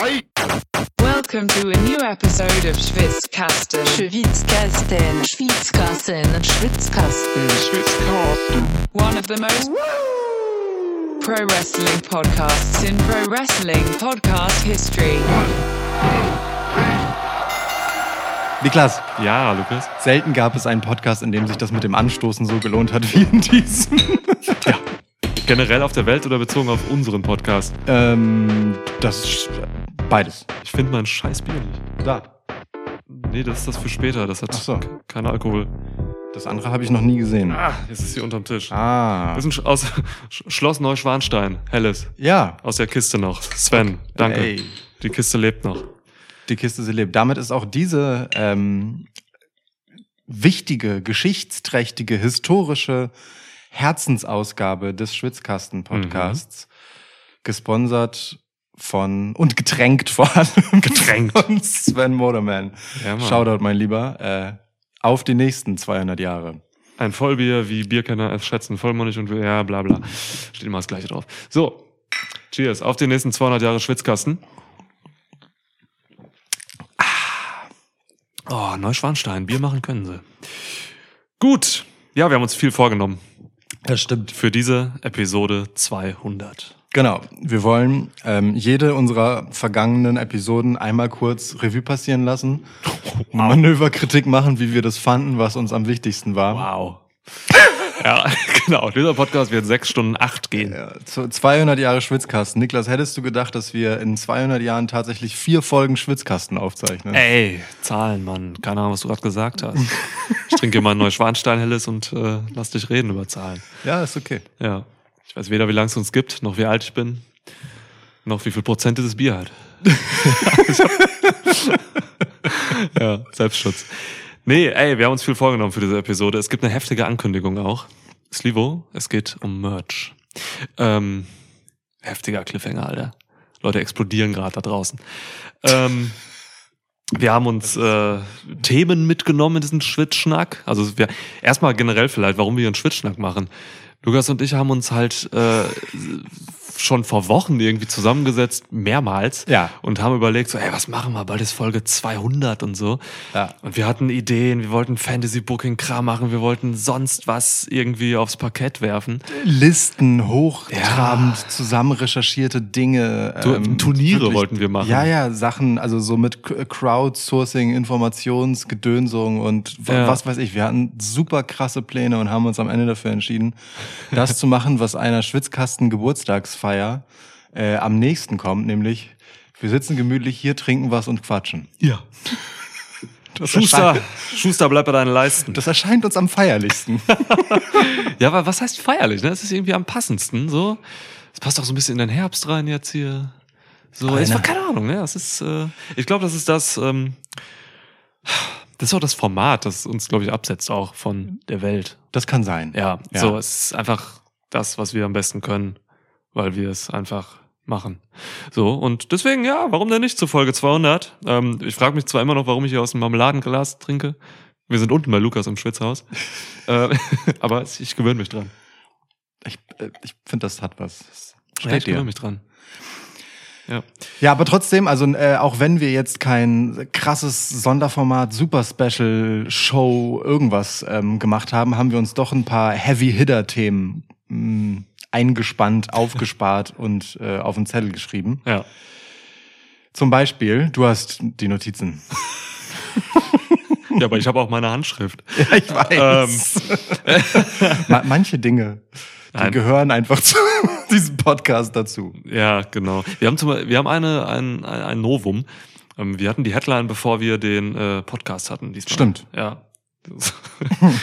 Welcome to a new episode of Schwitzkasten. Schwitzkasten, Schwitzkasten, Schwitzkasten. One of the most pro wrestling podcasts in pro wrestling podcast history. Niklas, Ja, Lukas. selten gab es einen Podcast, in dem sich das mit dem Anstoßen so gelohnt hat wie in diesem. Generell auf der Welt oder bezogen auf unseren Podcast? ähm, das ist beides. Ich finde mein scheiß Bier nicht. Da. Nee, das ist das für später. Das hat Ach so. keinen Alkohol. Das andere habe ich noch nie gesehen. Ah, jetzt ist sie unterm Tisch. Ah. Das ist ein Sch- aus Sch- Schloss Neuschwanstein. Helles. Ja. Aus der Kiste noch. Sven, danke. Ey. Die Kiste lebt noch. Die Kiste, sie lebt. Damit ist auch diese ähm, wichtige, geschichtsträchtige, historische Herzensausgabe des Schwitzkasten-Podcasts gesponsert von und getränkt vor allem Getränkt. von Sven Moderman. Ja, Mann. Shoutout, mein Lieber. Äh, auf die nächsten 200 Jahre. Ein Vollbier, wie Bierkenner es schätzen, vollmundig und ja, bla bla. Steht immer das Gleiche drauf. So, cheers. Auf die nächsten 200 Jahre Schwitzkasten. Ah. Oh, Neuschwanstein. Bier machen können sie. Gut. Ja, wir haben uns viel vorgenommen Das stimmt. für diese Episode 200. Genau. Wir wollen ähm, jede unserer vergangenen Episoden einmal kurz Revue passieren lassen. Manöverkritik machen, wie wir das fanden, was uns am wichtigsten war. Wow. Ja, genau. Dieser Podcast wird sechs Stunden acht gehen. Ja, zu 200 Jahre Schwitzkasten. Niklas, hättest du gedacht, dass wir in 200 Jahren tatsächlich vier Folgen Schwitzkasten aufzeichnen? Ey, Zahlen, Mann. Keine Ahnung, was du gerade gesagt hast. Ich trinke mal ein Neuschwanstein helles und äh, lass dich reden über Zahlen. Ja, ist okay. Ja. Ich weiß weder, wie lange es uns gibt, noch wie alt ich bin, noch wie viel Prozent dieses Bier hat. ja, Selbstschutz. Nee, ey, wir haben uns viel vorgenommen für diese Episode. Es gibt eine heftige Ankündigung auch. Slivo, es geht um Merch. Ähm, heftiger Cliffhanger, Alter. Leute explodieren gerade da draußen. Ähm, wir haben uns äh, Themen mitgenommen in diesen Schwitzschnack. Also wir erstmal generell vielleicht, warum wir einen Schwitzschnack machen. Lukas und ich haben uns halt äh, schon vor Wochen irgendwie zusammengesetzt, mehrmals, Ja. und haben überlegt, so, ey, was machen wir? Bald ist Folge 200 und so. Ja. Und wir hatten Ideen, wir wollten Fantasy-Booking-Kram machen, wir wollten sonst was irgendwie aufs Parkett werfen. Listen, hochtrabend, zusammen recherchierte Dinge. ähm, Tu- Turniere wollten wir machen. Ja, ja, Sachen, also so mit K- Crowdsourcing, Informationsgedönsung und Ja. was weiß ich. Wir hatten super krasse Pläne und haben uns am Ende dafür entschieden, das zu machen, was einer Schwitzkasten-Geburtstagsfeier äh, am nächsten kommt, nämlich wir sitzen gemütlich hier, trinken was und quatschen. Ja. Das Schuster, Schuster, bleib bei deinen Leisten. das erscheint uns am feierlichsten. Ja, aber was heißt feierlich? Ne? Es ist irgendwie am passendsten. So, es passt auch so ein bisschen in den Herbst rein jetzt hier. So, ich war keine Ahnung. Ne, das ist. Äh, ich glaube, das ist das. Ähm, das ist auch das Format, das uns, glaube ich, absetzt auch von der Welt. Das kann sein. Ja, Ja. so, es ist einfach das, was wir am besten können, weil wir es einfach machen. So, und deswegen, ja, warum denn nicht zu Folge 200? Ähm, ich frage mich zwar immer noch, warum ich hier aus dem Marmeladenglas trinke. Wir sind unten bei Lukas im Schwitzhaus. äh, aber ich gewöhne mich dran. Ich, äh, ich finde, das hat was. Das Ja, Steht ich gewöhne mich dran. Ja. Ja, aber trotzdem, also äh, auch wenn wir jetzt kein krasses Sonderformat, Super Special Show irgendwas ähm, gemacht haben, haben wir uns doch ein paar Heavy Hitter Themen mh, eingespannt, aufgespart und äh, auf den Zettel geschrieben. Ja. Zum Beispiel, du hast die Notizen. Ja, aber ich habe auch meine Handschrift. Ja, ich weiß. Ma manche Dinge, die Nein. gehören einfach zu diesem Podcast dazu. Ja, genau. Wir haben zum wir haben eine, ein, ein, Novum. Ähm, Wir hatten die Headline, bevor wir den äh, Podcast hatten. Diesmal. Stimmt. Ja.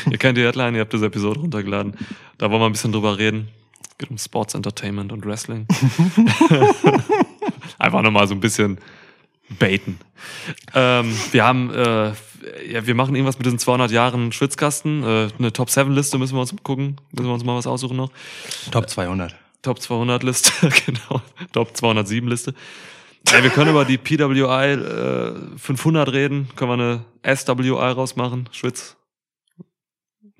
Ihr kennt die Headline, ihr habt diese Episode runtergeladen. Da wollen wir ein bisschen drüber reden. Es geht um Sports Entertainment und Wrestling. Einfach nochmal so ein bisschen baiten. Ähm, wir haben, äh, ja, wir machen irgendwas mit diesen 200 Jahren Schwitzkasten. Äh, eine Top 7 Liste müssen wir uns gucken. Müssen wir uns mal was aussuchen noch. Top 200. Top 200 Liste, genau. Top 207 Liste. Ey, wir können über die PWI äh, 500 reden. Können wir eine SWI rausmachen? Schwitz.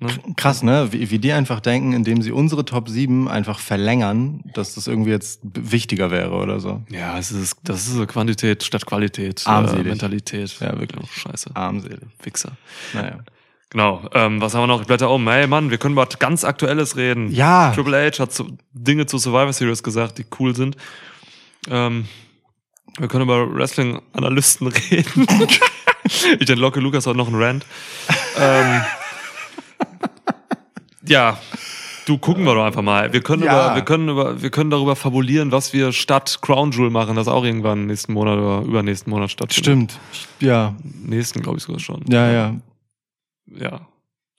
Ne? Krass, ne? Wie, wie die einfach denken, indem sie unsere Top 7 einfach verlängern, dass das irgendwie jetzt wichtiger wäre oder so. Ja, es ist, das ist so Quantität statt Qualität. Armselig. Äh, Mentalität. Ja, wirklich. Oh, scheiße. Armselig. Wichser. Naja. Genau. Ähm, was haben wir noch? Ich blätter um. Hey Mann, wir können über was ganz Aktuelles reden. Ja. Triple H hat so Dinge zu Survivor Series gesagt, die cool sind. Ähm, wir können über Wrestling-Analysten reden. ich entlocke Lukas heute noch einen Rant. ähm, ja, du gucken wir doch einfach mal. Wir können Ja. über, wir können über, wir können darüber fabulieren, was wir statt Crown Jewel machen, das auch irgendwann nächsten Monat oder übernächsten Monat stattfindet. Stimmt. Ja. Nächsten, glaube ich sogar schon. Ja, ja. Ja.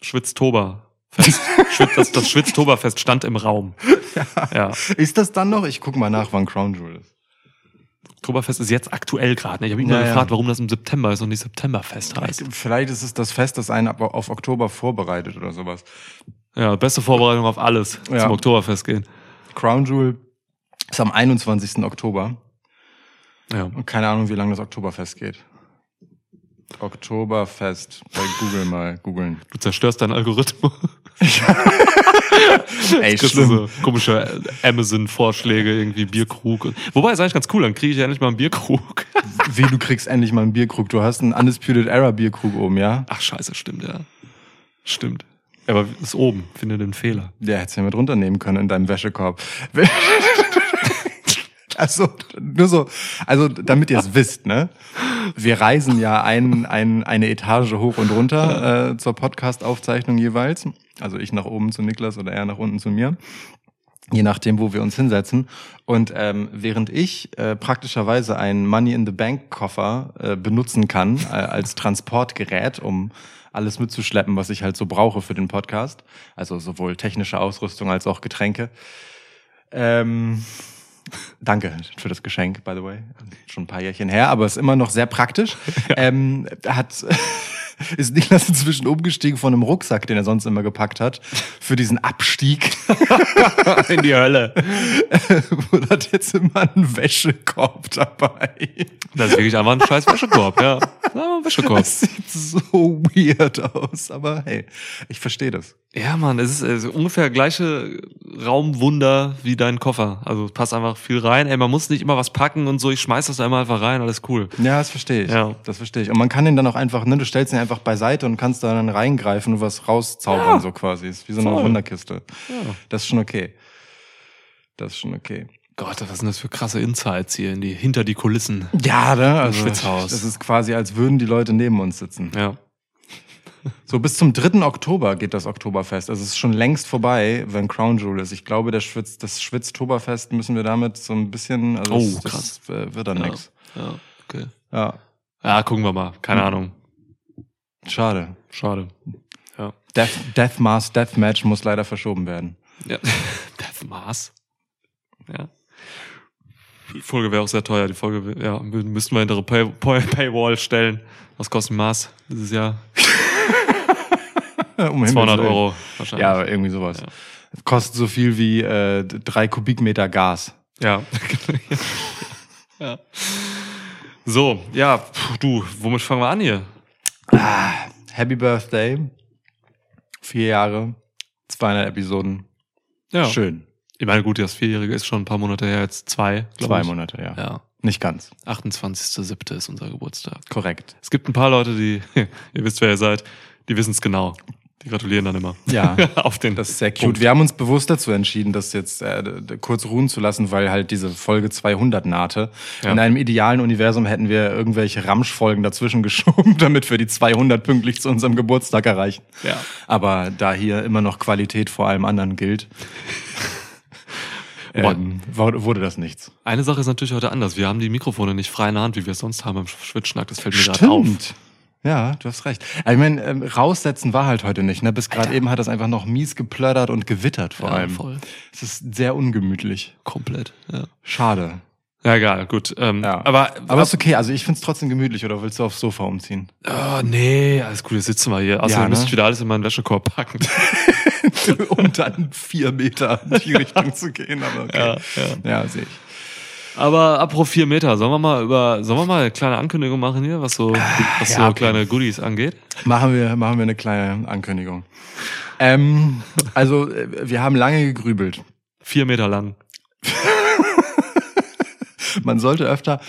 Schwitztober-Fest. Schwitz, das das Schwitztoberfest stand im Raum. Ja. Ist das dann noch? Ich guck mal nach, wann Crown Jewel ist. Oktoberfest ist jetzt aktuell gerade. ne? Ich habe ihn Ja, mal ja. gefragt, warum das im September ist und nicht Septemberfest heißt. Vielleicht ist es das Fest, das einen auf Oktober vorbereitet oder sowas. Ja, beste Vorbereitung auf alles Ja. zum Oktoberfest gehen. Crown Jewel ist am 21. Oktober. Ja. Und keine Ahnung, wie lange das Oktoberfest geht. Oktoberfest. Bei Google mal googeln. Du zerstörst deinen Algorithmus. Ey, Kriegst du so komische Amazon-Vorschläge, irgendwie Bierkrug. Wobei, ist eigentlich ganz cool, dann kriege ich ja endlich mal einen Bierkrug. Wie, du kriegst endlich mal einen Bierkrug. Du hast einen Undisputed Era Bierkrug oben, ja? Ach scheiße, stimmt, ja. Stimmt. Aber ist oben, finde den Fehler. Der hättest ja mit runternehmen können in deinem Wäschekorb. Also, nur so, also damit ihr es wisst, ne? Wir reisen ja ein, ein, eine Etage hoch und runter äh, zur Podcast-Aufzeichnung jeweils. Also ich nach oben zu Niklas oder er nach unten zu mir. Je nachdem, wo wir uns hinsetzen. Und ähm, während ich äh, praktischerweise einen Money in the Bank Koffer äh, benutzen kann äh, als Transportgerät, um alles mitzuschleppen, was ich halt so brauche für den Podcast, also sowohl technische Ausrüstung als auch Getränke. Ähm, danke für das Geschenk, by the way. Schon ein paar Jährchen her, aber ist immer noch sehr praktisch. Ähm, hat ist Niklas inzwischen umgestiegen von einem Rucksack, den er sonst immer gepackt hat, für diesen Abstieg. In die Hölle. und hat jetzt immer einen Wäschekorb dabei. Das ist wirklich einfach ein scheiß Wäschekorb, ja. ja Wäschekorb. Das sieht so weird aus, aber hey, ich verstehe das. Ja, Mann, es ist also ungefähr gleiche Raumwunder wie dein Koffer. Also passt einfach viel rein. Ey, man muss nicht immer was packen und so. Ich schmeiß das da immer einfach rein, alles cool. Ja, das verstehe ich. Ja. Das verstehe ich. Und man kann den dann auch einfach, ne, du stellst ihn einfach beiseite und kannst da dann reingreifen und was rauszaubern, Ja. so quasi. Ist wie so eine Voll. Wunderkiste. Ja. Das ist schon okay. Das ist schon okay. Gott, was sind das für krasse Insights hier in die, hinter die Kulissen. Ja, ne? Also, Schwitzhaus. Das ist quasi, als würden die Leute neben uns sitzen. Ja. So bis zum 3. Oktober geht das Oktoberfest. Also es ist schon längst vorbei, wenn Crown Jewel ist. Ich glaube, der Schwitz, das Schwitztoberfest müssen wir damit so ein bisschen, also Oh, das, krass. das wird dann Ja. nix. Ja, okay. Ja, Ja, gucken wir mal. Keine Hm. Ahnung. schade. Schade. Ja. Death, Death Mass Deathmatch muss leider verschoben werden. ja. Death Mars. Ja. Die Folge wäre auch sehr teuer. Die Folge, ja, mü- müssten wir hinter Pay Pay Paywall stellen. Was kostet Maß dieses Jahr? um Himmels 200 Willen. Euro wahrscheinlich. Ja, irgendwie sowas. Ja. Kostet so viel wie äh, drei Kubikmeter Gas. Ja. ja. So, ja, puh, du, womit fangen wir an hier? Happy Birthday. Vier Jahre, 200 Episoden. Ja. Schön. Ich meine, gut, das Vierjährige ist schon ein paar Monate her, jetzt zwei. Zwei ich. Monate, ja. Ja. Nicht ganz. 28.07. ist unser Geburtstag. Korrekt. Es gibt ein paar Leute, die, ihr wisst, wer ihr seid, die wissen es genau. Die gratulieren dann immer. Ja. Auf den. Das ist sehr cute. Punkt. Wir haben uns bewusst dazu entschieden, das jetzt äh, kurz ruhen zu lassen, weil halt diese Folge 200 nahte. Ja. In einem idealen Universum hätten wir irgendwelche Ramschfolgen dazwischen geschoben, damit wir die 200 pünktlich zu unserem Geburtstag erreichen. Ja. Aber da hier immer noch Qualität vor allem anderen gilt, ähm, wurde das nichts. Eine Sache ist natürlich heute anders. Wir haben die Mikrofone nicht frei in der Hand, wie wir es sonst haben im Schwitzschnack. Das fällt mir gerade auf. Ja, du hast recht. Ich meine, ähm, raussetzen war halt heute nicht. Ne? Bis gerade eben hat das einfach noch mies geplördert und gewittert vor Ja, allem. voll. Es ist sehr ungemütlich. Komplett. Ja. Schade. Ja, egal, gut. Ähm, Ja. Aber, Aber ist okay, also ich find's trotzdem gemütlich, oder willst du aufs Sofa umziehen? oh, nee, alles gut, jetzt sitzen wir hier. Außerdem Ja, ne? müsste ich wieder alles in meinen Wäschekorb packen. um dann vier Meter in die Richtung zu gehen, aber okay. Ja, Ja, ja. sehe ich. Aber apropos vier Meter, sollen wir mal über, sollen wir mal eine kleine Ankündigung machen hier, was so, was ja, so kleine Goodies angeht? Machen wir, machen wir eine kleine Ankündigung. Ähm, also, äh, wir haben lange gegrübelt. Vier Meter lang. Man sollte öfter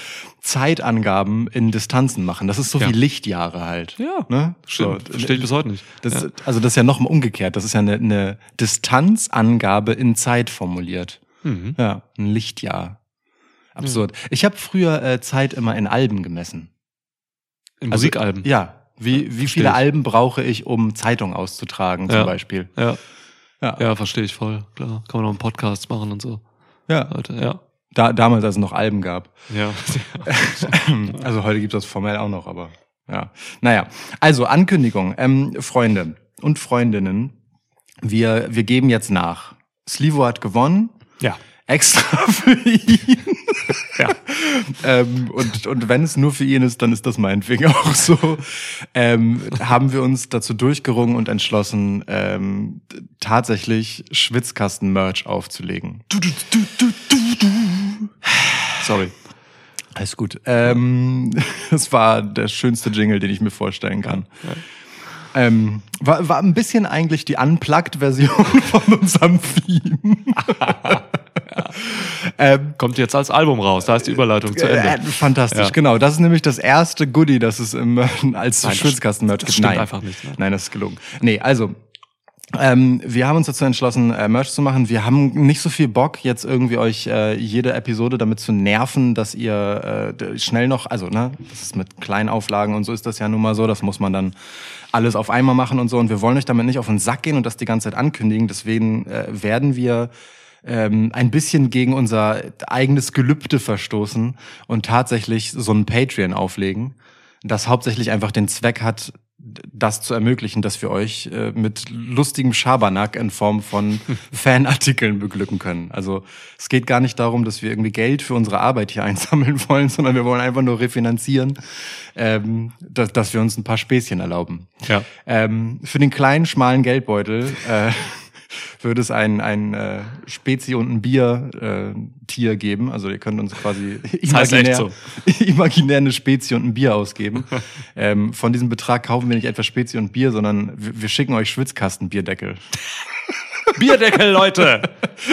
Zeitangaben in Distanzen machen. Das ist so Ja. wie Lichtjahre halt. Ja, Ne? Stimmt. So, Verstehe ich bis heute nicht. Das, ja. Also das ist ja noch mal umgekehrt. Das ist ja eine, eine Distanzangabe in Zeit formuliert. Mhm. Ja, ein Lichtjahr. Absurd. Ich habe früher äh, Zeit immer in Alben gemessen. In Also, Musikalben. Ja. Wie, wie viele ich. Alben brauche ich, um Zeitung auszutragen, zum Ja. Beispiel? Ja. Ja. Ja, verstehe ich voll. Klar. Kann man noch einen Podcast machen und so. ja. Heute, ja. Da, damals, als es noch Alben gab. Ja. Also heute gibt es das formell auch noch, aber ja. Naja, also Ankündigung. Ähm, Freunde und Freundinnen, wir, wir geben jetzt nach. Slivo hat gewonnen. ja. Extra für ihn. Ja. ähm, und, und wenn es nur für ihn ist, dann ist das meinetwegen auch so. Ähm, haben wir uns dazu durchgerungen und entschlossen, ähm, tatsächlich Schwitzkasten-Merch aufzulegen. Sorry. Alles gut. Ähm, das war der schönste Jingle, den ich mir vorstellen kann. Ähm, war, war ein bisschen eigentlich die Unplugged-Version von unserem Theme. Ähm, Kommt jetzt als Album raus. Da ist die Überleitung zu Ende. äh, fantastisch, Ja. genau. Das ist nämlich das erste Goodie, das es im, als Nein, das- Schwitzkasten-Merch gibt. stimmt Nein. einfach nicht, nein. Nein, das ist gelungen. Nee, also, ähm, wir haben uns dazu entschlossen, äh, Merch zu machen. Wir haben nicht so viel Bock, jetzt irgendwie euch äh, jede Episode damit zu nerven, dass ihr äh, schnell noch, also ne, das ist mit Kleinauflagen und so ist das ja nun mal so, das muss man dann alles auf einmal machen und so. Und wir wollen euch damit nicht auf den Sack gehen und das die ganze Zeit ankündigen. Deswegen äh, werden wir ähm, ein bisschen gegen unser eigenes Gelübde verstoßen und tatsächlich so ein Patreon auflegen, das hauptsächlich einfach den Zweck hat, das zu ermöglichen, dass wir euch äh, mit lustigem Schabernack in Form von Fanartikeln beglücken können. Also es geht gar nicht darum, dass wir irgendwie Geld für unsere Arbeit hier einsammeln wollen, sondern wir wollen einfach nur refinanzieren, ähm, dass, dass wir uns ein paar Späßchen erlauben. Ja. Ähm, für den kleinen, schmalen Geldbeutel äh, würde es ein, ein äh, Spezi und ein Bier-Tier äh, Tier geben. Also ihr könnt uns quasi imaginär, imaginär eine Spezi und ein Bier ausgeben. ähm, von diesem Betrag kaufen wir nicht etwa Spezi und Bier, sondern wir, wir schicken euch Schwitzkastenbierdeckel. Bierdeckel, Leute!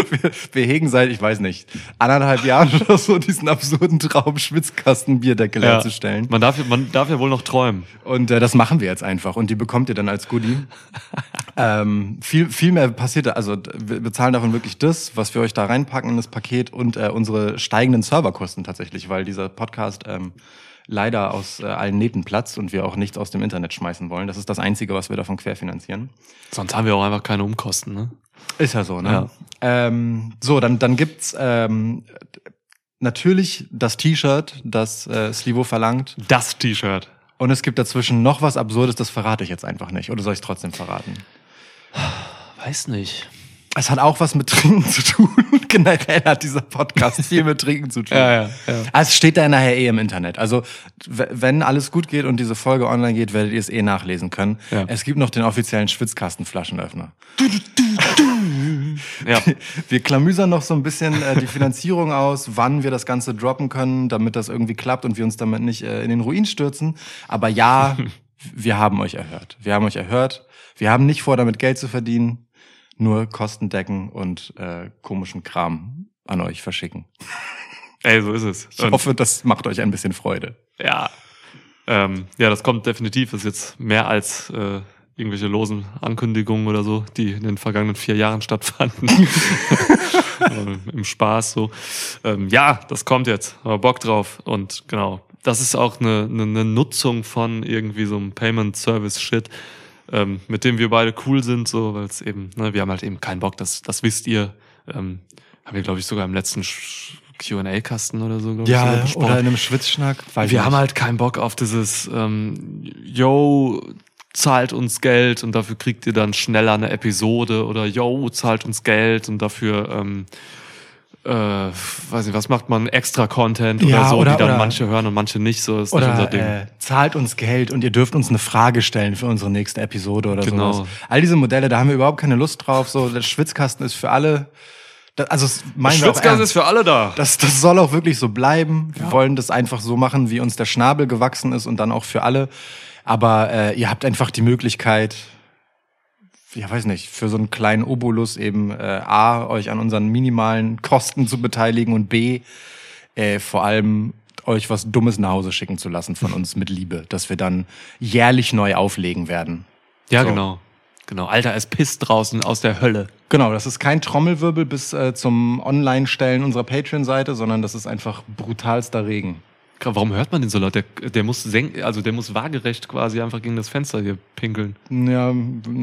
Wir, wir hegen seit, ich weiß nicht, anderthalb Jahren oder so diesen absurden Traum, Schwitzkastenbierdeckel herzustellen. Man darf, man darf ja wohl noch träumen. Und äh, das machen wir jetzt einfach. Und die bekommt ihr dann als Goodie. ähm, viel, viel mehr passiert da. Also wir bezahlen davon wirklich das, was wir euch da reinpacken in das Paket und äh, unsere steigenden Serverkosten tatsächlich, weil dieser Podcast ähm, leider aus äh, allen Nähten platzt und wir auch nichts aus dem Internet schmeißen wollen. Das ist das Einzige, was wir davon querfinanzieren. Sonst haben wir auch einfach keine Umkosten, ne? Ist ja so, ne? Ja. Ähm, so, dann, dann gibt's ähm, natürlich das T-Shirt, das äh, Slivo verlangt. Das T-Shirt. Und es gibt dazwischen noch was Absurdes, das verrate ich jetzt einfach nicht. Oder soll ich es trotzdem verraten? Weiß nicht. Es hat auch was mit Trinken zu tun. Generell hat dieser Podcast viel mit Trinken zu tun. Ja, ja, ja. Ah, Es steht da nachher eh im Internet. Also, wenn alles gut geht und diese Folge online geht, werdet ihr es eh nachlesen können. Ja. Es gibt noch den offiziellen Schwitzkastenflaschenöffner. Ja. Wir klamüsern noch so ein bisschen äh, die Finanzierung aus, wann wir das Ganze droppen können, damit das irgendwie klappt und wir uns damit nicht äh, in den Ruin stürzen. Aber ja, wir haben euch erhört. Wir haben euch erhört. Wir haben nicht vor, damit Geld zu verdienen, nur Kosten decken und äh, komischen Kram an euch verschicken. Ey, so ist es. Ich hoffe, das macht euch ein bisschen Freude. Ja. Ähm, ja, das kommt definitiv. Das ist jetzt mehr als äh, irgendwelche losen Ankündigungen oder so, die in den vergangenen vier Jahren stattfanden. Ähm, Im Spaß so. Ähm, ja, das kommt jetzt. Aber Bock drauf. Und genau, das ist auch eine, eine, eine Nutzung von irgendwie so einem Payment-Service-Shit, ähm, mit dem wir beide cool sind, so, weil es eben, ne, wir haben halt eben keinen Bock, das, das wisst ihr. Ähm, haben wir, glaube ich, sogar im letzten Sch- QA-Kasten oder so, glaube ich, sogar besprochen. oder in einem Schwitzschnack. Wir nicht. haben halt keinen Bock auf dieses, ähm, yo, zahlt uns Geld und dafür kriegt ihr dann schneller eine Episode oder yo, zahlt uns Geld und dafür, ähm, äh, weiß nicht, was macht man, extra Content oder Ja, so, oder- die dann oder- manche hören und manche nicht, so ist nicht unser Oder Ding. äh, zahlt uns Geld und ihr dürft uns eine Frage stellen für unsere nächste Episode oder Genau. sowas. All diese Modelle, da haben wir überhaupt keine Lust drauf. So, der Schwitzkasten ist für alle. Das, also Schwitzgas ernst. ist für alle da. Das, das soll auch wirklich so bleiben. Wir wollen das einfach so machen, wie uns der Schnabel gewachsen ist und dann auch für alle. Aber äh, ihr habt einfach die Möglichkeit, ja weiß nicht, für so einen kleinen Obolus eben äh, A, euch an unseren minimalen Kosten zu beteiligen und B, äh, vor allem euch was Dummes nach Hause schicken zu lassen von uns mit Liebe, dass wir dann jährlich neu auflegen werden. Ja, So. genau. Genau. Alter, es pisst draußen aus der Hölle. Genau, das ist kein Trommelwirbel bis äh, zum Online-Stellen unserer Patreon-Seite, sondern das ist einfach brutalster Regen. Warum hört man den so laut? Der, der muss senk, also der muss waagerecht quasi einfach gegen das Fenster hier pinkeln. Ja,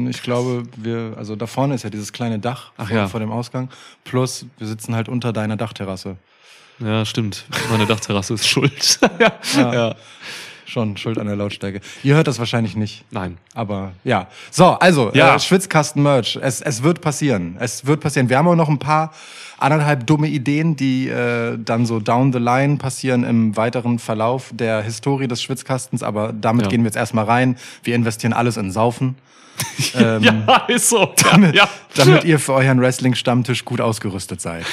ich glaube, wir, also da vorne ist ja dieses kleine Dach Ach vor, ja. vor dem Ausgang. Plus, wir sitzen halt unter deiner Dachterrasse. Ja, stimmt. Meine Dachterrasse ist schuld. ja. Ja. ja. Schon schuld an der Lautstärke. Ihr hört das wahrscheinlich nicht. Nein. Aber ja. So, also, Ja. äh, Schwitzkasten-Merch. Es, es wird passieren. Es wird passieren. Wir haben auch noch ein paar anderthalb dumme Ideen, die äh, dann so down the line passieren im weiteren Verlauf der Historie des Schwitzkastens. Aber damit Ja. gehen wir jetzt erstmal rein. Wir investieren alles in Saufen. ähm, Ja, ist so. damit, ja. damit ihr für euren Wrestling-Stammtisch gut ausgerüstet seid.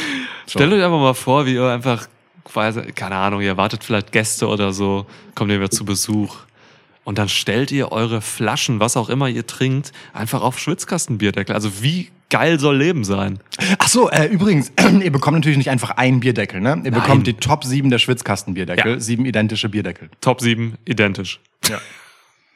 So. Stellt euch einfach mal vor, wie ihr einfach quasi, keine Ahnung, ihr erwartet vielleicht Gäste oder so, kommt ihr wieder zu Besuch. Und dann stellt ihr eure Flaschen, was auch immer ihr trinkt, einfach auf Schwitzkastenbierdeckel. Also wie geil soll Leben sein? Ach so, äh, übrigens, ihr bekommt natürlich nicht einfach einen Bierdeckel, ne? Ihr bekommt die Top 7 der Schwitzkastenbierdeckel, Ja. sieben identische Bierdeckel. Top 7, identisch. Ja.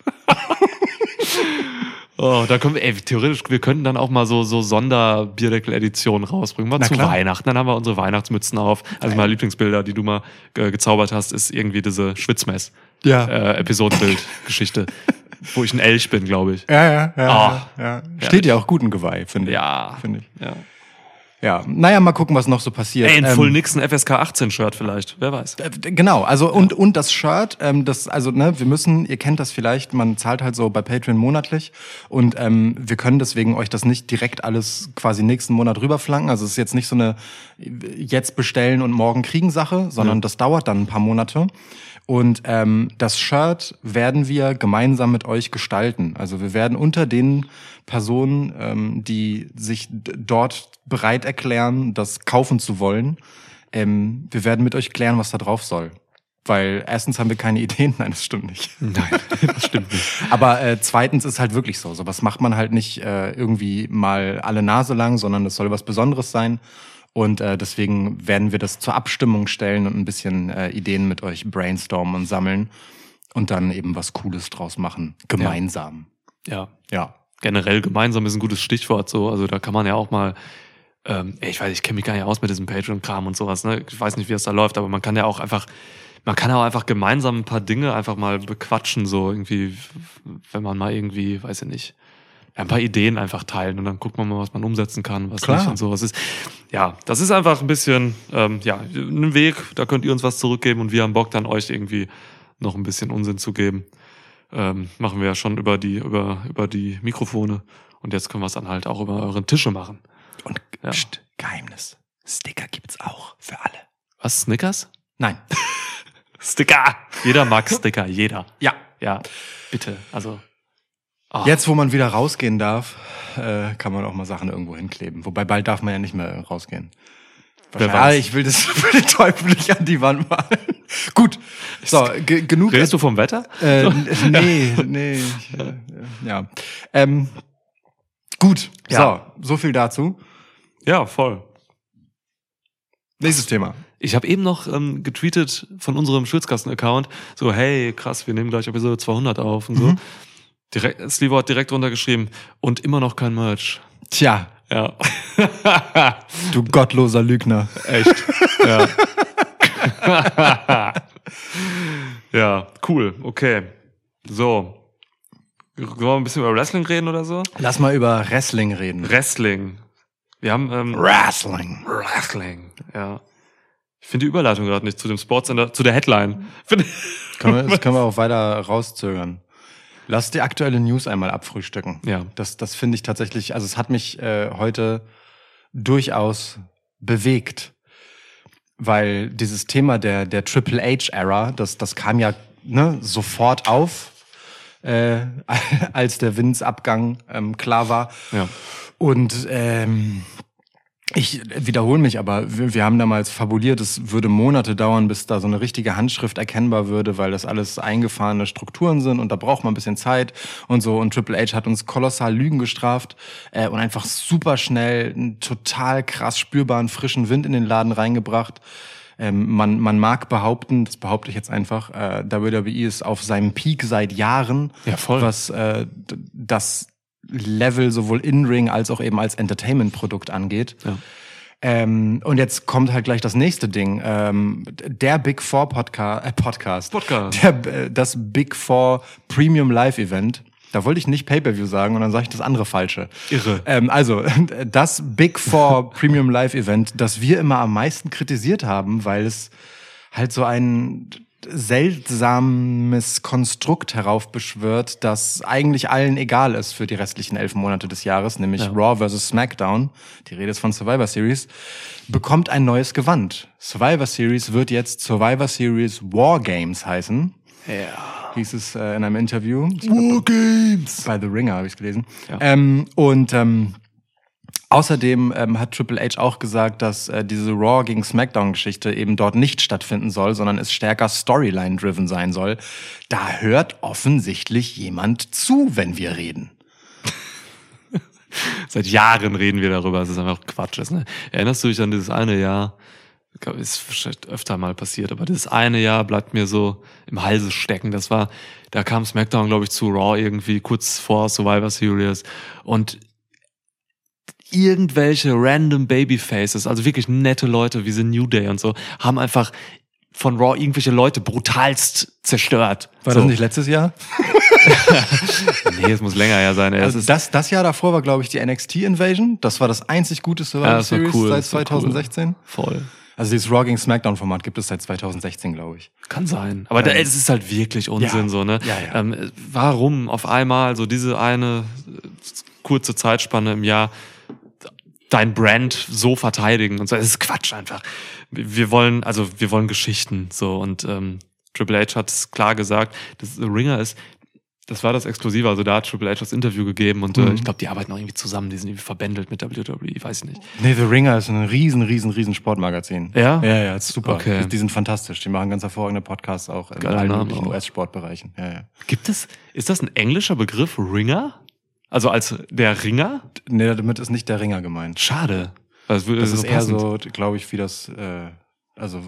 Oh, da können wir, ey, theoretisch, wir könnten dann auch mal so, so Sonderbierdeckel-Editionen rausbringen. Mal Na zu klar. Weihnachten, dann haben wir unsere Weihnachtsmützen auf. Also meine Lieblingsbilder, die du mal äh, gezaubert hast, ist irgendwie diese Schwitzmess. Ja. Äh, Episodenbild-Geschichte. wo ich ein Elch bin, glaube ich. Ja, ja, ja. Ah. ja. Steht ja auch gut ein Geweih, finde ich. Ja. Finde ich. Ja. Ja. Naja, mal gucken, was noch so passiert. Ey, ein Ähm, Full Nixon FSK 18 Shirt vielleicht. Wer weiß. Genau, also und und das Shirt, ähm, das also ne, wir müssen, ihr kennt das vielleicht, man zahlt halt so bei Patreon monatlich und ähm, wir können deswegen euch das nicht direkt alles quasi nächsten Monat rüberflanken. Also es ist jetzt nicht so eine äh, jetzt bestellen und morgen kriegen Sache, sondern Ja. das dauert dann ein paar Monate. Und ähm, das Shirt werden wir gemeinsam mit euch gestalten. Also wir werden unter den Personen, ähm, die sich dort bereit erklären, das kaufen zu wollen, ähm, wir werden mit euch klären, was da drauf soll. Weil erstens haben wir keine Ideen, nein, das stimmt nicht. Nein, das stimmt nicht. Aber äh, zweitens ist halt wirklich so. Sowas macht man halt nicht äh, irgendwie mal alle Nase lang, sondern das soll was Besonderes sein. Und äh, deswegen werden wir das zur Abstimmung stellen und ein bisschen äh, Ideen mit euch brainstormen und sammeln und dann eben was Cooles draus machen. Gemeinsam. Ja. Ja. Generell gemeinsam ist ein gutes Stichwort so. Also da kann man ja auch mal, ähm, ich weiß, ich kenne mich gar nicht aus mit diesem Patreon-Kram und sowas. Ne? Ich weiß nicht, wie es da läuft, aber man kann ja auch einfach, man kann ja auch einfach gemeinsam ein paar Dinge einfach mal bequatschen, so irgendwie, wenn man mal irgendwie, weiß ich nicht, ja, ein paar Ideen einfach teilen und dann guckt man mal, was man umsetzen kann, was Klar. nicht und so. Es ist, ja, das ist einfach ein bisschen, ähm, ja, ein Weg, da könnt ihr uns was zurückgeben und wir haben Bock dann euch irgendwie noch ein bisschen Unsinn zu geben. Ähm, machen wir ja schon über die, über, über die Mikrofone und jetzt können wir es dann halt auch über euren Tische machen. Und Ja. pst, Geheimnis. Sticker gibt's auch für alle. Was, Snickers? Nein. Sticker! Jeder mag Sticker, jeder. Ja. Ja, bitte, also. Ah, Jetzt, wo man wieder rausgehen darf, äh, kann man auch mal Sachen irgendwo hinkleben. Wobei bald darf man ja nicht mehr rausgehen. Ah, ich will das will den Teufel nicht an die Wand malen. Gut, so, ge genug. Redest du vom Wetter? Äh, nee, nee. Ich, äh, ja. Ähm, gut, Ja. so, so viel dazu. Ja, voll. Nächstes Thema. Ich habe eben noch ähm, getweetet von unserem Schwitzkasten-Account, so, hey, krass, wir nehmen gleich Episode 200 auf und so. Mhm. Direkt, Slivo hat direkt runtergeschrieben und immer noch kein Merch. Tja, Ja, du gottloser Lügner. echt. ja. ja, cool, okay. So. Sollen wir ein bisschen über Wrestling reden oder so? Lass mal über Wrestling reden. Wrestling. Wir haben ähm, Wrestling. Wrestling, ja. Ich finde die Überleitung gerade nicht zu dem Sportsender, zu der Headline. Können wir, das können wir auch weiter rauszögern. Lass die aktuelle News einmal abfrühstücken. Ja. Das, das finde ich tatsächlich, also es hat mich äh, heute durchaus bewegt, weil dieses Thema der, der Triple H-Ära, das, das kam ja ne, sofort auf, äh, als der Vince-Abgang ähm, klar war. Ja. Und ähm, Ich wiederhole mich, aber wir, wir haben damals fabuliert, es würde Monate dauern, bis da so eine richtige Handschrift erkennbar würde, weil das alles eingefahrene Strukturen sind und da braucht man ein bisschen Zeit und so. Und Triple H hat uns kolossal Lügen gestraft äh, und einfach super schnell einen total krass spürbaren frischen Wind in den Laden reingebracht. Ähm, man, man mag behaupten, das behaupte ich jetzt einfach, äh, WWE ist auf seinem Peak seit Jahren, Ja, voll. was äh, das Level sowohl in-Ring als auch eben als Entertainment-Produkt angeht. Ja. Ähm, und jetzt kommt halt gleich das nächste Ding. Ähm, der Big Four Podca äh, Podcast. Podcast. Der, äh, das Big Four Premium Live Event. Da wollte ich nicht Pay-Per-View sagen und dann sage ich das andere falsche. Irre. Ähm, also, das Big Four Premium Live Event, das wir immer am meisten kritisiert haben, weil es halt so ein seltsames Konstrukt heraufbeschwört, das eigentlich allen egal ist für die restlichen elf Monate des Jahres, nämlich Ja. Raw vs. SmackDown, die Rede ist von Survivor Series, bekommt ein neues Gewand. Survivor Series wird jetzt Survivor Series War Games heißen. Ja. Hieß es äh, in einem Interview. War Games! Bei The Ringer habe ich es gelesen. Ähm, und ähm, Außerdem ähm, hat Triple H auch gesagt, dass äh, diese Raw gegen SmackDown-Geschichte eben dort nicht stattfinden soll, sondern es stärker Storyline-driven sein soll. Da hört offensichtlich jemand zu, wenn wir reden. Seit Jahren reden wir darüber, es ist einfach Quatsch. Ne? Erinnerst du dich an dieses eine Jahr? Ich glaub, Ist vielleicht öfter mal passiert, aber dieses eine Jahr bleibt mir so im Halse stecken. Das war, da kam SmackDown, glaube ich, zu Raw irgendwie kurz vor Survivor Series und irgendwelche random Babyfaces, also wirklich nette Leute wie The New Day und so, haben einfach von Raw irgendwelche Leute brutalst zerstört. War so. das nicht letztes Jahr? Nee, es muss länger her sein. Also das, das Jahr davor war, glaube ich, die NXT Invasion. Das war das einzig gute Survivor Ja, Series cool, seit das war cool. 2016. voll. Also dieses Raw gegen SmackDown-Format gibt es seit 2016, glaube ich. Kann sein. Aber Ähm, es ist halt wirklich Unsinn, ja. so, ne? Ja, ja. Ähm, warum auf einmal so diese eine kurze Zeitspanne im Jahr dein Brand so verteidigen und so? Es ist Quatsch einfach. Wir wollen, also wir wollen Geschichten, so, und ähm, Triple H hat es klar gesagt, dass The Ringer ist, das war das Exklusive, also da hat Triple H das Interview gegeben und äh, Mhm. ich glaube, die arbeiten auch irgendwie zusammen, die sind irgendwie verbändelt mit WWE, weiß ich nicht. Nee, The Ringer ist ein riesen, riesen, riesen Sportmagazin. Ja? Ja, ja, ist super. Okay. Die sind fantastisch. Die machen ganz hervorragende Podcasts auch in Geiler allen Name möglichen. US-Sportbereichen. Ja, ja. Gibt es, ist das ein englischer Begriff, Ringer? Also als der Ringer? Nee, damit ist nicht der Ringer gemeint. Schade. Das so ist eher so, glaube ich, wie das, äh, also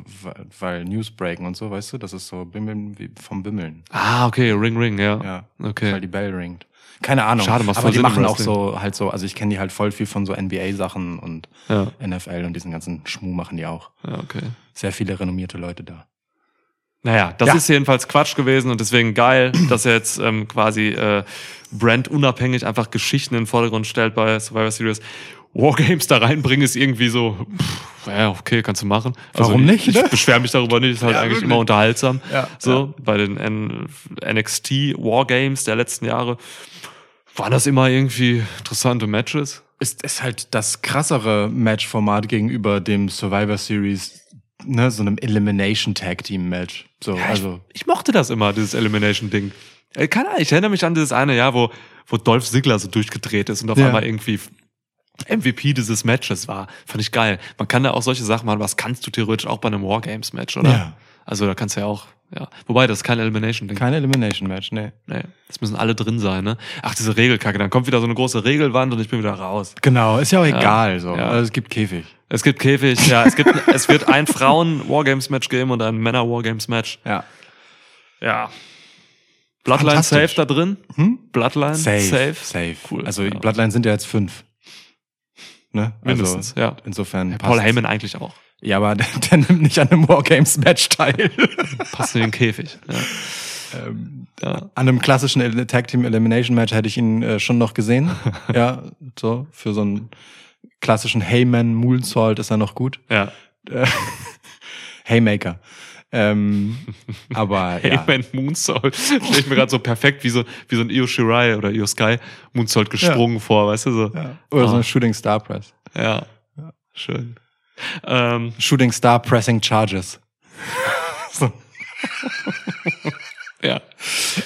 weil- Newsbreaken und so, weißt du, das ist so Bimmeln wie vom Bimmeln. Ah, okay, Ring Ring, ja. Ja, Okay. weil die Bell ringt. Keine Ahnung. Schade, macht aber die Sinn machen auch so halt so, also ich kenne die halt voll viel von so NBA-Sachen und Ja, NFL und diesen ganzen Schmuh machen die auch. ja, okay. Sehr viele renommierte Leute da. Naja, das Ja. ist jedenfalls Quatsch gewesen und deswegen geil, dass er jetzt ähm, quasi äh, brandunabhängig einfach Geschichten in den Vordergrund stellt bei Survivor Series. Wargames da reinbringen ist irgendwie so, pff, ja, okay, kannst du machen. Warum ich, nicht, Ich ne? beschwere mich darüber nicht, ist halt Ja, eigentlich wirklich. immer unterhaltsam. Ja, so, bei den N NXT Wargames der letzten Jahre waren das immer irgendwie interessante Matches. ist, ist halt das krassere Matchformat gegenüber dem Survivor Series, ne, so einem Elimination Tag Team Match. So, Ja, also. ich, ich mochte das immer, dieses Elimination-Ding. Äh, Keine Ahnung, ich erinnere mich an dieses eine Jahr, wo, wo Dolph Ziggler so durchgedreht ist und auf Ja. einmal irgendwie MVP dieses Matches war. Fand ich geil. Man kann da auch solche Sachen machen, was kannst du theoretisch auch bei einem Wargames-Match, oder? Ja. Also da kannst du ja auch, ja. Wobei, das ist kein Elimination-Ding. Kein Elimination Match, nee. Nee, das müssen alle drin sein, ne? Ach, diese Regelkacke, dann kommt wieder so eine große Regelwand und ich bin wieder raus. Genau, ist ja auch egal, so. Ja. Also, es gibt Käfig. Es gibt Käfig, ja, es gibt, es wird ein Frauen-Wargames-Match geben und ein Männer-Wargames-Match. Ja. Ja. Bloodline safe da drin? Hm? Bloodline Safe. safe? Safe. Cool. Also, Ja. Bloodline sind ja jetzt fünf. Ne? Mindestens, also, ja. Insofern. Paul passt's. Heyman eigentlich auch. Ja, aber der, der nimmt nicht an einem Wargames Match teil. Passt in den Käfig. Ja. ähm, Ja. An einem klassischen Tag Team Elimination Match hätte ich ihn äh, schon noch gesehen. ja, so für so einen klassischen Heyman Moonsault ist er noch gut. ja. Äh, Haymaker. Ähm, aber ja. Heyman Moonsault. Stell ich mir gerade so perfekt wie so, wie so ein Io Shirai oder Io Sky Moonsault gesprungen vor, weißt du so. ja. Oder so Ah. eine Shooting Star Press. Ja. Schön. Ähm, Shooting Star Pressing Charges. so. Ja.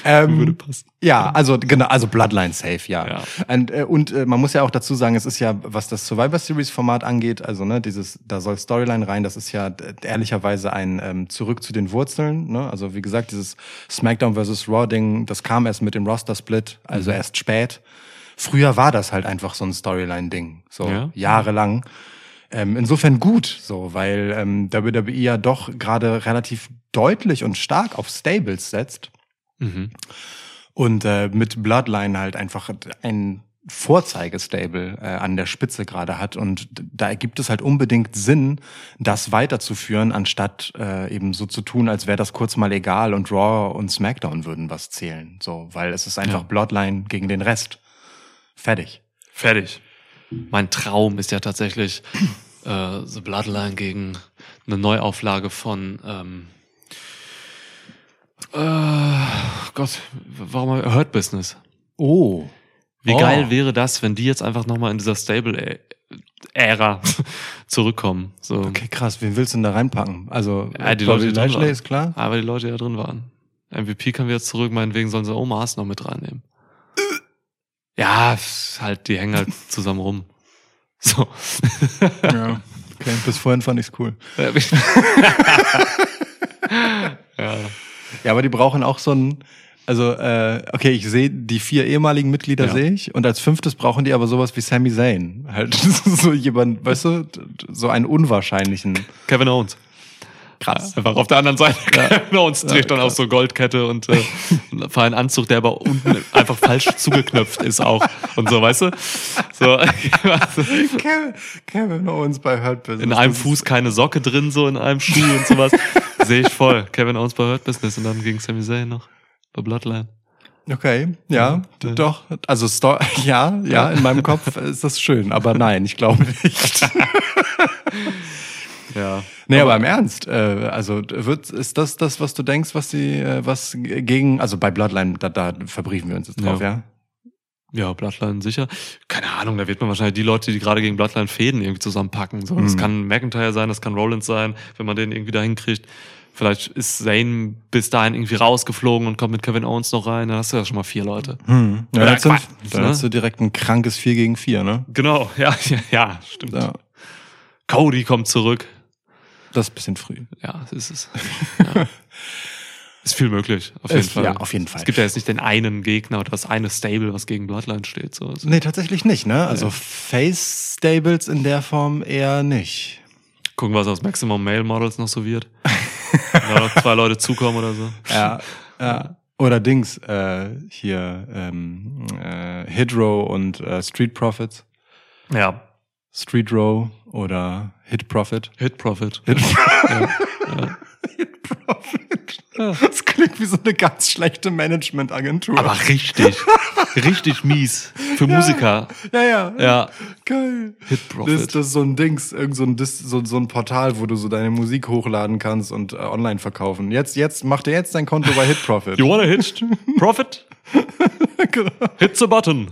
Ähm, Würde passen. Ja, also genau, also Bloodline safe, ja. Ja. Und, äh, und äh, man muss ja auch dazu sagen, es ist ja, was das Survivor Series Format angeht, also ne, dieses, da soll Storyline rein, das ist ja äh, ehrlicherweise ein ähm, zurück zu den Wurzeln. Ne? Also wie gesagt, dieses SmackDown vs. Raw Ding, das kam erst mit dem Roster Split, also Mhm. erst spät. Früher war das halt einfach so ein Storyline-Ding, so Ja. jahrelang. Ähm, insofern gut, so, weil ähm, WWE ja doch gerade relativ deutlich und stark auf Stables setzt Mhm. und äh, mit Bloodline halt einfach ein Vorzeigestable äh, an der Spitze gerade hat und da ergibt es halt unbedingt Sinn, das weiterzuführen, anstatt äh, eben so zu tun, als wäre das kurz mal egal und Raw und SmackDown würden was zählen, so, weil es ist einfach Ja. Bloodline gegen den Rest. Fertig. Fertig. Mein Traum ist ja tatsächlich äh, The Bloodline gegen eine Neuauflage von ähm, äh, Gott, warum Hurt Business? Oh. Wie Oh. geil wäre das, wenn die jetzt einfach nochmal in dieser Stable-Ära zurückkommen? So. Okay, krass. Wen willst du denn da reinpacken? Also, Ja, die Leute, die drin waren. ist klar. Aber die Leute, die da drin waren. MVP können wir jetzt zurück, meinetwegen sollen sie Omas noch mit reinnehmen. Ja, ist halt, die hängen halt zusammen rum. So. Ja. Okay, bis vorhin fand ich's cool. ja. Ja, aber die brauchen auch so ein, also äh, okay, ich sehe die vier ehemaligen Mitglieder Ja. sehe ich und als fünftes brauchen die aber sowas wie Sami Zayn, halt so jemand, weißt du, so einen unwahrscheinlichen. Kevin Owens. Krass. Einfach auf der anderen Seite. Kevin Owens trägt dann auch so Goldkette und äh, einen Anzug, der aber unten einfach falsch zugeknöpft ist auch. Und so, weißt du? So, Kevin, Kevin Owens bei Hurt Business. in einem Fuß keine Socke drin, so in einem Schuh und sowas. Sehe ich voll. Kevin Owens bei Hurt Business und dann gegen Sami Zayn noch. Bei Bloodline. Okay, ja, Ja. doch. Also Sto ja, ja, in meinem Kopf ist das schön, aber nein, ich glaube nicht. Ja. Nee, aber, im Ernst, äh, also wird, ist das das, was du denkst, was die, äh, was gegen, also bei Bloodline, da, da verbriefen wir uns jetzt drauf, ja? Ja, Bloodline sicher. Keine Ahnung, da wird man wahrscheinlich die Leute, die gerade gegen Bloodline fäden, irgendwie zusammenpacken. So, Das Mhm. kann McIntyre sein, das kann Rollins sein, wenn man den irgendwie dahin kriegt. Vielleicht ist Zayn bis dahin irgendwie rausgeflogen und kommt mit Kevin Owens noch rein. Dann hast du ja schon mal vier Leute. Hm. Ja, dann, sind, dann ne? hast du direkt ein krankes 4 gegen 4, ne? Genau, ja, ja, ja stimmt. Ja, Cody kommt zurück. Das ist ein bisschen früh. Ja, das ist es. Ja. ist viel möglich, auf jeden Ist- Fall. ja, auf jeden Fall. Es gibt ja jetzt nicht den einen Gegner oder das eine Stable, was gegen Bloodline steht. So. Also, Nee, tatsächlich nicht, ne? Also Face-Stables in der Form eher nicht. Gucken, was aus Maximum Male Models noch so wird. Wenn da noch zwei Leute zukommen oder so. Ja, ja. Oder Dings, äh, hier, ähm, äh, Hydro und äh, Street Profits. Ja. Street Row oder Hit Profit. Hit Profit. Hit, Ja, ja. Hit Profit. Das klingt wie so eine ganz schlechte Managementagentur. Aber richtig. richtig mies. Für Musiker. ja, ja. Ja. Geil. Hit Das, Profit. das ist so ein Dings, irgend so ein, Dis, so, so ein Portal, wo du so deine Musik hochladen kannst und äh, online verkaufen. Jetzt, jetzt, mach dir jetzt dein Konto bei Hit Profit. You wanna hit Profit? Genau. Hit the button.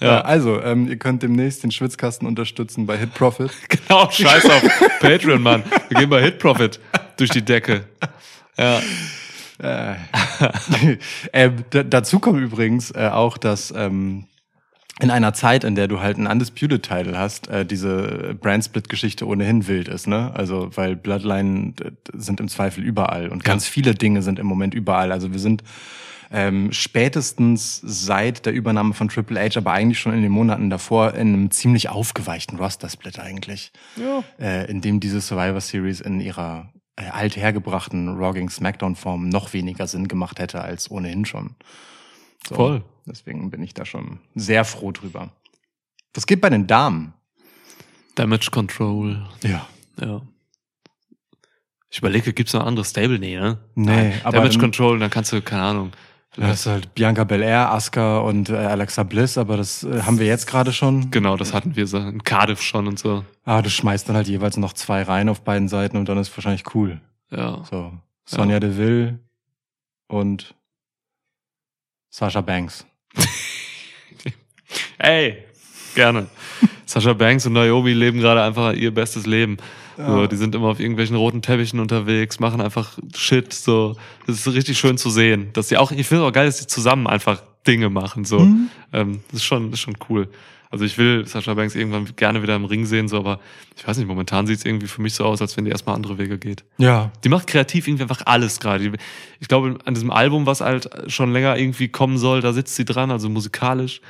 Ja. Ja. also, ähm, ihr könnt demnächst den Schwitzkasten unterstützen bei Hit Profit. Genau, scheiß auf Patreon, Mann. Wir gehen bei Hit Profit durch die Decke. Ja. Äh, da, dazu kommt übrigens äh, auch, dass ähm, in einer Zeit, in der du halt einen Undisputed-Title hast, äh, diese Brand-Split-Geschichte ohnehin wild ist, ne? Also, weil Bloodline äh, sind im Zweifel überall und ganz viele Dinge sind im Moment überall. Also wir sind ähm, spätestens seit der Übernahme von Triple H, aber eigentlich schon in den Monaten davor, in einem ziemlich aufgeweichten Roster-Split eigentlich. Ja. Äh, in dem diese Survivor Series in ihrer äh, althergebrachten Raw gegen Smackdown-Form noch weniger Sinn gemacht hätte als ohnehin schon. So, Voll. Deswegen bin ich da schon sehr froh drüber. Was geht bei den Damen? Damage Control. Ja. Ja. Ich überlege, gibt's noch ein anderes Stable? Nee, ne? Nee, Nein. aber Damage Control, dann kannst du, keine Ahnung. Das ist halt Bianca Belair, Asuka und äh, Alexa Bliss, aber das äh, haben wir jetzt gerade schon. Genau, das hatten wir so in Cardiff schon und so. Ah, du schmeißt dann halt jeweils noch zwei rein auf beiden Seiten und dann ist wahrscheinlich cool. Ja. So. Sonja Deville und Sasha Banks. Ey, gerne. Sascha Banks und Naomi leben gerade einfach ihr bestes Leben. So, die sind immer auf irgendwelchen roten Teppichen unterwegs, machen einfach Shit. So, das ist richtig schön zu sehen, dass die auch. Ich finde es auch geil, dass die zusammen einfach Dinge machen. So, Mhm. ähm, das ist schon, das ist schon cool. Also ich will Sascha Banks irgendwann gerne wieder im Ring sehen, so, aber ich weiß nicht. Momentan sieht es irgendwie für mich so aus, als wenn die erstmal andere Wege geht. Ja. Die macht kreativ irgendwie einfach alles gerade. Ich glaube, an diesem Album, was halt schon länger irgendwie kommen soll, da sitzt sie dran, also musikalisch,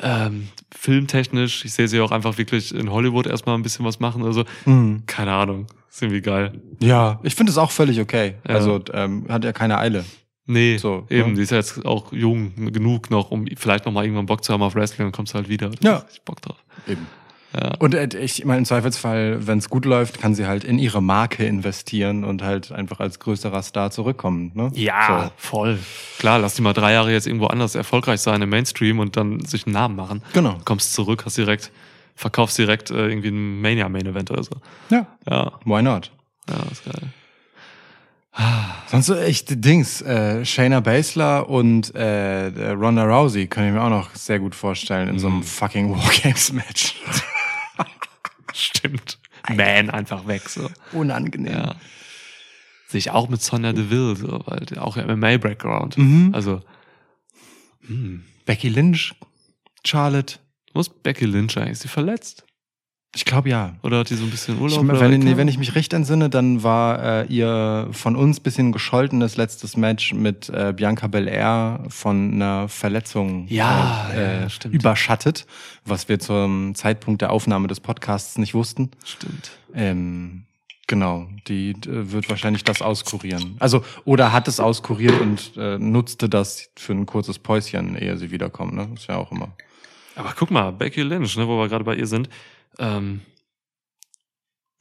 ähm, filmtechnisch. Ich sehe sie auch einfach wirklich in Hollywood erstmal ein bisschen was machen oder so. Mhm. Keine Ahnung. Ist irgendwie geil. Ja, ich finde es auch völlig okay. Ja. Also ähm, hat ja keine Eile. Nee, So, eben. ne? Die ist ja jetzt auch jung genug noch, um vielleicht noch mal irgendwann Bock zu haben auf Wrestling, dann kommst du halt wieder. Ja. ich Bock drauf. Eben. Ja. Und äh, ich meine, im Zweifelsfall, wenn es gut läuft, kann sie halt in ihre Marke investieren und halt einfach als größerer Star zurückkommen. Ne? Ja, voll. Klar, lass die mal drei Jahre jetzt irgendwo anders erfolgreich sein im Mainstream und dann sich einen Namen machen. Genau. Kommst zurück, hast direkt, verkaufst direkt äh, irgendwie ein Mania Main Event oder so. So. Ja. Ja, Why not? ja, ist geil. Sonst so echt Dings. Äh, Shayna Baszler und äh, äh, Ronda Rousey kann ich mir auch noch sehr gut vorstellen in so einem fucking Wargames-Match. Stimmt. Man einfach weg, so. Unangenehm. Ja. Sehe ich auch mit Sonja Deville, so, weil die auch MMA-Background. Mhm. Also, Becky Lynch, Charlotte. wo ist Becky Lynch eigentlich? Ist sie verletzt? Ich glaube ja. Oder hat die so ein bisschen Ich, Urlaub? wenn, oder nee, wenn ich mich recht entsinne, dann war äh, ihr von uns bisschen gescholtenes letztes Match mit äh, Bianca Belair von einer Verletzung Ja, äh, ja, äh, überschattet, was wir zum Zeitpunkt der Aufnahme des Podcasts nicht wussten. Stimmt. Ähm, genau, die äh, wird wahrscheinlich das auskurieren. Also, oder hat es auskuriert und äh, nutzte das für ein kurzes Päuschen, ehe sie wiederkommen. Ne? Ist ja auch immer. Aber guck mal, Becky Lynch, ne, wo wir gerade bei ihr sind, ähm,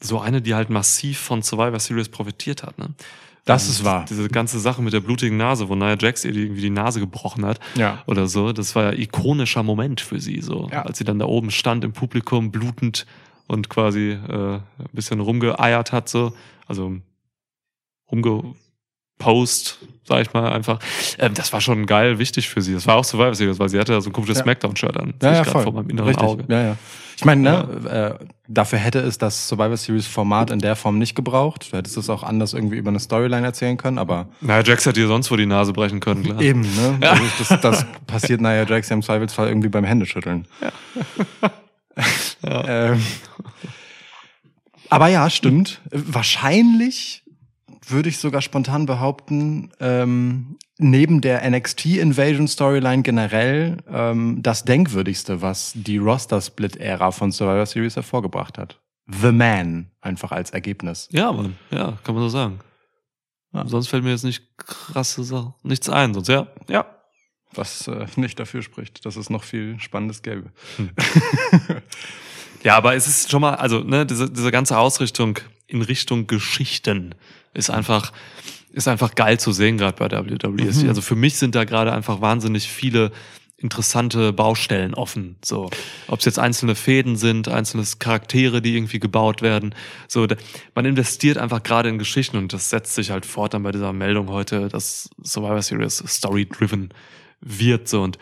so eine, die halt massiv von Survivor Series profitiert hat. Ne? Das Ähm, ist wahr. Diese ganze Sache mit der blutigen Nase, wo Nia Jax ihr die- irgendwie die Nase gebrochen hat Ja. oder so, das war ja ikonischer Moment für sie, so Ja. als sie dann da oben stand im Publikum, blutend und quasi äh, ein bisschen rumgeeiert hat, so, also rumgepost, sag ich mal einfach. Ähm, das war schon geil, wichtig für sie. Das war auch Survivor Series, weil sie hatte ja so ein komisches Ja. Smackdown-Shirt an. Ja, ja, voll. vor meinem inneren Richtig. Auge. Ja, ja. Ich meine, ne, äh, dafür hätte es das Survivor Series Format in der Form nicht gebraucht. Du hättest es auch anders irgendwie über eine Storyline erzählen können, aber Naja, Jax hätte ihr sonst wo die Nase brechen können, klar. eben, ne? Also das, das passiert Nia Jax ja im Zweifelsfall irgendwie beim Händeschütteln. ähm, aber ja, stimmt. Wahrscheinlich würde ich sogar spontan behaupten, ähm, neben der NXT Invasion Storyline generell ähm, das denkwürdigste, was die Roster-Split-Ära von Survivor Series hervorgebracht hat. The Man, einfach als Ergebnis. Ja, Mann. Ja, kann man so sagen. Ja. Sonst fällt mir jetzt nicht krasse Sachen, nichts ein, sonst ja. Ja. Was äh, nicht dafür spricht, dass es noch viel Spannendes gäbe. Ja, aber es ist schon mal, also, ne, diese, diese ganze Ausrichtung in Richtung Geschichten ist einfach, ist einfach geil zu sehen, gerade bei WWE. Also für mich sind da gerade einfach wahnsinnig viele interessante Baustellen offen. So, ob es jetzt einzelne Fäden sind, einzelne Charaktere, die irgendwie gebaut werden. So, da, man investiert einfach gerade in Geschichten und das setzt sich halt fort dann bei dieser Meldung heute, dass Survivor Series story-driven wird. So und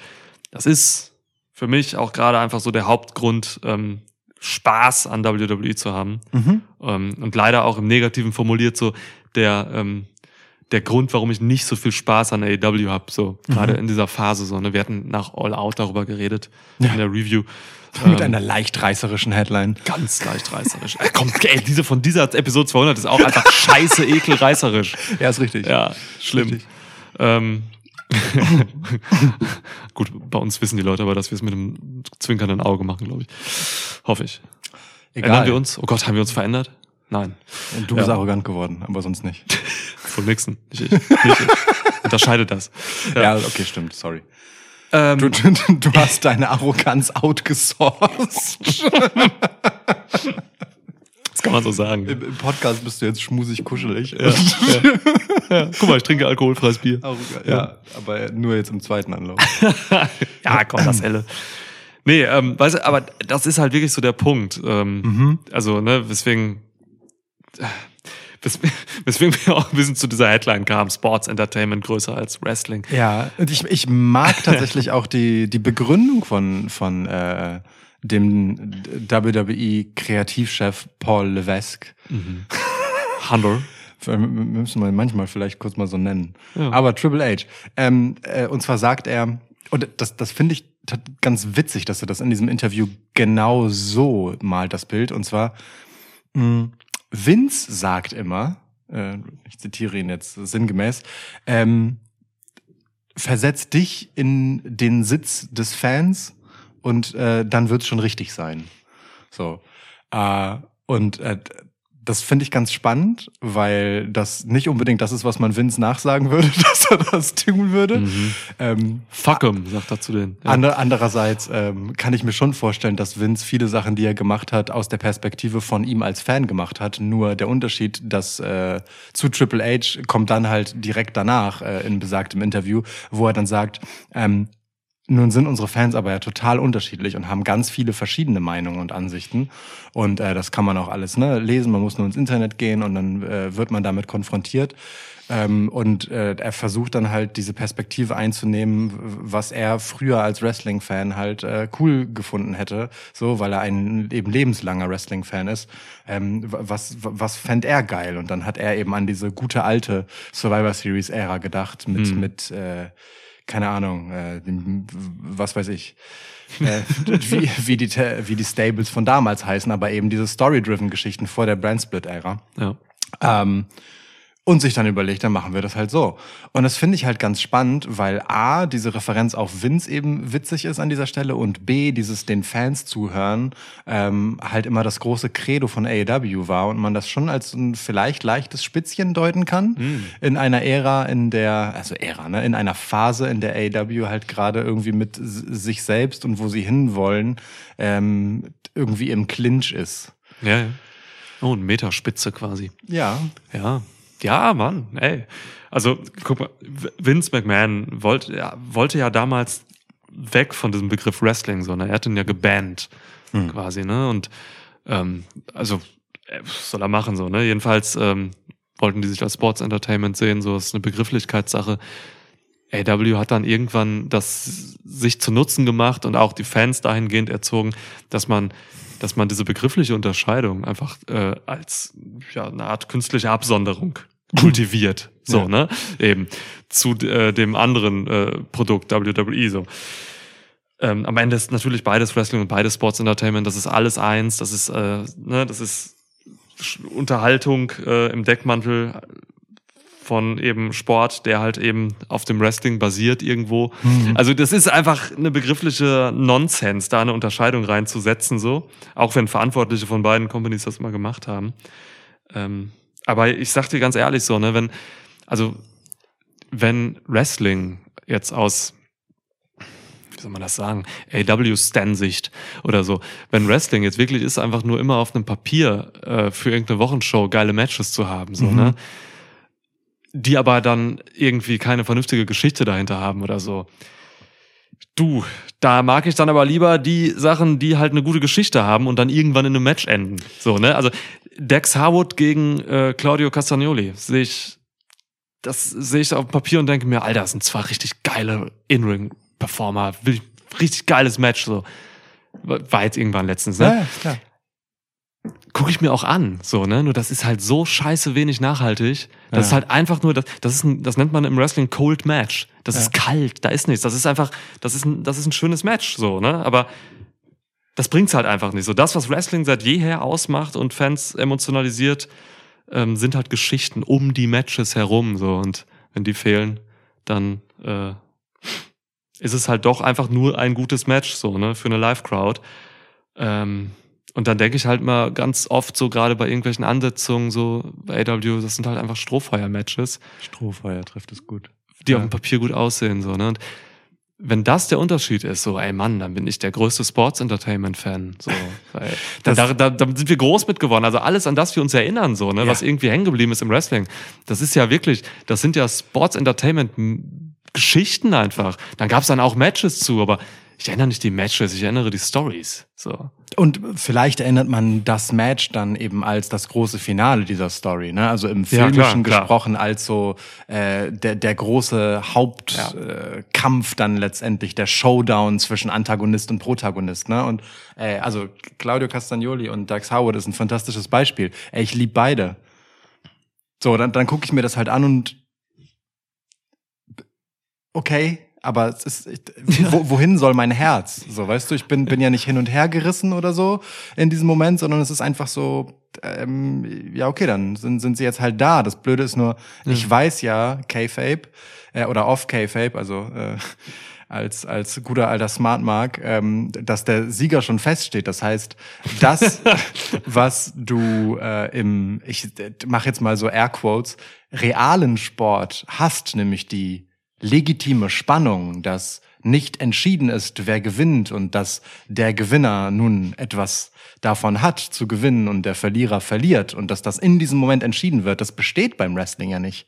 das ist für mich auch gerade einfach so der Hauptgrund, ähm, Spaß an WWE zu haben. Mhm. Ähm, und leider auch im Negativen formuliert so der, ähm, der Grund, warum ich nicht so viel Spaß an AEW habe, so gerade in dieser Phase so. Ne? Wir hatten nach All Out darüber geredet Ja. in der Review. Mit Ähm, einer leicht reißerischen Headline. ganz leicht reißerisch. Äh, komm, ey, diese von dieser Episode 200 ist auch einfach scheiße ekelreißerisch. Ja, ist richtig. Ja, schlimm. Richtig. Ähm, gut, bei uns wissen die Leute aber, dass wir es mit einem zwinkernden Auge machen, glaube ich. Hoffe ich. Ändern wir uns? Oh Gott, haben wir uns verändert? Nein. Du bist Ja. arrogant geworden, aber sonst nicht. Von Nixon. Nicht ich. Nicht ich. Unterscheide das. Ja, okay, stimmt, sorry. Ähm, Du, du, du hast deine Arroganz outgesourced. das kann man so sagen. Im, Im Podcast bist du jetzt schmusig kuschelig. Ja, guck mal, ich trinke alkoholfreies Bier. Arrogant, ja, aber nur jetzt im zweiten Anlauf. Ja, komm, das helle. Nee, ähm, weißt du, aber das ist halt wirklich so der Punkt. Ähm, Also, ne, weswegen, weswegen wir auch ein bisschen zu dieser Headline kamen, Sports Entertainment größer als Wrestling. Ja, und ich, ich mag tatsächlich auch die, die Begründung von, von äh, dem WWE-Kreativchef Paul Levesque. Handel. Wir müssen wir manchmal vielleicht kurz mal so nennen. Ja. Aber Triple H. Ähm, äh, und zwar sagt er, und das, das finde ich ganz witzig, dass er das in diesem Interview genau so malt, das Bild. Und zwar, mh, Vince sagt immer, äh, ich zitiere ihn jetzt sinngemäß, ähm, versetz dich in den Sitz des Fans und äh, dann wird's schon richtig sein. So. Äh, und äh, das finde ich ganz spannend, weil das nicht unbedingt das ist, was man Vince nachsagen würde, dass er das tun würde. Ähm, Fuck 'em, sagt er zu denen. Ja. Ander, andererseits ähm, kann ich mir schon vorstellen, dass Vince viele Sachen, die er gemacht hat, aus der Perspektive von ihm als Fan gemacht hat. Nur der Unterschied, dass äh, zu Triple H kommt dann halt direkt danach äh, in besagtem Interview, wo er dann sagt, ähm, nun sind unsere Fans aber ja total unterschiedlich und haben ganz viele verschiedene Meinungen und Ansichten. Und äh, das kann man auch alles ne, lesen. Man muss nur ins Internet gehen und dann äh, wird man damit konfrontiert. Ähm, und äh, er versucht dann halt diese Perspektive einzunehmen, was er früher als Wrestling-Fan halt äh, cool gefunden hätte, so weil er ein eben lebenslanger Wrestling-Fan ist. Ähm, was was fänd er geil? Und dann hat er eben an diese gute alte Survivor Series-Ära gedacht mit mit äh, keine Ahnung, äh, was weiß ich, äh, wie, wie, die, wie die Stables von damals heißen, aber eben diese Story-driven Geschichten vor der Brand-Split-Ära. Ja. Ähm, und sich dann überlegt, dann machen wir das halt so. Und das finde ich halt ganz spannend, weil A, diese Referenz auf Vince eben witzig ist an dieser Stelle und B, dieses den Fans zuhören, ähm, halt immer das große Credo von AEW war und man das schon als ein vielleicht leichtes Spitzchen deuten kann in einer Ära, in der, also Ära, ne, in einer Phase, in der AEW halt gerade irgendwie mit sich selbst und wo sie hinwollen, ähm, irgendwie im Clinch ist. Ja, ja. Oh, eine Meterspitze quasi. Ja, Ja. Ja, Mann, ey. Also, guck mal, Vince McMahon wollte, ja, wollte ja damals weg von diesem Begriff Wrestling, so, ne? Er hat ihn ja gebannt, quasi, ne? Und, ähm, also, äh, soll er machen, so, ne? Jedenfalls, ähm, wollten die sich als Sports Entertainment sehen, so, ist eine Begrifflichkeitssache. AW hat dann irgendwann das sich zu Nutzen gemacht und auch die Fans dahingehend erzogen, dass man, dass man diese begriffliche Unterscheidung einfach äh, als ja, eine Art künstliche Absonderung kultiviert. So, Ja. ne? Eben zu äh, dem anderen äh, Produkt WWE. So. Ähm, am Ende ist natürlich beides Wrestling und beides Sports Entertainment. Das ist alles eins. Das ist, äh, ne, das ist Unterhaltung äh, im Deckmantel von eben Sport, der halt eben auf dem Wrestling basiert irgendwo. Also das ist einfach eine begriffliche Nonsens, da eine Unterscheidung reinzusetzen, so. Auch wenn Verantwortliche von beiden Companies das mal gemacht haben. Ähm, aber ich sag dir ganz ehrlich so, ne, wenn, also, wenn Wrestling jetzt aus, wie soll man das sagen, AW-Stan-Sicht oder so, wenn Wrestling jetzt wirklich ist, einfach nur immer auf einem Papier äh, für irgendeine Wochenshow geile Matches zu haben, so, ne? Die aber dann irgendwie keine vernünftige Geschichte dahinter haben oder so. Du, da mag ich dann aber lieber die Sachen, die halt eine gute Geschichte haben und dann irgendwann in einem Match enden. So, ne? Also Dex Harwood gegen äh, Claudio Castagnoli sehe ich, das sehe ich auf dem Papier und denke mir, Alter, das sind zwar richtig geile In-Ring-Performer, richtig geiles Match, so. War jetzt irgendwann letztens, ne? ja, ja klar. gucke ich mir auch an, so, ne? Nur das ist halt so scheiße wenig nachhaltig. Das Ja. ist halt einfach nur, das, das ist ein, das nennt man im Wrestling Cold Match. Das ist kalt, da ist nichts. Das ist einfach, das ist ein, das ist ein schönes Match, so, ne? Aber das bringt's halt einfach nicht. So, das, was Wrestling seit jeher ausmacht und Fans emotionalisiert, ähm, sind halt Geschichten um die Matches herum, so. Und wenn die fehlen, dann, äh, ist es halt doch einfach nur ein gutes Match, so, ne? Für eine Live-Crowd. Ähm, und dann denke ich halt mal ganz oft so gerade bei irgendwelchen Ansetzungen so bei AW, das sind halt einfach Strohfeuer-Matches, Strohfeuer trifft es gut. die Ja. auf dem Papier gut aussehen so. Ne? Und wenn das der Unterschied ist, so ey Mann, dann bin ich der größte Sports-Entertainment-Fan. So, weil da, da, da, da sind wir groß mit geworden. Also alles, an das wir uns erinnern, so ne, Ja. was irgendwie hängen geblieben ist im Wrestling, das ist ja wirklich, das sind ja Sports-Entertainment Geschichten einfach. Dann gab's dann auch Matches zu, aber ich erinnere nicht die Matches, ich erinnere die Stories. So. Und vielleicht erinnert man das Match dann eben als das große Finale dieser Story, ne? Also im Ja, Filmischen klar, klar. gesprochen als so äh, der, der große Hauptkampf äh, Kampf dann letztendlich, der Showdown zwischen Antagonist und Protagonist, ne? Und äh, also Claudio Castagnoli und Dax Howard ist ein fantastisches Beispiel. Ey, ich lieb beide. So, dann, dann gucke ich mir das halt an und okay, aber es ist, ich, wo, wohin soll mein Herz? So, weißt du, ich bin, bin ja nicht hin und her gerissen oder so in diesem Moment, sondern es ist einfach so, ähm, ja, okay, dann sind, sind sie jetzt halt da. Das Blöde ist nur, ich weiß ja, K-Fape, äh, oder off K-Fape, also äh, als, als guter alter Smart Mark, ähm, dass der Sieger schon feststeht. Das heißt, das, was du äh, im, ich mache jetzt mal so Airquotes, realen Sport hast, nämlich die legitime Spannung, dass nicht entschieden ist, wer gewinnt und dass der Gewinner nun etwas davon hat zu gewinnen und der Verlierer verliert und dass das in diesem Moment entschieden wird, das besteht beim Wrestling ja nicht.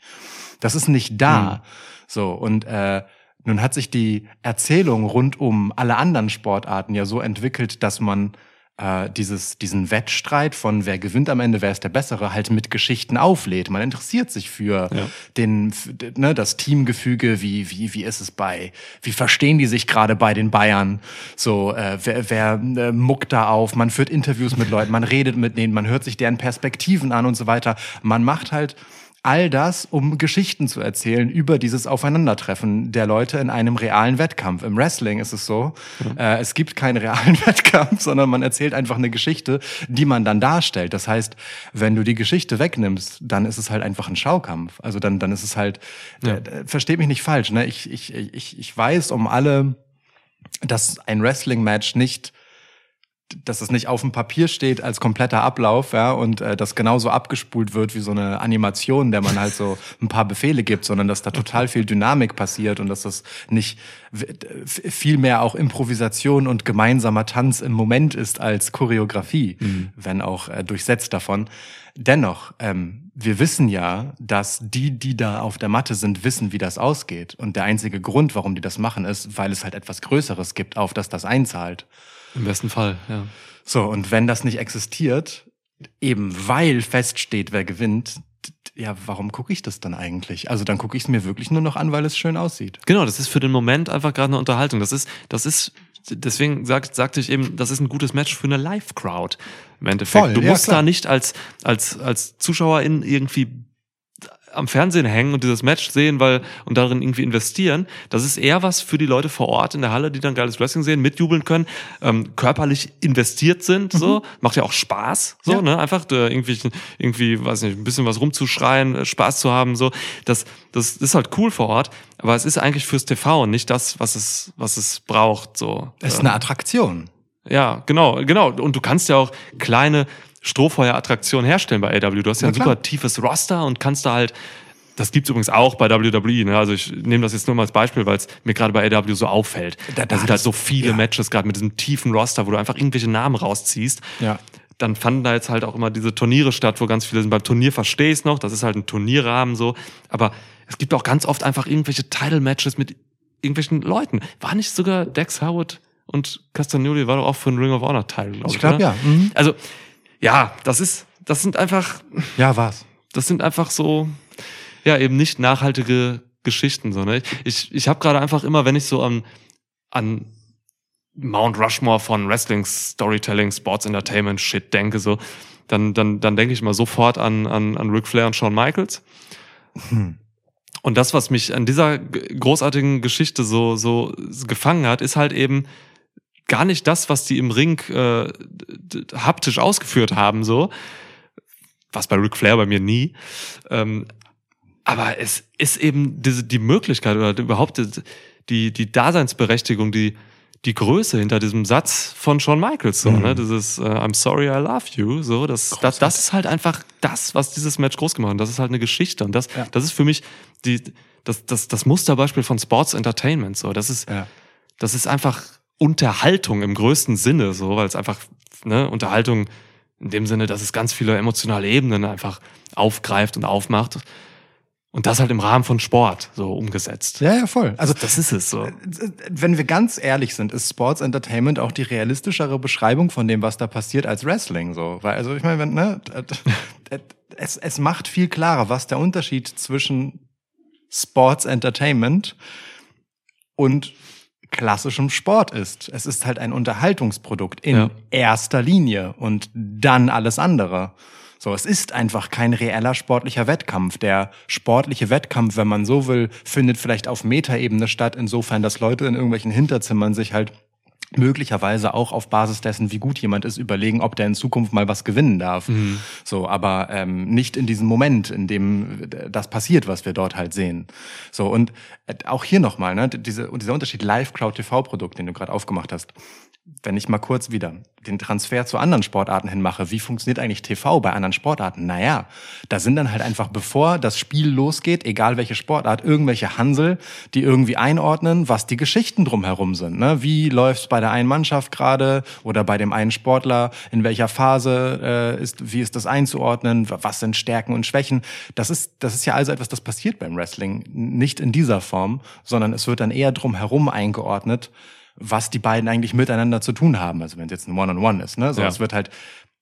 Das ist nicht da. So, und äh, nun hat sich die Erzählung rund um alle anderen Sportarten ja so entwickelt, dass man äh, dieses, diesen Wettstreit von wer gewinnt am Ende, wer ist der Bessere, halt mit Geschichten auflädt. Man interessiert sich für Ja. den, ne, das Teamgefüge, wie, wie, wie ist es bei, wie verstehen die sich gerade bei den Bayern? So, äh, wer, wer äh, muckt da auf? Man führt Interviews mit Leuten, man redet mit denen, man hört sich deren Perspektiven an und so weiter. Man macht halt all das, um Geschichten zu erzählen über dieses Aufeinandertreffen der Leute in einem realen Wettkampf. Im Wrestling ist es so, äh, es gibt keinen realen Wettkampf, sondern man erzählt einfach eine Geschichte, die man dann darstellt. Das heißt, wenn du die Geschichte wegnimmst, dann ist es halt einfach ein Schaukampf. Also dann, dann ist es halt, Ja. äh, versteht mich nicht falsch, ne? Ich, ich, ich, ich weiß um alle, dass ein Wrestling-Match nicht dass es nicht auf dem Papier steht als kompletter Ablauf, ja, und äh, das genauso abgespult wird wie so eine Animation, der man halt so ein paar Befehle gibt, sondern dass da total viel Dynamik passiert und dass das nicht viel mehr auch Improvisation und gemeinsamer Tanz im Moment ist als Choreografie, wenn auch äh, durchsetzt davon. Dennoch, ähm, wir wissen ja, dass die, die da auf der Matte sind, wissen, wie das ausgeht. Und der einzige Grund, warum die das machen, ist, weil es halt etwas Größeres gibt, auf das das einzahlt. Im besten Fall, ja. So, und wenn das nicht existiert, eben weil feststeht, wer gewinnt, ja, warum gucke ich das dann eigentlich? Also dann gucke ich es mir wirklich nur noch an, weil es schön aussieht. Genau, das ist für den Moment einfach gerade eine Unterhaltung. Das ist, das ist, deswegen sagt, sagte ich eben, das ist ein gutes Match für eine Live-Crowd. Im Endeffekt. Voll, du ja, musst klar. da nicht als, als, als Zuschauerin irgendwie am Fernsehen hängen und dieses Match sehen, weil und darin irgendwie investieren. Das ist eher was für die Leute vor Ort in der Halle, die dann geiles Wrestling sehen, mitjubeln können, ähm, körperlich investiert sind. So macht ja auch Spaß, so Ja. ne, einfach da irgendwie, irgendwie, weiß nicht, ein bisschen was rumzuschreien, äh, Spaß zu haben, so. Das, das ist halt cool vor Ort, aber es ist eigentlich fürs TV und nicht das, was es, was es braucht. So. Es ist Ähm, eine Attraktion. ja, genau, genau. Und du kannst ja auch kleine Strohfeuer-Attraktionen herstellen bei AW. Du hast ja ein super tiefes Roster und kannst da halt, das gibt's übrigens auch bei WWE. Ne? Also ich nehme das jetzt nur mal als Beispiel, weil es mir gerade bei AW so auffällt. Da- Da, da sind halt so viele ja. Matches gerade mit diesem tiefen Roster, wo du einfach irgendwelche Namen rausziehst. Ja. Dann fanden da jetzt halt auch immer diese Turniere statt, wo ganz viele sind. Beim Turnier verstehe ich noch, das ist halt ein Turnierrahmen so. Aber es gibt auch ganz oft einfach irgendwelche Title-Matches mit irgendwelchen Leuten. War nicht sogar Dex Howard und Castagnoli war doch auch für einen Ring of Honor Title, glaube ich. Ich glaube ja. Mhm. Also, ja, das ist, das sind einfach, Ja, war's. das sind einfach so, ja, eben nicht nachhaltige Geschichten, so, ne? Ich, ich habe gerade einfach immer, wenn ich so an, an Mount Rushmore von Wrestling, Storytelling, Sports Entertainment Shit denke, so, dann, dann, dann denke ich mal sofort an, an, an Ric Flair und Shawn Michaels. Und das, was mich an dieser großartigen Geschichte so, so gefangen hat, ist halt eben gar nicht das, was die im Ring äh, haptisch ausgeführt haben, so. Was bei Ric Flair bei mir nie. Ähm, aber es ist eben diese, die Möglichkeit oder überhaupt die, die Daseinsberechtigung, die, die Größe hinter diesem Satz von Shawn Michaels, so, Mhm. ne? Dieses äh, I'm sorry, I love you, so, das, das, das ist halt einfach das, was dieses Match groß gemacht hat. Das ist halt eine Geschichte. Und das, Ja. das ist für mich die, das, das, das Musterbeispiel von Sports Entertainment, so. Das ist, Ja. das ist einfach Unterhaltung im größten Sinne, so, weil es einfach, ne, Unterhaltung in dem Sinne, dass es ganz viele emotionale Ebenen einfach aufgreift und aufmacht. Und das halt im Rahmen von Sport so umgesetzt. Ja, ja, voll. Also Das ist es so. wenn wir ganz ehrlich sind, ist Sports Entertainment auch die realistischere Beschreibung von dem, was da passiert, als Wrestling. So, weil also ich meine, wenn, ne, es, es macht viel klarer, was der Unterschied zwischen Sports Entertainment und klassischem Sport ist. Es ist halt ein Unterhaltungsprodukt in Ja. erster Linie und dann alles andere. So, es ist einfach kein reeller sportlicher Wettkampf. Der sportliche Wettkampf, wenn man so will, findet vielleicht auf Metaebene statt, insofern, dass Leute in irgendwelchen Hinterzimmern sich halt möglicherweise auch auf Basis dessen, wie gut jemand ist, überlegen, ob der in Zukunft mal was gewinnen darf. So, aber ähm, nicht in diesem Moment, in dem äh, das passiert, was wir dort halt sehen. So und äh, auch hier nochmal, ne, diese, dieser Unterschied Live-Crowd-TV-Produkt, den du gerade aufgemacht hast. Wenn ich mal kurz wieder den Transfer zu anderen Sportarten hinmache, wie funktioniert eigentlich TV bei anderen Sportarten? Naja, da sind dann halt einfach, bevor das Spiel losgeht, egal welche Sportart, irgendwelche Hansel, die irgendwie einordnen, was die Geschichten drumherum sind. Ne? Wie läuft's bei der einen Mannschaft gerade oder bei dem einen Sportler? In welcher Phase äh, ist, wie ist das einzuordnen? Was sind Stärken und Schwächen? Das ist, das ist ja also etwas, das passiert beim Wrestling. Nicht in dieser Form, sondern es wird dann eher drumherum eingeordnet, was die beiden eigentlich miteinander zu tun haben. Also wenn es jetzt ein One-on-One ist, ne? So, Ja. es wird halt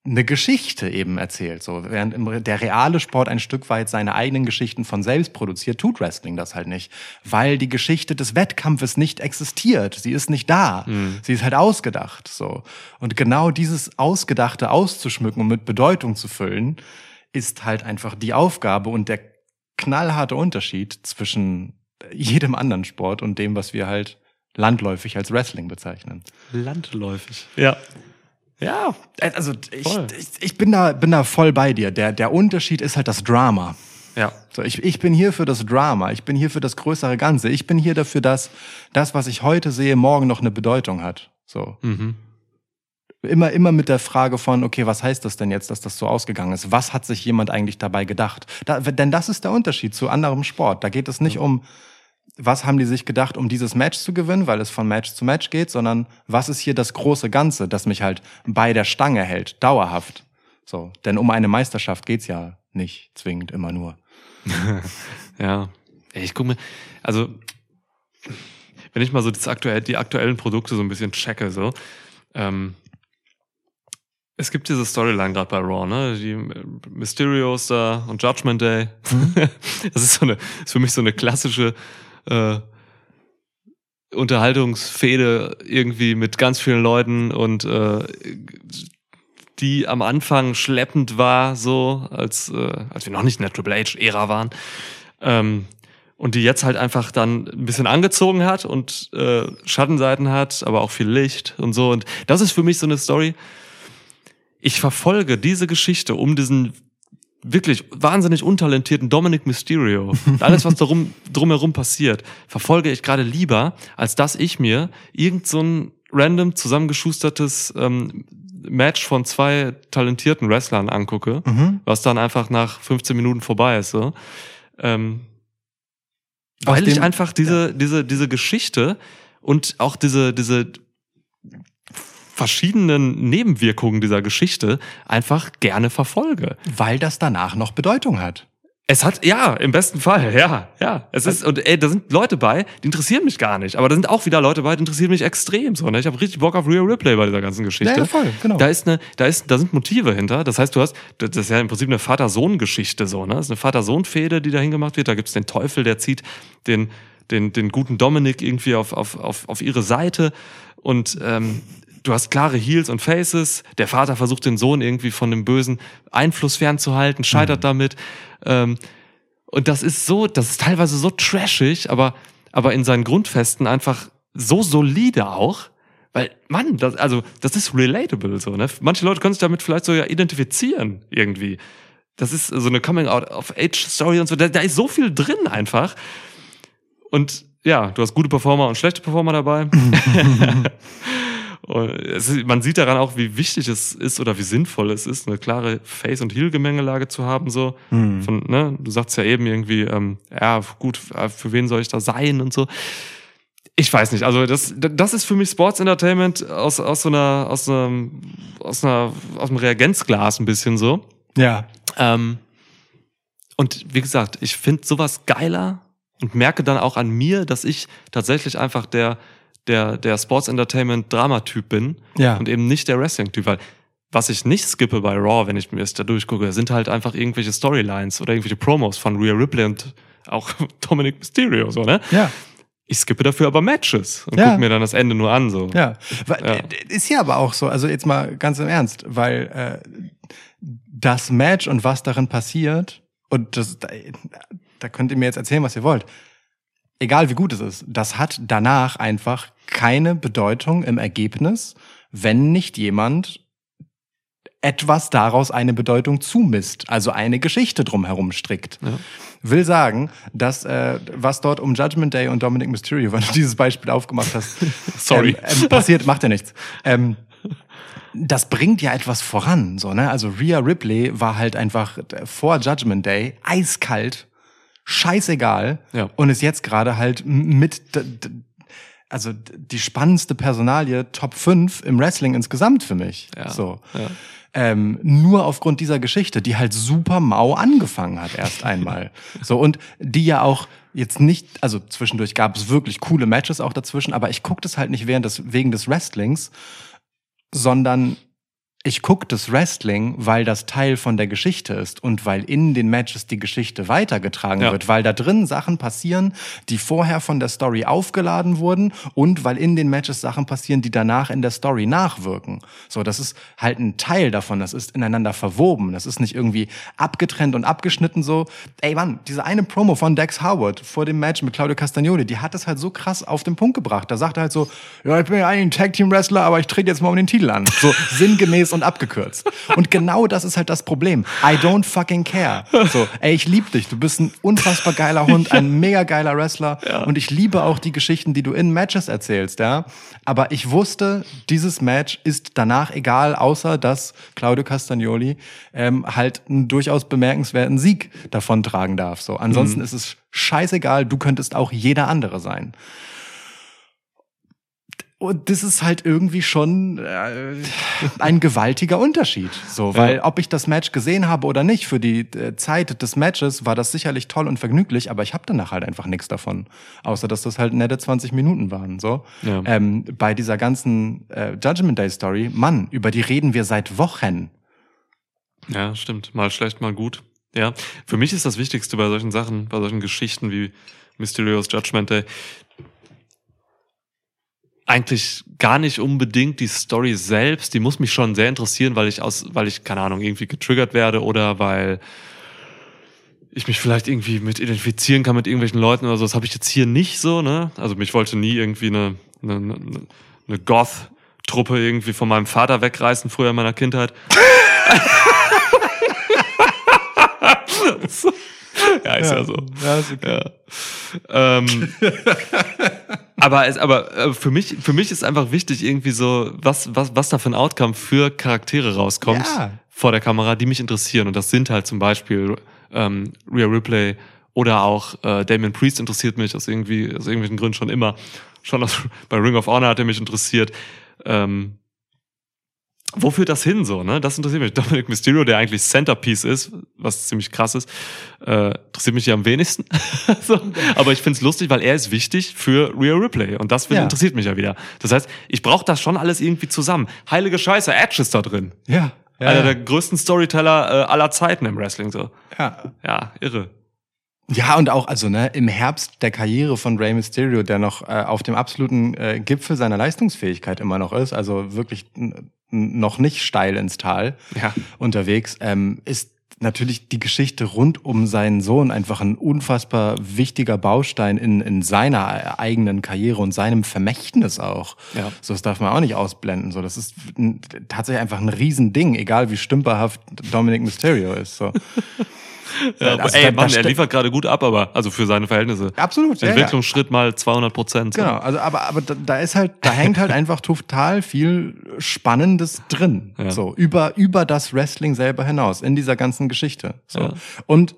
eine Geschichte eben erzählt. So, während der reale Sport ein Stück weit seine eigenen Geschichten von selbst produziert, tut Wrestling das halt nicht. Weil die Geschichte des Wettkampfes nicht existiert. Sie ist nicht da. Sie ist halt ausgedacht. So. Und genau dieses Ausgedachte auszuschmücken und mit Bedeutung zu füllen, ist halt einfach die Aufgabe und der knallharte Unterschied zwischen jedem anderen Sport und dem, was wir halt landläufig als Wrestling bezeichnen. Landläufig. Ja. Ja. Also ich, ich, ich bin da bin da voll bei dir. Der der Unterschied ist halt das Drama. Ja. So, ich, ich bin hier für das Drama, ich bin hier für das größere Ganze. Ich bin hier dafür, dass das, was ich heute sehe, morgen noch eine Bedeutung hat. So. Mhm. Immer, immer mit der Frage von, okay, was heißt das denn jetzt, dass das so ausgegangen ist? Was hat sich jemand eigentlich dabei gedacht? Da, denn das ist der Unterschied zu anderem Sport. Da geht es nicht um, was haben die sich gedacht, um dieses Match zu gewinnen, weil es von Match zu Match geht, sondern was ist hier das große Ganze, das mich halt bei der Stange hält, dauerhaft. So. Denn um eine Meisterschaft geht's ja nicht zwingend immer nur. Ja. Ich gucke mir, also, wenn ich mal so das aktuell, die aktuellen Produkte so ein bisschen checke, so, ähm, es gibt diese Storyline gerade bei Raw, ne? Die äh, Mysterios da und Judgment Day. das ist so eine, ist für mich so eine klassische äh, Unterhaltungsfehde irgendwie mit ganz vielen Leuten und äh, die am Anfang schleppend war, so als äh, als wir noch nicht in der Triple H-Ära waren. Ähm, und die jetzt halt einfach dann ein bisschen angezogen hat und äh, Schattenseiten hat, aber auch viel Licht und so. Und das ist für mich so eine Story. Ich verfolge diese Geschichte um diesen wirklich wahnsinnig untalentierten Dominic Mysterio. Alles, was darum, drumherum passiert, verfolge ich gerade lieber, als dass ich mir irgend so ein random zusammengeschustertes ähm, Match von zwei talentierten Wrestlern angucke, was dann einfach nach 15 Minuten vorbei ist. So. Ähm, weil ich dem- einfach diese, diese, diese Geschichte und auch diese, diese verschiedenen Nebenwirkungen dieser Geschichte einfach gerne verfolge. Weil das danach noch Bedeutung hat. Es hat, ja, im besten Fall, ja, ja. Es ist, und ey, da sind Leute bei, die interessieren mich gar nicht. Aber da sind auch wieder Leute bei, die interessieren mich extrem so. Ne? Ich habe richtig Bock auf Real Replay bei dieser ganzen Geschichte. Ja, ja, voll, genau. Da ist eine, da ist, da sind Motive hinter. Das heißt, du hast, das ist ja im Prinzip eine Vater-Sohn-Geschichte so, ne? Das ist eine Vater-Sohn-Fehde, die da hingemacht wird. Da gibt's den Teufel, der zieht den, den, den guten Dominik irgendwie auf, auf, auf, auf ihre Seite. Und ähm, du hast klare Heels und Faces. Der Vater versucht den Sohn irgendwie von dem bösen Einfluss fernzuhalten, scheitert damit. Ähm, und das ist so, das ist teilweise so trashig, aber, aber in seinen Grundfesten einfach so solide auch. Weil, Mann, das, also, das ist relatable, so, ne? Manche Leute können sich damit vielleicht sogar identifizieren, irgendwie. Das ist so eine Coming-out-of-Age-Story und so. Da, da ist so viel drin einfach. Und ja, du hast gute Performer und schlechte Performer dabei. Ist, man sieht daran auch, wie wichtig es ist oder wie sinnvoll es ist, eine klare Face- und Heel-Gemengelage zu haben. So, von, ne, du sagst ja eben irgendwie, ähm, ja gut, äh, für wen soll ich da sein und so. Ich weiß nicht. Also das, das ist für mich Sports Entertainment aus aus so einer aus einem aus einer aus einem Reagenzglas ein bisschen so. Ja. Ähm, Und wie gesagt, ich finde sowas geiler und merke dann auch an mir, dass ich tatsächlich einfach der, der, der Sports Entertainment Drama-Typ bin Ja. und eben nicht der Wrestling-Typ. Weil was ich nicht skippe bei Raw, wenn ich mir das da durchgucke, sind halt einfach irgendwelche Storylines oder irgendwelche Promos von Rhea Ripley und auch Dominic Mysterio, so, ne? Ja. Ich skippe dafür aber Matches und Ja. gucke mir dann das Ende nur an, so. Ja, Ja. äh, ist ja aber auch so, also jetzt mal ganz im Ernst, weil äh, das Match und was darin passiert, und das, da, da könnt ihr mir jetzt erzählen, was ihr wollt, egal wie gut es ist, das hat danach einfach keine Bedeutung im Ergebnis, wenn nicht jemand etwas daraus eine Bedeutung zumisst, also eine Geschichte drumherum strickt. Ja. Will sagen, dass äh, was dort um Judgment Day und Dominic Mysterio, weil du dieses Beispiel aufgemacht hast, Sorry. ähm, ähm, passiert, macht ja nichts. Ähm, das bringt ja etwas voran, so ne? Also Rhea Ripley war halt einfach vor Judgment Day eiskalt, scheißegal Ja. und ist jetzt gerade halt mit also die spannendste Personalie Top 5 im Wrestling insgesamt für mich. Ja. So. Ja. Ähm, nur aufgrund dieser Geschichte, die halt super mau angefangen hat erst einmal. so und die ja auch jetzt nicht, also zwischendurch gab es wirklich coole Matches auch dazwischen, aber ich gucke das halt nicht während des, wegen des Wrestlings, sondern ich gucke das Wrestling, weil das Teil von der Geschichte ist und weil in den Matches die Geschichte weitergetragen Ja. wird, weil da drin Sachen passieren, die vorher von der Story aufgeladen wurden und weil in den Matches Sachen passieren, die danach in der Story nachwirken. So, das ist halt ein Teil davon, das ist ineinander verwoben, das ist nicht irgendwie abgetrennt und abgeschnitten so. Ey Mann, diese eine Promo von Dex Howard vor dem Match mit Claudio Castagnoli, die hat es halt so krass auf den Punkt gebracht. Da sagt er halt so, ja, ich bin ja eigentlich ein Tag Team Wrestler, aber ich trete jetzt mal um den Titel an. So sinngemäß und abgekürzt. Und genau das ist halt das Problem. I don't fucking care. So, ey, ich lieb dich. Du bist ein unfassbar geiler Hund, ein mega geiler Wrestler. Und ich liebe auch die Geschichten, die du in Matches erzählst, ja. Aber ich wusste, dieses Match ist danach egal, außer dass Claudio Castagnoli ähm, halt einen durchaus bemerkenswerten Sieg davon tragen darf. So, ansonsten ist es scheißegal. Du könntest auch jeder andere sein. Und das ist halt irgendwie schon äh, ein gewaltiger Unterschied. So, weil Ja. ob ich das Match gesehen habe oder nicht, für die äh, Zeit des Matches war das sicherlich toll und vergnüglich, aber ich habe danach halt einfach nichts davon. Außer dass das halt nette 20 Minuten waren. So. Ja. Ähm, bei dieser ganzen äh, Judgment Day Story, Mann, über die reden wir seit Wochen. Ja, stimmt. Mal schlecht, mal gut. Ja. Für mich ist das Wichtigste bei solchen Sachen, bei solchen Geschichten wie Mysterious Judgment Day, eigentlich gar nicht unbedingt die Story selbst. Die muss mich schon sehr interessieren, weil ich aus, weil ich, keine Ahnung, irgendwie getriggert werde oder weil ich mich vielleicht irgendwie mit identifizieren kann mit irgendwelchen Leuten oder so. Das habe ich jetzt hier nicht so, ne? Also mich wollte nie irgendwie eine, eine, eine, eine Goth-Truppe irgendwie von meinem Vater wegreißen, früher in meiner Kindheit. Ja, ist ja, so. Ja, ist okay. Ja. Ähm, aber es, aber äh, für mich, für mich ist einfach wichtig irgendwie so, was, was, was da für ein Outcome für Charaktere rauskommt Ja. vor der Kamera, die mich interessieren. Und das sind halt zum Beispiel ähm, Rhea Ripley oder auch äh, Damien Priest interessiert mich aus irgendwie aus irgendwelchen Gründen schon immer. Schon aus, bei Ring of Honor hat er mich interessiert. Ähm, wo führt das hin so, ne? Das interessiert mich. Dominic Mysterio, der eigentlich Centerpiece ist, was ziemlich krass ist, äh, interessiert mich ja am wenigsten. so. Aber ich find's lustig, weil er ist wichtig für Rhea Ripley. Und das Ja. interessiert mich ja wieder. Das heißt, ich brauche das schon alles irgendwie zusammen. Heilige Scheiße, Edge ist da drin. Ja. Ja, Einer der größten Storyteller äh, aller Zeiten im Wrestling. so. ja. Ja, irre. Ja, und auch, also ne, im Herbst der Karriere von Rey Mysterio, der noch äh, auf dem absoluten äh, Gipfel seiner Leistungsfähigkeit immer noch ist, also wirklich noch nicht steil ins Tal Ja. unterwegs, ähm, ist natürlich die Geschichte rund um seinen Sohn einfach ein unfassbar wichtiger Baustein in, in seiner eigenen Karriere und seinem Vermächtnis auch. Ja. So, das darf man auch nicht ausblenden. So, das ist n- tatsächlich einfach ein Riesending, egal wie stümperhaft Dominic Mysterio ist. So. Ja, Also ey, da- da Mann, er ste- liefert gerade gut ab, aber also für seine Verhältnisse. Absolut, ja, ja. Entwicklungsschritt mal 200 Prozent. Genau, also aber aber da, da ist halt, da hängt halt einfach total viel Spannendes drin, Ja. so über über das Wrestling selber hinaus in dieser ganzen Geschichte. So Ja. und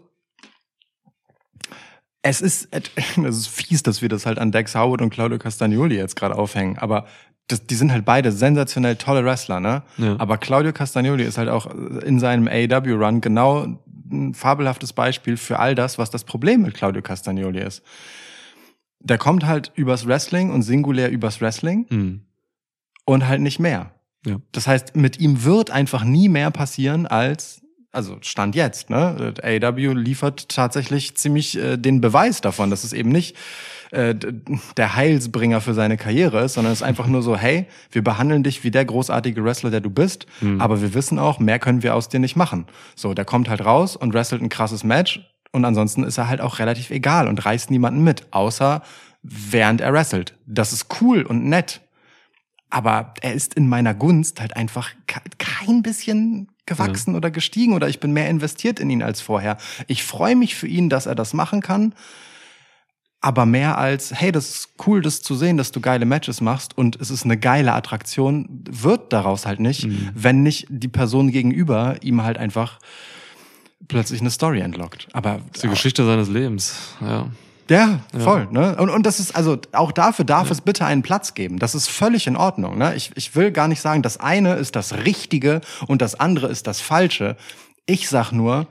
es ist es ist fies, dass wir das halt an Dex Howard und Claudio Castagnoli jetzt gerade aufhängen, aber das, die sind halt beide sensationell tolle Wrestler, ne? Ja. Aber Claudio Castagnoli ist halt auch in seinem AEW Run genau ein fabelhaftes Beispiel für all das, was das Problem mit Claudio Castagnoli ist. Der kommt halt übers Wrestling und singulär übers Wrestling Mhm. und halt nicht mehr. Ja. Das heißt, mit ihm wird einfach nie mehr passieren als, also Stand jetzt, ne? AW liefert tatsächlich ziemlich äh, den Beweis davon, dass es eben nicht äh, der Heilsbringer für seine Karriere ist, sondern es ist einfach nur so, hey, wir behandeln dich wie der großartige Wrestler, der du bist, aber wir wissen auch, mehr können wir aus dir nicht machen. So, der kommt halt raus und wrestelt ein krasses Match und ansonsten ist er halt auch relativ egal und reißt niemanden mit, außer während er wrestelt. Das ist cool und nett. Aber er ist in meiner Gunst halt einfach ke- kein bisschen gewachsen oder gestiegen oder ich bin mehr investiert in ihn als vorher. Ich freue mich für ihn, dass er das machen kann. Aber mehr als, hey, das ist cool, das zu sehen, dass du geile Matches machst und es ist eine geile Attraktion, wird daraus halt nicht, wenn nicht die Person gegenüber ihm halt einfach plötzlich eine Story entlockt. Aber Das ist die Geschichte seines Lebens. Ja. ja, voll. Ne? Und, und das ist, also auch dafür darf es bitte einen Platz geben. Das ist völlig in Ordnung. Ne? Ich, ich will gar nicht sagen, das eine ist das Richtige und das andere ist das Falsche. Ich sag nur,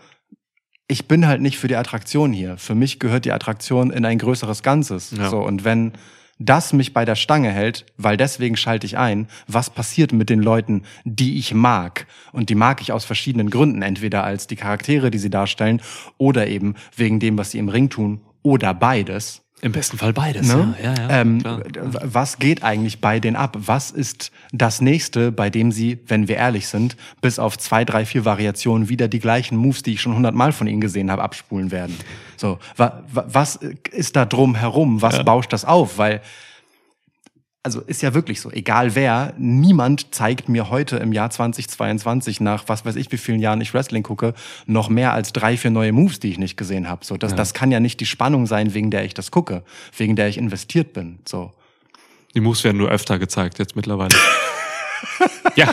ich bin halt nicht für die Attraktion hier. Für mich gehört die Attraktion in ein größeres Ganzes. Ja. So, und wenn das mich bei der Stange hält, weil deswegen schalte ich ein, was passiert mit den Leuten, die ich mag? Und die mag ich aus verschiedenen Gründen, entweder als die Charaktere, die sie darstellen, oder eben wegen dem, was sie im Ring tun, oder beides. Im besten Fall beides. Ne? Ja, ja, ja ähm, was geht eigentlich bei denen ab? Was ist das nächste, bei dem sie, wenn wir ehrlich sind, bis auf zwei, drei, vier Variationen wieder die gleichen Moves, die ich schon hundertmal von ihnen gesehen habe, abspulen werden? So, wa, wa, was ist da drum herum? Was bauscht das auf? Weil also ist ja wirklich so, egal wer, niemand zeigt mir heute im Jahr 2022 nach was weiß ich wie vielen Jahren ich Wrestling gucke, noch mehr als drei, vier neue Moves, die ich nicht gesehen habe. So, das, das kann ja nicht die Spannung sein, wegen der ich das gucke, wegen der ich investiert bin. So. Die Moves werden nur öfter gezeigt jetzt mittlerweile. ja,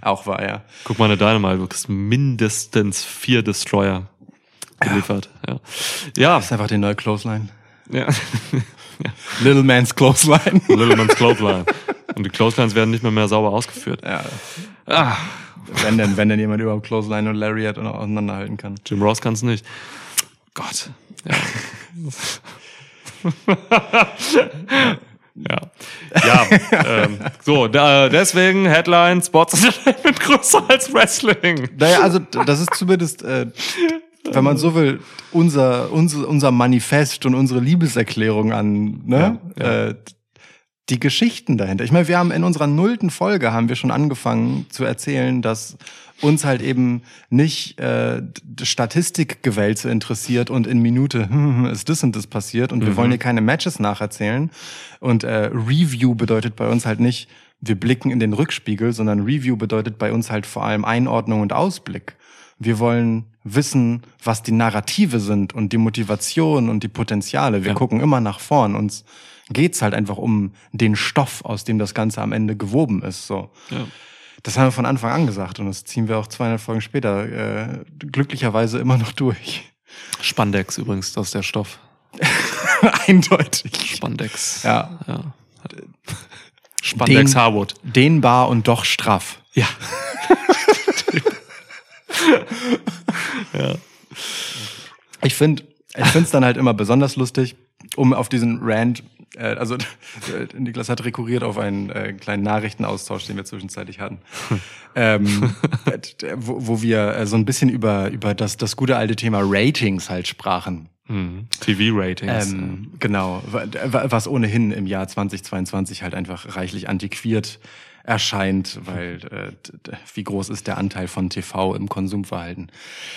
Auch war ja. guck mal eine Dynamite, du kriegst mindestens vier Destroyer geliefert. Ja. Ja. Das ist einfach die neue Clothesline. ja. Little Man's Clothesline. Little Man's Clothesline. Und die Clotheslines werden nicht mehr, mehr sauber ausgeführt. ja. Ah, Wenn denn, wenn denn jemand überhaupt Clothesline und Lariat auseinanderhalten kann. Jim Ross kann es nicht. Gott. Ja. ja. Ja, ähm, so, da, deswegen Headline, Sports Entertainment größer als Wrestling. Naja, also das ist zumindest, äh, wenn man so will, unser, unser, unser Manifest und unsere Liebeserklärung an ne? Ja, ja. Äh, die Geschichten dahinter. Ich meine, wir haben in unserer nullten Folge haben wir schon angefangen zu erzählen, dass uns halt eben nicht äh, Statistikgewälze interessiert und in Minute ist das und das passiert und wir wollen hier keine Matches nacherzählen. Und äh, Review bedeutet bei uns halt nicht, wir blicken in den Rückspiegel, sondern Review bedeutet bei uns halt vor allem Einordnung und Ausblick. Wir wollen wissen, was die Narrative sind und die Motivation und die Potenziale. Wir Ja. gucken immer nach vorn. Uns geht's halt einfach um den Stoff, aus dem das Ganze am Ende gewoben ist. So. Ja. Das haben wir von Anfang an gesagt und das ziehen wir auch 200 Folgen später äh, glücklicherweise immer noch durch. Spandex übrigens, das ist der Stoff. Eindeutig. Spandex. Ja. ja. Spandex Den- Harwood. Dehnbar und doch straff. Ja. Ich finde, ich finde es dann halt immer besonders lustig, um auf diesen Rant, äh, also äh, Niklas hat rekurriert auf einen äh, kleinen Nachrichtenaustausch, den wir zwischenzeitlich hatten, ähm, äh, wo, wo wir äh, so ein bisschen über über das das gute alte Thema Ratings halt sprachen. Mhm. TV-Ratings. Ähm, genau, wa- wa- was ohnehin im Jahr 2022 halt einfach reichlich antiquiert erscheint, weil äh, wie groß ist der Anteil von TV im Konsumverhalten?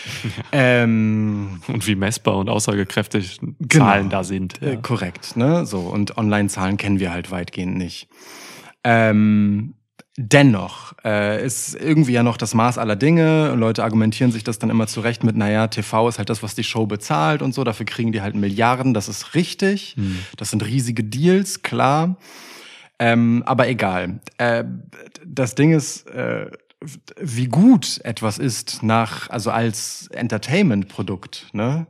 ähm, Und wie messbar und aussagekräftig Genau. Zahlen da sind. Äh, Ja. korrekt, ne? So, und Online-Zahlen kennen wir halt weitgehend nicht. Ähm, dennoch äh, ist irgendwie ja noch das Maß aller Dinge. Leute argumentieren sich das dann immer zurecht mit, naja, TV ist halt das, was die Show bezahlt und so, dafür kriegen die halt Milliarden, das ist richtig. Das sind riesige Deals, klar. Ähm, aber egal. Äh, das Ding ist, äh, wie gut etwas ist nach, also als Entertainment-Produkt, ne?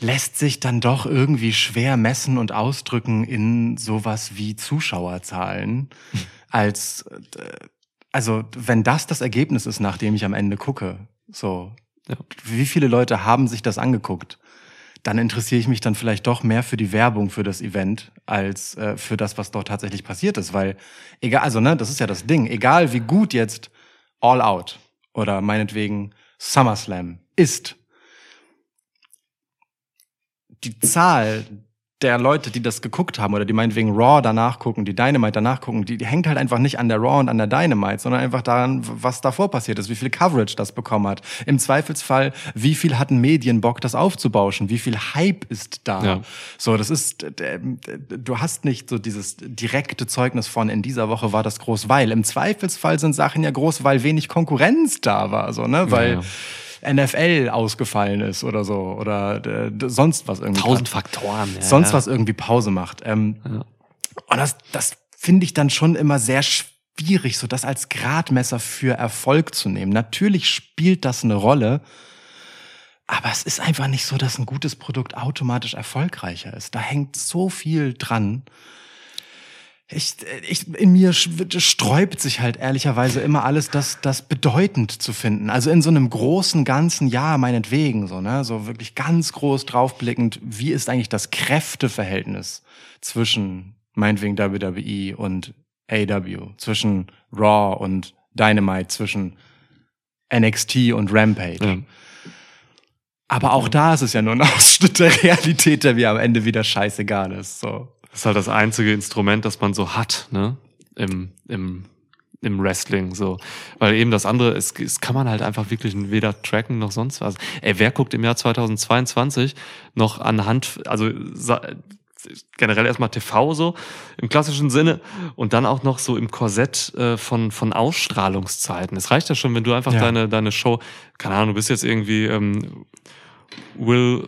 lässt sich dann doch irgendwie schwer messen und ausdrücken in sowas wie Zuschauerzahlen. Als, äh, also wenn das das Ergebnis ist, nach dem ich am Ende gucke, so, Ja. wie viele Leute haben sich das angeguckt? Dann interessiere ich mich dann vielleicht doch mehr für die Werbung für das Event als äh, für das, was dort tatsächlich passiert ist, weil egal, also ne, das ist ja das Ding, egal wie gut jetzt All Out oder meinetwegen SummerSlam ist, die Zahl der Leute, die das geguckt haben oder die meinetwegen Raw danach gucken, die Dynamite danach gucken, die, die hängt halt einfach nicht an der Raw und an der Dynamite, sondern einfach daran, was davor passiert ist, wie viel Coverage das bekommen hat. Im Zweifelsfall, wie viel hatten Medien Bock, das aufzubauschen? Wie viel Hype ist da? Ja. So, das ist, du hast nicht so dieses direkte Zeugnis von, in dieser Woche war das groß, weil. Im Zweifelsfall sind Sachen ja groß, weil wenig Konkurrenz da war, so, ne, weil, ja. NFL ausgefallen ist oder so oder äh, sonst was irgendwie Tausend Faktoren. Ja, sonst was irgendwie Pause macht. Ähm, Ja. Und das, das finde ich dann schon immer sehr schwierig, so das als Gradmesser für Erfolg zu nehmen. Natürlich spielt das eine Rolle, aber es ist einfach nicht so, dass ein gutes Produkt automatisch erfolgreicher ist. Da hängt so viel dran. Ich, ich, in mir sträubt sich halt ehrlicherweise immer alles, das, das bedeutend zu finden. Also in so einem großen ganzen Jahr meinetwegen, so, ne, so wirklich ganz groß draufblickend, wie ist eigentlich das Kräfteverhältnis zwischen meinetwegen WWE und AW, zwischen Raw und Dynamite, zwischen NXT und Rampage. Ja. Aber auch da ist es ja nur ein Ausschnitt der Realität, der mir am Ende wieder scheißegal ist. So. Das ist halt das einzige Instrument, das man so hat, ne? Im, im, im Wrestling, so. Weil eben das andere, es, es kann man halt einfach wirklich weder tracken noch sonst was. Ey, wer guckt im Jahr 2022 noch anhand, also generell erstmal TV so im klassischen Sinne und dann auch noch so im Korsett äh, von, von Ausstrahlungszeiten. Es reicht ja schon, wenn du einfach Ja. deine, deine Show, keine Ahnung, du bist jetzt irgendwie ähm, Will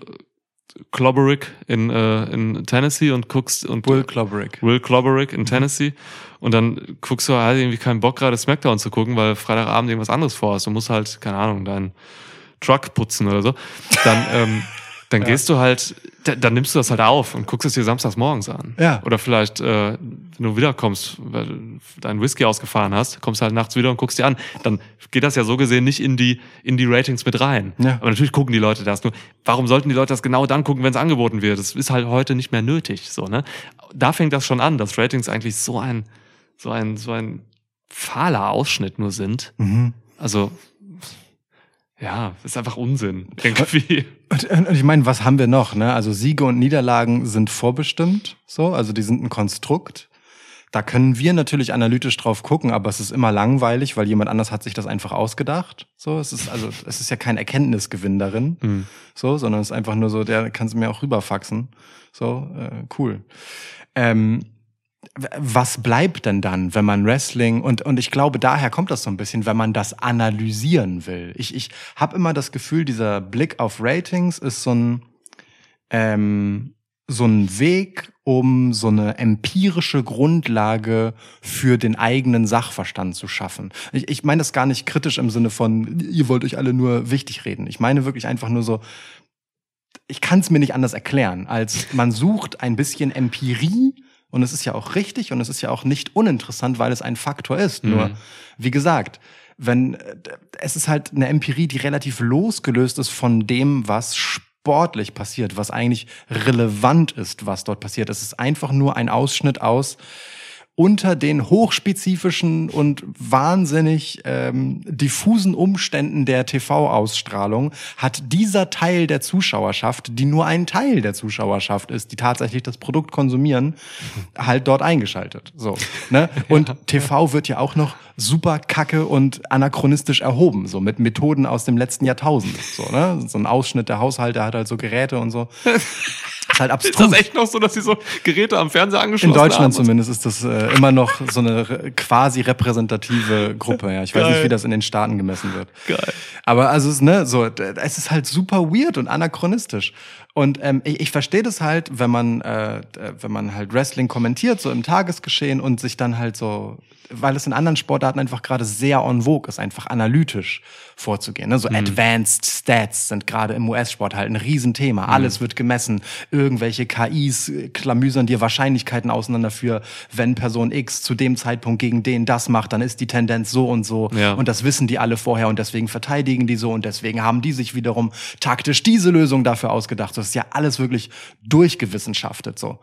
Clobberick in, äh, in Tennessee und guckst und Will Cloberick. Will Clobberick in Tennessee und dann guckst du halt irgendwie keinen Bock gerade Smackdown zu gucken, weil Freitagabend irgendwas anderes vorhast. Du musst halt, keine Ahnung, deinen Truck putzen oder so. Dann, ähm, dann gehst du halt, da- dann nimmst du das halt auf und guckst es dir samstags morgens an. Ja. Oder vielleicht, äh, wenn du wiederkommst, weil du deinen Whisky ausgefahren hast, kommst du halt nachts wieder und guckst dir an. Dann geht das ja so gesehen nicht in die, in die Ratings mit rein. Ja. Aber natürlich gucken die Leute das nur. Warum sollten die Leute das genau dann gucken, wenn es angeboten wird? Das ist halt heute nicht mehr nötig, so, ne? Da fängt das schon an, dass Ratings eigentlich so ein, so ein, so ein fahler Ausschnitt nur sind. Mhm. Also, ja, ist einfach Unsinn. Irgendwie. Und, und ich meine, was haben wir noch? Ne? Also Siege und Niederlagen sind vorbestimmt, so, also die sind ein Konstrukt. Da können wir natürlich analytisch drauf gucken, aber es ist immer langweilig, weil jemand anders hat sich das einfach ausgedacht. So, es ist also, es ist ja kein Erkenntnisgewinn darin, Hm. so, sondern es ist einfach nur so, der kannst du mir auch rüberfaxen. So, äh, cool. Ähm, was bleibt denn dann, wenn man Wrestling und und ich glaube, daher kommt das so ein bisschen, wenn man das analysieren will. Ich ich habe immer das Gefühl, dieser Blick auf Ratings ist so ein ähm, so ein Weg, um so eine empirische Grundlage für den eigenen Sachverstand zu schaffen. Ich, ich meine das gar nicht kritisch im Sinne von, ihr wollt euch alle nur wichtig reden. Ich meine wirklich einfach nur so, ich kann es mir nicht anders erklären, als man sucht ein bisschen Empirie und es ist ja auch richtig und es ist ja auch nicht uninteressant, weil es ein Faktor ist. Mhm. Nur, wie gesagt, wenn äh, es ist halt eine Empirie, die relativ losgelöst ist von dem, was sportlich passiert, was eigentlich relevant ist, was dort passiert. Es ist einfach nur ein Ausschnitt aus unter den hochspezifischen und wahnsinnig ähm, diffusen Umständen der TV-Ausstrahlung hat dieser Teil der Zuschauerschaft, die nur ein Teil der Zuschauerschaft ist, die tatsächlich das Produkt konsumieren, halt dort eingeschaltet. So, ne? Und TV wird ja auch noch super kacke und anachronistisch erhoben, so mit Methoden aus dem letzten Jahrtausend. So, ne? so ein Ausschnitt der Haushalte hat halt so Geräte und so. Ist halt abstrus. Ist das echt noch so, dass sie so Geräte am Fernseher In angeschlossen Deutschland haben? zumindest ist das äh, immer noch so eine quasi repräsentative Gruppe. Ja, ich weiß Geil. nicht, wie das in den Staaten gemessen wird. Geil. Aber also es, ne, so, es ist halt super weird und anachronistisch. Und ähm, ich, ich verstehe das halt, wenn man, äh, wenn man halt Wrestling kommentiert, so im Tagesgeschehen und sich dann halt so, weil es in anderen Sportarten einfach gerade sehr en vogue ist, einfach analytisch vorzugehen. Ne? So Mhm. Advanced Stats sind gerade im US-Sport halt ein Riesenthema. Mhm. Alles wird gemessen. Irgendwelche KIs klamüsern dir Wahrscheinlichkeiten auseinander für, wenn Person X zu dem Zeitpunkt gegen den das macht, dann ist die Tendenz so und so. Ja. Und das wissen die alle vorher und deswegen verteidigen die so und deswegen haben die sich wiederum taktisch diese Lösung dafür ausgedacht. Das ist ja alles wirklich durchgewissenschafttet so.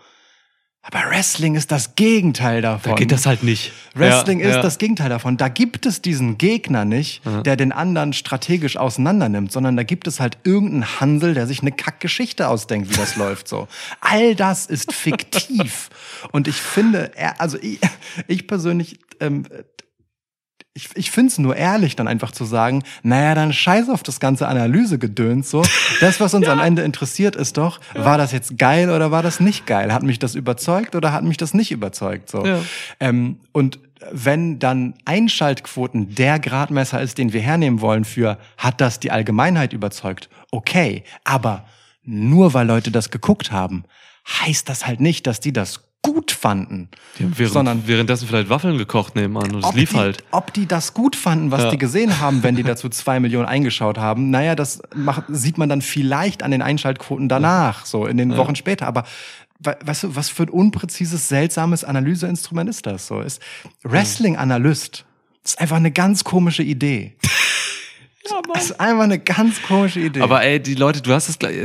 Aber Wrestling ist das Gegenteil davon. Da geht das halt nicht. Wrestling ja, ist ja. das Gegenteil davon. Da gibt es diesen Gegner nicht, der den anderen strategisch auseinandernimmt, sondern da gibt es halt irgendeinen Hansel, der sich eine Kackgeschichte ausdenkt, wie das läuft so. All das ist fiktiv. Und ich finde, also ich, ich persönlich, ähm, ich, ich finde es nur ehrlich, dann einfach zu sagen, naja, dann scheiß auf das ganze Analysegedöns so. Das, was uns am Ende interessiert, ist doch, war das jetzt geil oder war das nicht geil? Hat mich das überzeugt oder hat mich das nicht überzeugt? So. Ja. Ähm, und wenn dann Einschaltquoten der Gradmesser ist, den wir hernehmen wollen für, hat das die Allgemeinheit überzeugt? Okay, aber nur weil Leute das geguckt haben, heißt das halt nicht, dass die das gut fanden, während, sondern währenddessen vielleicht Waffeln gekocht nebenan und es ob lief die, halt. Ob die das gut fanden, was Ja. die gesehen haben, wenn die dazu zwei Millionen eingeschaut haben, naja, das macht, sieht man dann vielleicht an den Einschaltquoten danach, so in den Wochen später. Aber we- weißt du, was für ein unpräzises, seltsames Analyseinstrument ist das? So ist Wrestling-Analyst. Das ist einfach eine ganz komische Idee. Das ist einfach eine ganz komische Idee. Aber ey, die Leute, du hast es gleich.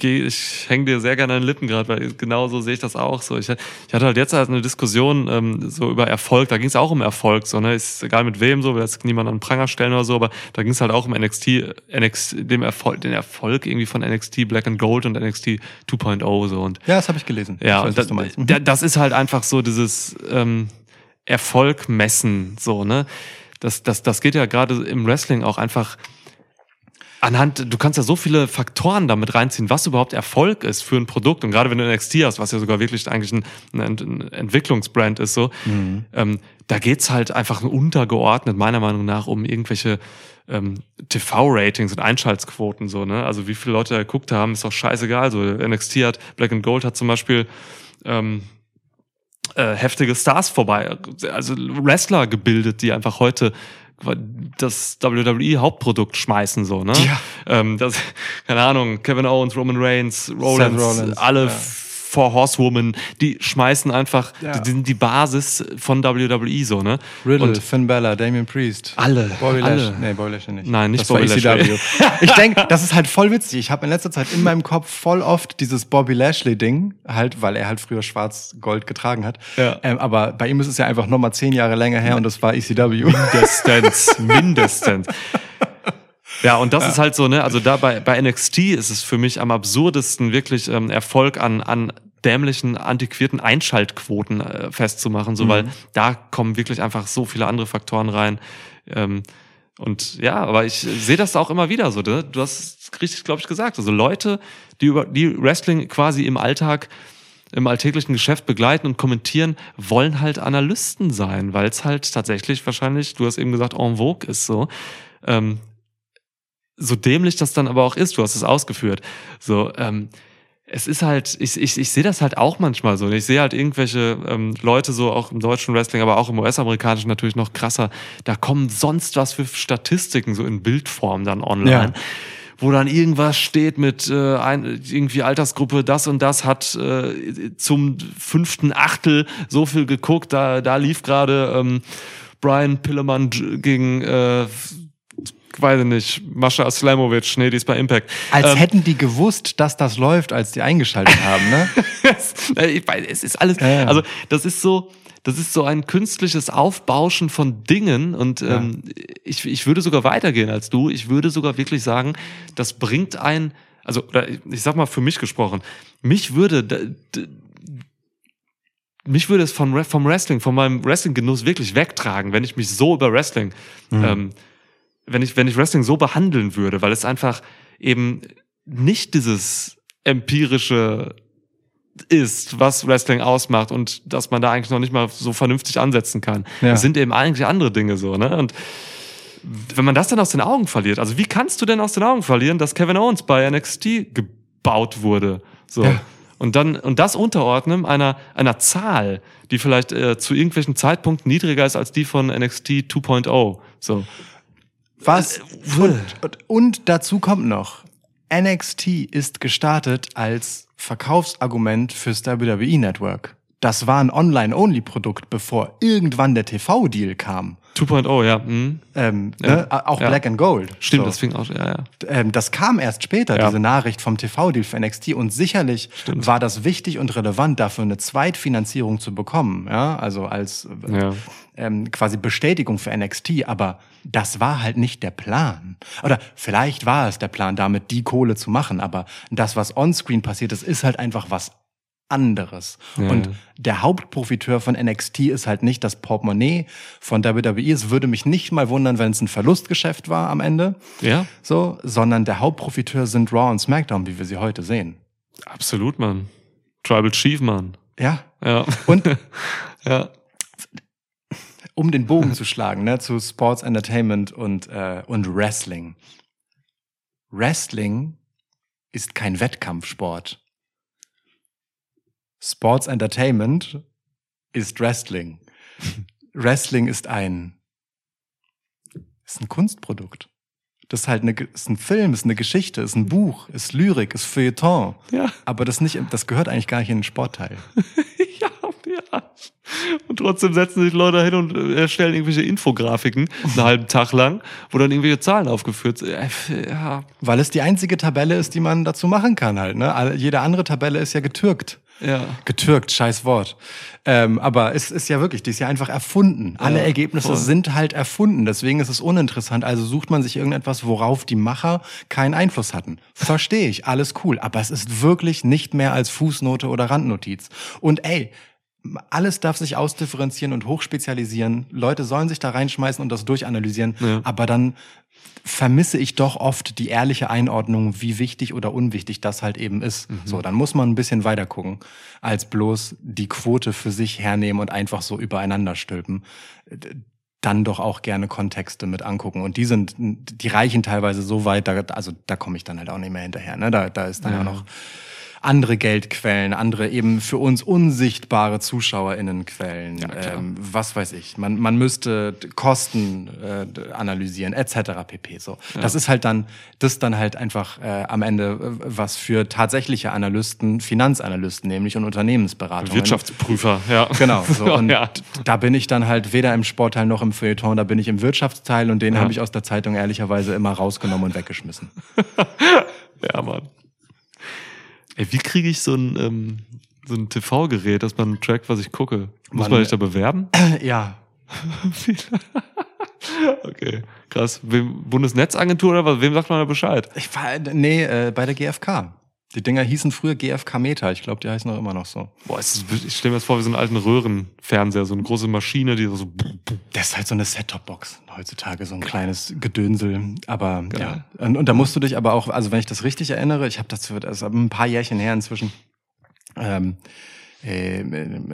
Ich, geh- ich hänge dir sehr gerne an den Lippen gerade, weil genau so sehe ich das auch so. Ich, ich hatte halt jetzt halt eine Diskussion ähm, so über Erfolg, da ging es auch um Erfolg, so, ne? Ist egal mit wem so, will jetzt niemand an den Pranger stellen oder so, aber da ging es halt auch um NXT, NXT, dem Erfolg, den Erfolg irgendwie von NXT Black and Gold und NXT 2.0 so und ja, das habe ich gelesen. ja, ich weiß, und was da, du meinst. Mhm. da, das ist halt einfach so dieses ähm, Erfolg messen, so, ne? Das, das, das geht ja gerade im Wrestling auch einfach anhand, du kannst ja so viele Faktoren damit reinziehen, was überhaupt Erfolg ist für ein Produkt. Und gerade wenn du NXT hast, was ja sogar wirklich eigentlich ein, ein, Ent- ein Entwicklungsbrand ist, so, Mhm. ähm, da geht's halt einfach untergeordnet, meiner Meinung nach, um irgendwelche ähm, TV-Ratings und Einschaltquoten, so, ne? Also wie viele Leute da geguckt haben, ist doch scheißegal. So, NXT hat, Black and Gold hat zum Beispiel ähm, äh, heftige Stars vorbei, also Wrestler gebildet, die einfach heute das WWE-Hauptprodukt schmeißen, so, ne? Ja. Ähm, das, keine Ahnung, Kevin Owens, Roman Reigns, Rollins, Rollins, alle ja. Four Horsewomen, die schmeißen einfach, Ja. die sind die Basis von WWE, so, ne? Riddle, Und Finn Balor, Damien Priest. Alle, Bobby alle. Lashley. Nee, Bobby Lashley nicht. Nein, nicht das Bobby Lashley. ECW. ich denke, das ist halt voll witzig. Ich habe in letzter Zeit in meinem Kopf voll oft dieses Bobby Lashley-Ding, halt, weil er halt früher schwarz-gold getragen hat. Ja. Ähm, aber bei ihm ist es ja einfach nochmal zehn Jahre länger her und das war E ECW. mindestens, mindestens. Ja, und das ist halt so, ne, also da bei, bei NXT ist es für mich am absurdesten, wirklich ähm, Erfolg an, an dämlichen, antiquierten Einschaltquoten äh, festzumachen, so, weil da kommen wirklich einfach so viele andere Faktoren rein. Ähm, und ja, aber ich sehe das auch immer wieder so, ne? du hast es richtig, glaube ich, gesagt. Also Leute, die über die Wrestling quasi im Alltag im alltäglichen Geschäft begleiten und kommentieren, wollen halt Analysten sein, weil es halt tatsächlich wahrscheinlich, du hast eben gesagt, en vogue ist so. Ähm, so dämlich das dann aber auch ist, du hast es ausgeführt. So, ähm, es ist halt, ich, ich, ich sehe das halt auch manchmal so. Ich sehe halt irgendwelche ähm, Leute so auch im deutschen Wrestling, aber auch im US-amerikanischen natürlich noch krasser. Da kommen sonst was für Statistiken so in Bildform dann online. Ja. Wo dann irgendwas steht mit äh, ein, irgendwie Altersgruppe, das und das hat äh, zum fünften Achtel so viel geguckt. Da, da lief gerade ähm, Brian Pillemann gegen äh, weiß ich nicht, Mascha Aslamovic, nee, die ist bei Impact. Als Ähm, hätten die gewusst, dass das läuft, als die eingeschaltet haben, ne? ich weiß, es ist alles, Ja, ja. also das ist so, das ist so ein künstliches Aufbauschen von Dingen und ähm, ich, ich würde sogar weitergehen als du. Ich würde sogar wirklich sagen, das bringt ein, also ich sag mal für mich gesprochen, mich würde mich würde es vom, vom Wrestling, von meinem Wrestling-Genuss wirklich wegtragen, wenn ich mich so über Wrestling, ähm, wenn ich, wenn ich Wrestling so behandeln würde, weil es einfach eben nicht dieses empirische ist, was Wrestling ausmacht und dass man da eigentlich noch nicht mal so vernünftig ansetzen kann. Ja. Es sind eben eigentlich andere Dinge so, ne? Und wenn man das dann aus den Augen verliert, also wie kannst du denn aus den Augen verlieren, dass Kevin Owens bei NXT ge gebaut wurde. So. Ja. Und dann, und das unterordnen einer, einer Zahl, die vielleicht äh, zu irgendwelchen Zeitpunkten niedriger ist als die von NXT 2.0. So. Was? Äh, Und, und, und dazu kommt noch, NXT ist gestartet als Verkaufsargument fürs WWE Network. Das war ein Online-Only-Produkt, bevor irgendwann der TV-Deal kam. 2.0, ja. Hm. Ähm, Ja. ne? Auch Ja. Black and Gold. Stimmt, So. das fing auch, ja, ja. ähm, das kam erst später, Ja. diese Nachricht vom TV-Deal für NXT. Und sicherlich Stimmt. war das wichtig und relevant, dafür eine Zweitfinanzierung zu bekommen. Ja, also als äh, ähm, quasi Bestätigung für NXT. Aber das war halt nicht der Plan. Oder vielleicht war es der Plan, damit die Kohle zu machen. Aber das, was onscreen passiert ist, ist halt einfach was anderes. Ja, und der Hauptprofiteur von NXT ist halt nicht das Portemonnaie von WWE. Es würde mich nicht mal wundern, wenn es ein Verlustgeschäft war am Ende Ja, so, sondern der Hauptprofiteur sind Raw und SmackDown, wie wir sie heute sehen. absolut, Mann. Tribal Chief, Mann. Ja. Ja. Und ja. um den Bogen zu schlagen, ne, zu Sports Entertainment und, äh, und Wrestling. Wrestling ist kein Wettkampfsport. Sports Entertainment ist Wrestling. Wrestling ist ein, ist ein Kunstprodukt. Das ist halt eine, ist ein Film, ist eine Geschichte, ist ein Buch, ist Lyrik, ist Feuilleton. Ja. Aber das nicht, das gehört eigentlich gar nicht in den Sportteil. Ja, ja. Und trotzdem setzen sich Leute hin und äh, erstellen irgendwelche Infografiken einen halben Tag lang, wo dann irgendwelche Zahlen aufgeführt sind. Äh, Ja, Weil es die einzige Tabelle ist, die man dazu machen kann halt. Ne? Jede andere Tabelle ist ja getürkt. Ja. Getürkt, scheiß Wort. Ähm, aber es ist ja wirklich, die ist ja einfach erfunden. Alle Ja, Ergebnisse voll. sind halt erfunden. Deswegen ist es uninteressant. Also sucht man sich irgendetwas, worauf die Macher keinen Einfluss hatten. Verstehe ich, alles cool. Aber es ist wirklich nicht mehr als Fußnote oder Randnotiz. Und ey, alles darf sich ausdifferenzieren und hochspezialisieren. Leute sollen sich da reinschmeißen und das durchanalysieren. Ja. Aber dann vermisse ich doch oft die ehrliche Einordnung, wie wichtig oder unwichtig das halt eben ist. So, dann muss man ein bisschen weiter gucken, als bloß die Quote für sich hernehmen und einfach so übereinander stülpen. Dann doch auch gerne Kontexte mit angucken. Und die sind, die reichen teilweise so weit, da, also da komme ich dann halt auch nicht mehr hinterher. Ne? Da, da ist dann ja. Ja. noch andere Geldquellen, andere eben für uns unsichtbare ZuschauerInnenquellen, Ja, ähm, was weiß ich. Man, man müsste Kosten äh, analysieren, etc. pp. So. Das ist halt dann, das dann halt einfach äh, am Ende äh, was für tatsächliche Analysten, Finanzanalysten nämlich und Unternehmensberater. Wirtschaftsprüfer, ja. Genau. So. Und ja. da bin ich dann halt weder im Sportteil noch im Feuilleton, da bin ich im Wirtschaftsteil und den Ja. habe ich aus der Zeitung ehrlicherweise immer rausgenommen und weggeschmissen. ja, Mann. Ey, wie kriege ich so ein, ähm, so ein TV-Gerät, dass man trackt, was ich gucke? Muss Man- man sich da bewerben? ja. okay, krass. Wem, Bundesnetzagentur oder was? Wem sagt man da Bescheid? Ich war, nee, äh, bei der GfK. Die Dinger hießen früher GfK Meta. Ich glaube, die heißen auch immer noch so. Boah, ist, ich stelle mir das vor wie so einen alten Röhrenfernseher, so eine große Maschine, die so. Das ist halt so eine Set-Top-Box heutzutage, so ein kleines Gedönsel. Aber Geil. ja. Und, und da musst du dich aber auch, also wenn ich das richtig erinnere, ich habe das, das ist ein paar Jährchen her inzwischen, ähm, äh,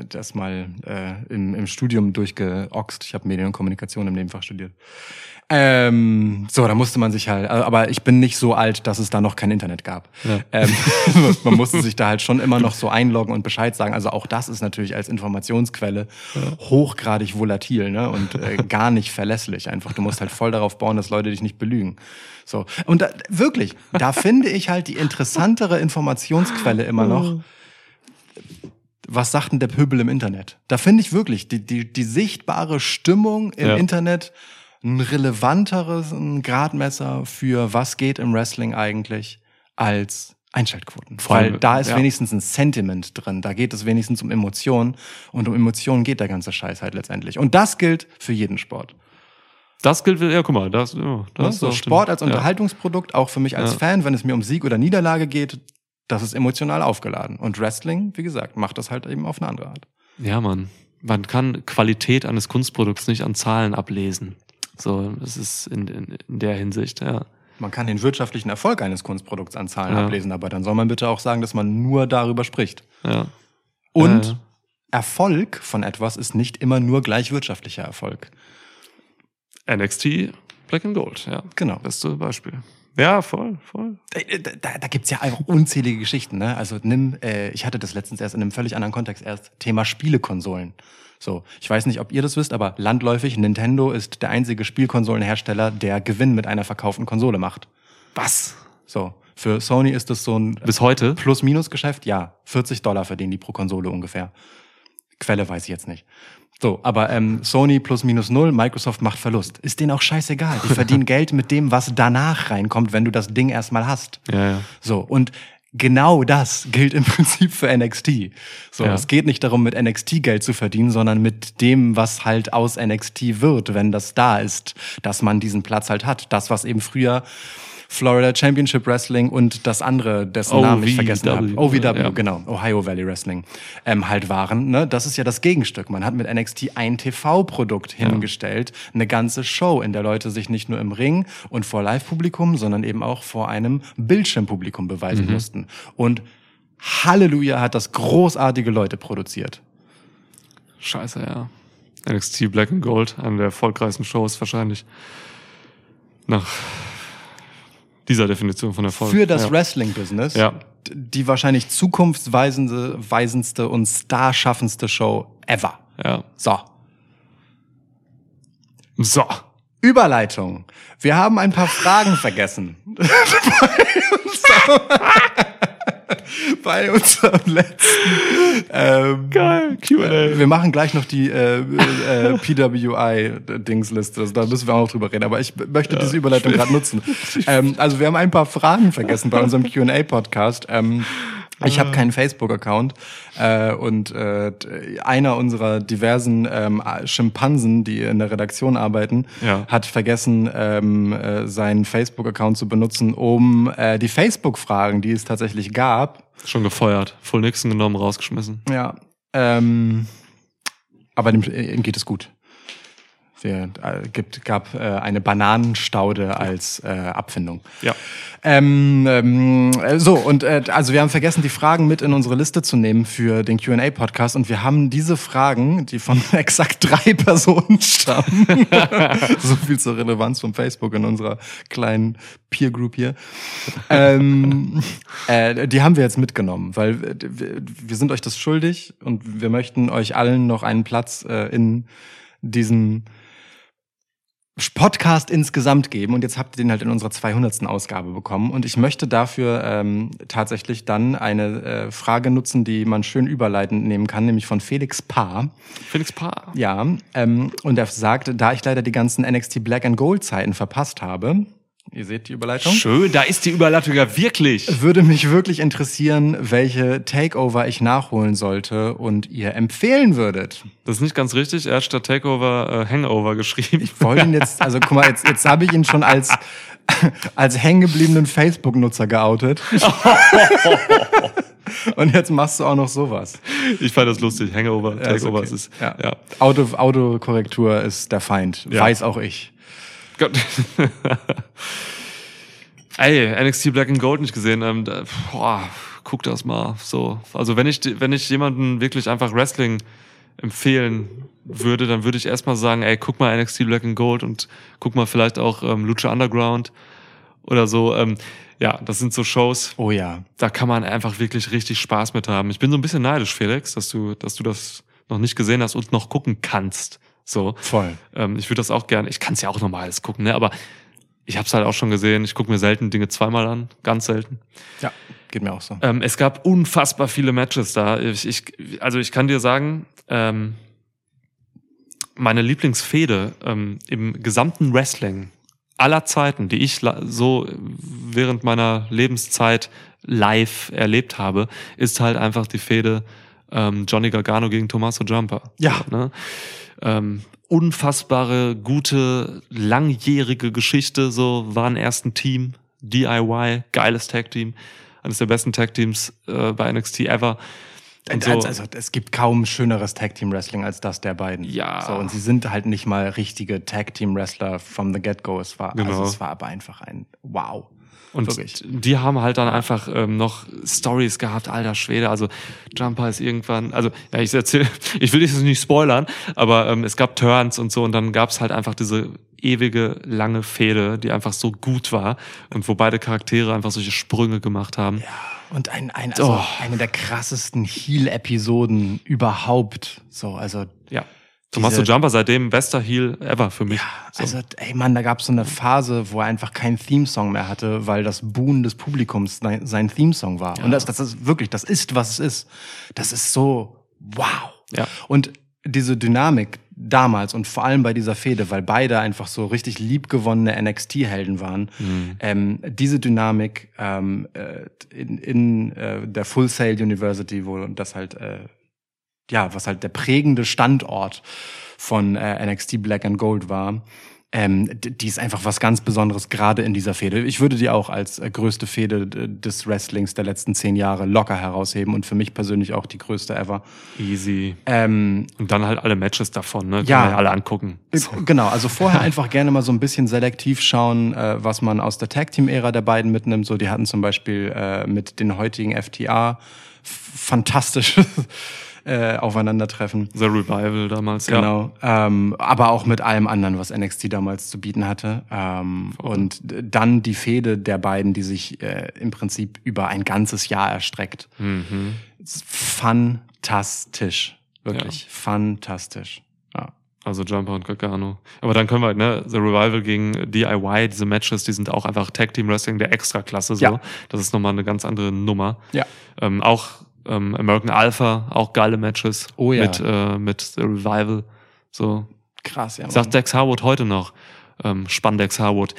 das mal äh, im, im Studium durchgeoxt. Ich habe Medien und Kommunikation im Nebenfach studiert. Ähm, so, da musste man sich halt, aber ich bin nicht so alt, dass es da noch kein Internet gab. Ja. Ähm, man musste sich da halt schon immer noch so einloggen und Bescheid sagen. Also auch das ist natürlich als Informationsquelle hochgradig volatil ne? und äh, gar nicht verlässlich. Einfach, du musst halt voll darauf bauen, dass Leute dich nicht belügen. So und da, wirklich, da finde ich halt die interessantere Informationsquelle immer noch was sagt denn der Pöbel im Internet? Da finde ich wirklich die, die, die sichtbare Stimmung im Ja. Internet ein relevanteres ein Gradmesser für was geht im Wrestling eigentlich als Einschaltquoten. Vor allem, Weil da ist ja. wenigstens ein Sentiment drin. Da geht es wenigstens um Emotionen und um Emotionen geht der ganze Scheiß halt letztendlich. Und das gilt für jeden Sport. Das gilt, ja, guck mal, das, ja, das Ne? ist Sport stimmt. als Unterhaltungsprodukt, auch für mich als Ja. Fan, wenn es mir um Sieg oder Niederlage geht, das ist emotional aufgeladen. Und Wrestling, wie gesagt, macht das halt eben auf eine andere Art. Ja. Mann. Man kann Qualität eines Kunstprodukts nicht an Zahlen ablesen. So, das ist in, in, in der Hinsicht, ja. Man kann den wirtschaftlichen Erfolg eines Kunstprodukts an Zahlen Ja. ablesen, aber dann soll man bitte auch sagen, dass man nur darüber spricht. Ja. Und ja. Erfolg von etwas ist nicht immer nur gleich wirtschaftlicher Erfolg. NXT Black and Gold, ja. Genau. Beste Beispiel. Ja, voll, voll. Da, da, da gibt's ja einfach unzählige Geschichten. Ne? Also nimm, äh, ich hatte das letztens erst in einem völlig anderen Kontext erst, Thema Spielekonsolen. So, ich weiß nicht, ob ihr das wisst, aber landläufig, Nintendo ist der einzige Spielkonsolenhersteller, der Gewinn mit einer verkauften Konsole macht. Was? So, für Sony ist das so ein Bis heute? Plus-Minus-Geschäft? Ja, 40 Dollar verdienen die pro Konsole ungefähr. Quelle weiß ich jetzt nicht. So, aber ähm, Sony plus minus null, Microsoft macht Verlust. Ist denen auch scheißegal. Die verdienen Geld mit dem, was danach reinkommt, wenn du das Ding erstmal hast. Ja, ja. So, und genau das gilt im Prinzip für NXT. So, Ja. es geht nicht darum, mit NXT Geld zu verdienen, sondern mit dem, was halt aus NXT wird, wenn das da ist, dass man diesen Platz halt hat. Das, was eben früher Florida Championship Wrestling und das andere, dessen Namen ich vergessen habe. OVW, ja. genau, Ohio Valley Wrestling, ähm, halt waren. Ne? Das ist ja das Gegenstück. Man hat mit NXT ein TV-Produkt hingestellt, eine ganze Show, in der Leute sich nicht nur im Ring und vor Live-Publikum, sondern eben auch vor einem Bildschirmpublikum beweisen mussten. Und Halleluja hat das großartige Leute produziert. Scheiße, ja. NXT Black and Gold, eine der erfolgreichsten Shows wahrscheinlich. Nach dieser Definition von Erfolg. Für das ja. Wrestling-Business Ja. die wahrscheinlich zukunftsweisende, weisendste und starschaffendste Show ever. Ja. So. So. Überleitung. Wir haben ein paar Fragen vergessen. Bei unserem letzten. Ähm, Geil. Q&A. wir machen gleich noch die äh, äh, PWI-Dingsliste. Also, da müssen wir auch noch drüber reden. Aber ich möchte diese Überleitung gerade nutzen. Ähm, also wir haben ein paar Fragen vergessen bei unserem Q&A-Podcast. Ähm, ich habe keinen Facebook-Account äh, und äh, einer unserer diversen ähm, Schimpansen, die in der Redaktion arbeiten, Ja. hat vergessen, ähm, äh, seinen Facebook-Account zu benutzen, um äh, die Facebook-Fragen, die es tatsächlich gab, Schon gefeuert. Full Nixon genommen, rausgeschmissen. ja. Ähm, aber dem, ihm geht es gut. Wir, äh, gibt, gab äh, eine Bananenstaude als äh, Abfindung. Ja. Ähm, ähm, äh, so, und äh, also wir haben vergessen, die Fragen mit in unsere Liste zu nehmen für den QA-Podcast und wir haben diese Fragen, die von exakt drei Personen stammen, so viel zur Relevanz von Facebook in unserer kleinen Peer Group hier, ähm, äh, die haben wir jetzt mitgenommen, weil äh, wir, wir sind euch das schuldig und wir möchten euch allen noch einen Platz äh, in diesem Podcast insgesamt geben und jetzt habt ihr den halt in unserer 200. Ausgabe bekommen und ich möchte dafür ähm, tatsächlich dann eine äh, Frage nutzen, die man schön überleitend nehmen kann, nämlich von Felix Paar. Felix Paar. Ja, ähm, und er sagt, da ich leider die ganzen NXT Black and Gold Zeiten verpasst habe, ihr seht die Überleitung, Schön, da ist die Überleitung ja wirklich. würde mich wirklich interessieren, welche Takeover ich nachholen sollte und ihr empfehlen würdet. Das ist nicht ganz richtig. Er hat statt Takeover äh, Hangover geschrieben. Ich wollte ihn jetzt, also guck mal, jetzt, jetzt habe ich ihn schon als, als hängengebliebenen Facebook-Nutzer geoutet. Und jetzt machst du auch noch sowas. Ich fand das lustig. Hangover, Ja, ist Takeover, okay. ist, ja. ja. Auto, Autokorrektur ist der Feind. Ja. Weiß auch ich. Gott. Ey, NXT Black and Gold nicht gesehen. Ähm, da, boah, guck das mal. So, also wenn ich wenn ich jemanden wirklich einfach Wrestling empfehlen würde, dann würde ich erstmal sagen, ey, guck mal NXT Black and Gold und guck mal vielleicht auch ähm, Lucha Underground oder so. Ähm, ja, das sind so Shows, Oh ja. da kann man einfach wirklich richtig Spaß mit haben. Ich bin so ein bisschen neidisch, Felix, dass du, dass du das noch nicht gesehen hast und noch gucken kannst. So. Voll. Ähm, ich würde das auch gerne, ich kann es ja auch nochmal alles gucken, ne? aber ich habe es halt auch schon gesehen. Ich gucke mir selten Dinge zweimal an, ganz selten. Ja, geht mir auch so. Ähm, es gab unfassbar viele Matches da. Ich, ich, also ich kann dir sagen, ähm, meine Lieblingsfehde ähm, im gesamten Wrestling aller Zeiten, die ich so während meiner Lebenszeit live erlebt habe, ist halt einfach die Fehde ähm, Johnny Gargano gegen Tommaso Ciampa. Ja. Ne? Ähm, unfassbare, gute, langjährige Geschichte, so waren erst ein Team, DIY, geiles Tag-Team, eines der besten Tag-Teams äh, bei NXT ever. Und so, Also, also, es gibt kaum schöneres Tag Team Wrestling als das der beiden. Ja. So, und sie sind halt nicht mal richtige Tag Team Wrestler from the get-go. Es war, Genau. also es war aber einfach ein Wow. Und Wirklich. die haben halt dann einfach ähm, noch Stories gehabt, alter Schwede. Also Jumper ist irgendwann, also ja, ich erzähle, ich will das nicht spoilern, aber ähm, es gab Turns und so und dann gab's halt einfach diese ewige, lange Fehde, die einfach so gut war und wo beide Charaktere einfach solche Sprünge gemacht haben. Und ein, ein, also Oh. eine der krassesten Heal-Episoden überhaupt. So, also Ja. Tommaso Jumper seitdem bester Heel ever für mich. so. Also, ey Mann, da gab es so eine Phase, wo er einfach keinen Theme-Song mehr hatte, weil das Buhen des Publikums sein, Theme-Song war. Und das, das ist wirklich, das ist, was es ist. Das ist so, wow. Ja. Und diese Dynamik damals und vor allem bei dieser Fehde, weil beide einfach so richtig liebgewonnene NXT-Helden waren, ähm, diese Dynamik ähm, äh, in, in äh, der Full Sail University, wo das halt äh, ja, was halt der prägende Standort von äh, NXT Black and Gold war, ähm, die ist einfach was ganz Besonderes, gerade in dieser Fehde. Ich würde die auch als äh, größte Fehde des Wrestlings der letzten zehn Jahre locker herausheben und für mich persönlich auch die größte ever. Easy. Ähm, Und dann halt alle Matches davon, ne? Kann Ja. alle angucken. Äh, Genau, also vorher einfach gerne mal so ein bisschen selektiv schauen, äh, was man aus der Tag Team Ära der beiden mitnimmt. So, die hatten zum Beispiel äh, mit den heutigen FTA f- fantastisch äh, Aufeinandertreffen. The Revival damals, ja. Genau, ähm, aber auch mit allem anderen, was NXT damals zu bieten hatte. Ähm, und dann die Fehde der beiden, die sich äh, im Prinzip über ein ganzes Jahr erstreckt. Mhm. Fantastisch, wirklich fantastisch. Ja. Also Jumper und Gargano. Aber dann können wir, ne, The Revival gegen DIY, diese Matches, die sind auch einfach Tag Team Wrestling der Extraklasse so. Ja. Das ist nochmal eine ganz andere Nummer. Ja. Ähm, auch ähm, American Alpha, auch geile Matches Oh ja. mit, äh, mit The Revival. So. Krass, ja. Sagt Dex Harwood heute noch. Ähm, Spandex Harwood.